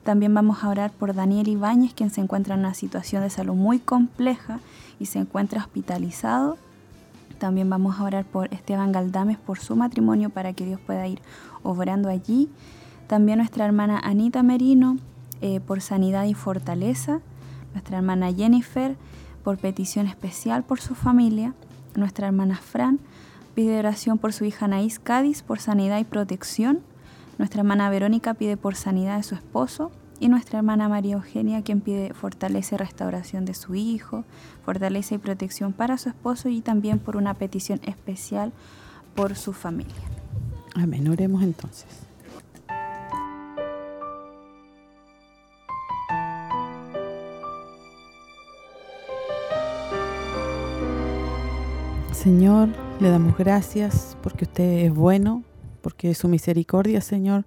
También vamos a orar por Daniel Ibáñez, quien se encuentra en una situación de salud muy compleja y se encuentra hospitalizado también vamos a orar por Esteban Galdames, por su matrimonio, para que Dios pueda ir obrando allí. También nuestra hermana Anita Merino, eh, por sanidad y fortaleza. Nuestra hermana Jennifer, por petición especial por su familia. Nuestra hermana Fran, pide oración por su hija Anaís Cádiz, por sanidad y protección. Nuestra hermana Verónica pide por sanidad de su esposo y nuestra hermana María Eugenia, quien pide fortaleza y restauración de su hijo, fortaleza y protección para su esposo y también por una petición especial por su familia. Amén, oremos entonces. Señor, le damos gracias porque usted es bueno, porque su misericordia, Señor,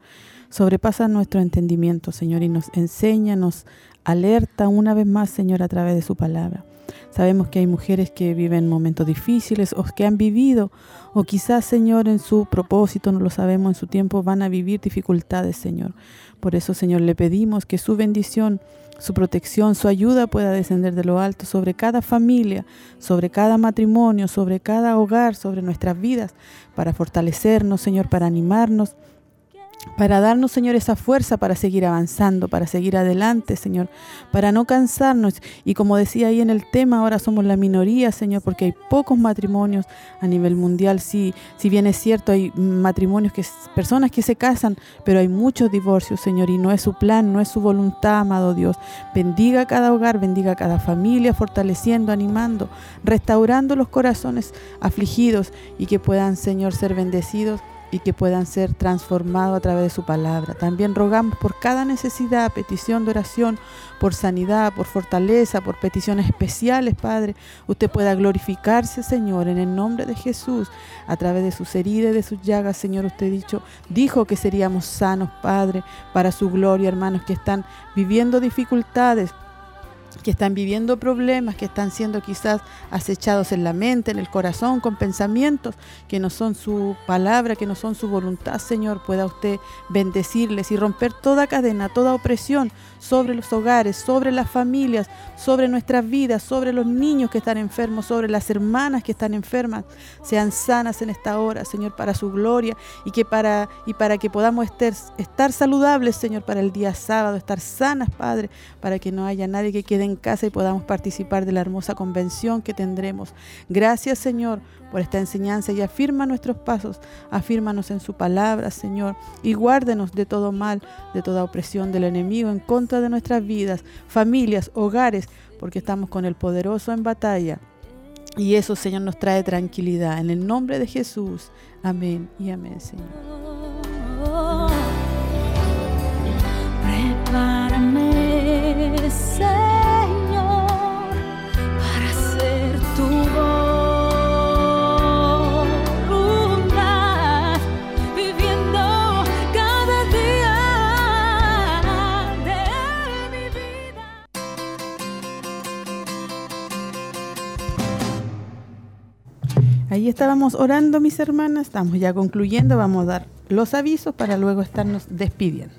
sobrepasa nuestro entendimiento, Señor, y nos enseña, nos alerta una vez más, Señor, a través de su palabra. Sabemos que hay mujeres que viven momentos difíciles o que han vivido, o quizás, Señor, en su propósito, no lo sabemos, en su tiempo van a vivir dificultades, Señor. Por eso, Señor, le pedimos que su bendición, su protección, su ayuda pueda descender de lo alto sobre cada familia, sobre cada matrimonio, sobre cada hogar, sobre nuestras vidas, para fortalecernos, Señor, para animarnos para darnos, Señor, esa fuerza para seguir avanzando, para seguir adelante, Señor, para no cansarnos. Y como decía ahí en el tema, ahora somos la minoría, Señor, porque hay pocos matrimonios a nivel mundial. Sí, si bien es cierto, hay matrimonios, que personas que se casan, pero hay muchos divorcios, Señor, y no es su plan, no es su voluntad, amado Dios. Bendiga cada hogar, bendiga cada familia, fortaleciendo, animando, restaurando los corazones afligidos y que puedan, Señor, ser bendecidos y que puedan ser transformados a través de su palabra. También rogamos por cada necesidad, petición de oración, por sanidad, por fortaleza, por peticiones especiales, Padre. Usted pueda glorificarse, Señor, en el nombre de Jesús, a través de sus heridas, de sus llagas, Señor. Usted dicho, dijo que seríamos sanos, Padre, para su gloria, hermanos que están viviendo dificultades que están viviendo problemas, que están siendo quizás acechados en la mente, en el corazón, con pensamientos que no son su palabra, que no son su voluntad, Señor, pueda usted bendecirles y romper toda cadena, toda opresión sobre los hogares, sobre las familias, sobre nuestras vidas, sobre los niños que están enfermos, sobre las hermanas que están enfermas, sean sanas en esta hora, Señor, para su gloria y que para y para que podamos estar, estar saludables, Señor, para el día sábado, estar sanas, Padre, para que no haya nadie que quede en casa y podamos participar de la hermosa convención que tendremos. Gracias, Señor, por esta enseñanza y afirma nuestros pasos, afírmanos en su palabra, Señor, y guárdenos de todo mal, de toda opresión del enemigo en contra de nuestras vidas, familias, hogares, porque estamos con el poderoso en batalla. Y eso, Señor, nos trae tranquilidad. En el nombre de Jesús. Amén y amén, Señor. Ahí estábamos orando, mis hermanas. Estamos ya concluyendo. Vamos a dar los avisos para luego estarnos despidiendo.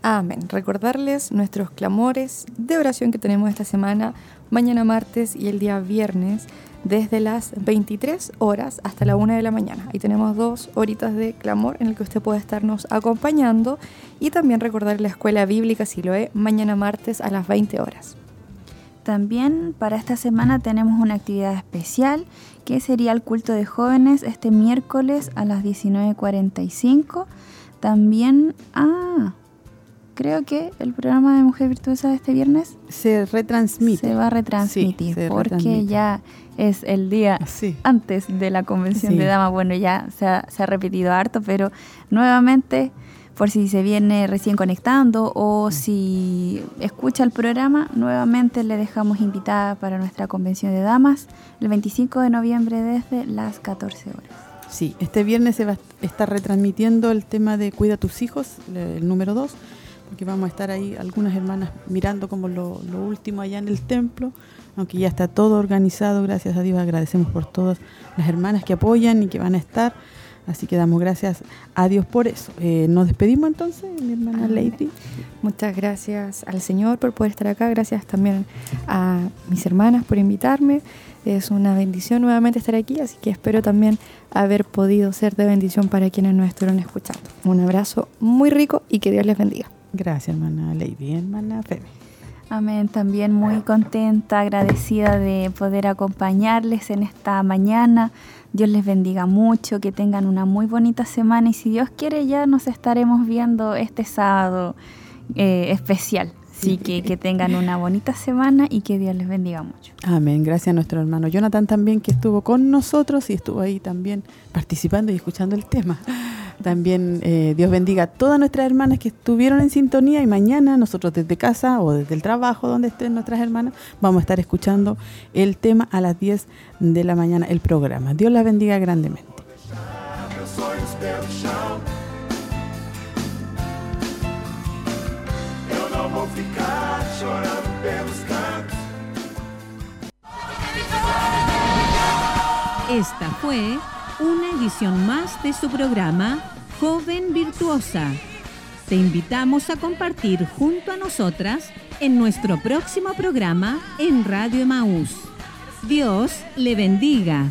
Amén. Recordarles nuestros clamores de oración que tenemos esta semana, mañana martes y el día viernes, desde las 23 horas hasta la 1 de la mañana. Ahí tenemos dos horitas de clamor en el que usted puede estarnos acompañando y también recordar la escuela bíblica si lo es mañana martes a las 20 horas. También para esta semana tenemos una actividad especial que sería el culto de jóvenes este miércoles a las 19.45. También, ah, creo que el programa de Mujer Virtuosa de este viernes se retransmite. Se va a retransmitir porque ya es el día antes de la convención de damas. Bueno, ya se ha, se ha repetido harto, pero nuevamente por si se viene recién conectando o si escucha el programa, nuevamente le dejamos invitada para nuestra convención de damas el 25 de noviembre desde las 14 horas. Sí, este viernes se va a estar retransmitiendo el tema de Cuida a tus hijos, el número 2, porque vamos a estar ahí algunas hermanas mirando como lo, lo último allá en el templo, aunque ya está todo organizado, gracias a Dios agradecemos por todas las hermanas que apoyan y que van a estar Así que damos gracias a Dios por eso. Eh, nos despedimos entonces, mi hermana Lady. Muchas gracias al Señor por poder estar acá. Gracias también a mis hermanas por invitarme. Es una bendición nuevamente estar aquí, así que espero también haber podido ser de bendición para quienes nos estuvieron escuchando. Un abrazo muy rico y que Dios les bendiga. Gracias, hermana Lady, hermana Febe. Amén. También muy contenta, agradecida de poder acompañarles en esta mañana Dios les bendiga mucho, que tengan una muy bonita semana y si Dios quiere ya nos estaremos viendo este sábado eh, especial. Así que que tengan una bonita semana y que Dios les bendiga mucho. Amén. Gracias a nuestro hermano Jonathan también que estuvo con nosotros y estuvo ahí también participando y escuchando el tema. También eh, Dios bendiga a todas nuestras hermanas que estuvieron en sintonía y mañana nosotros desde casa o desde el trabajo donde estén nuestras hermanas vamos a estar escuchando el tema a las 10 de la mañana, el programa. Dios las bendiga grandemente. Esta fue una edición más de su programa Joven Virtuosa. Te invitamos a compartir junto a nosotras en nuestro próximo programa en Radio Emaús. Dios le bendiga.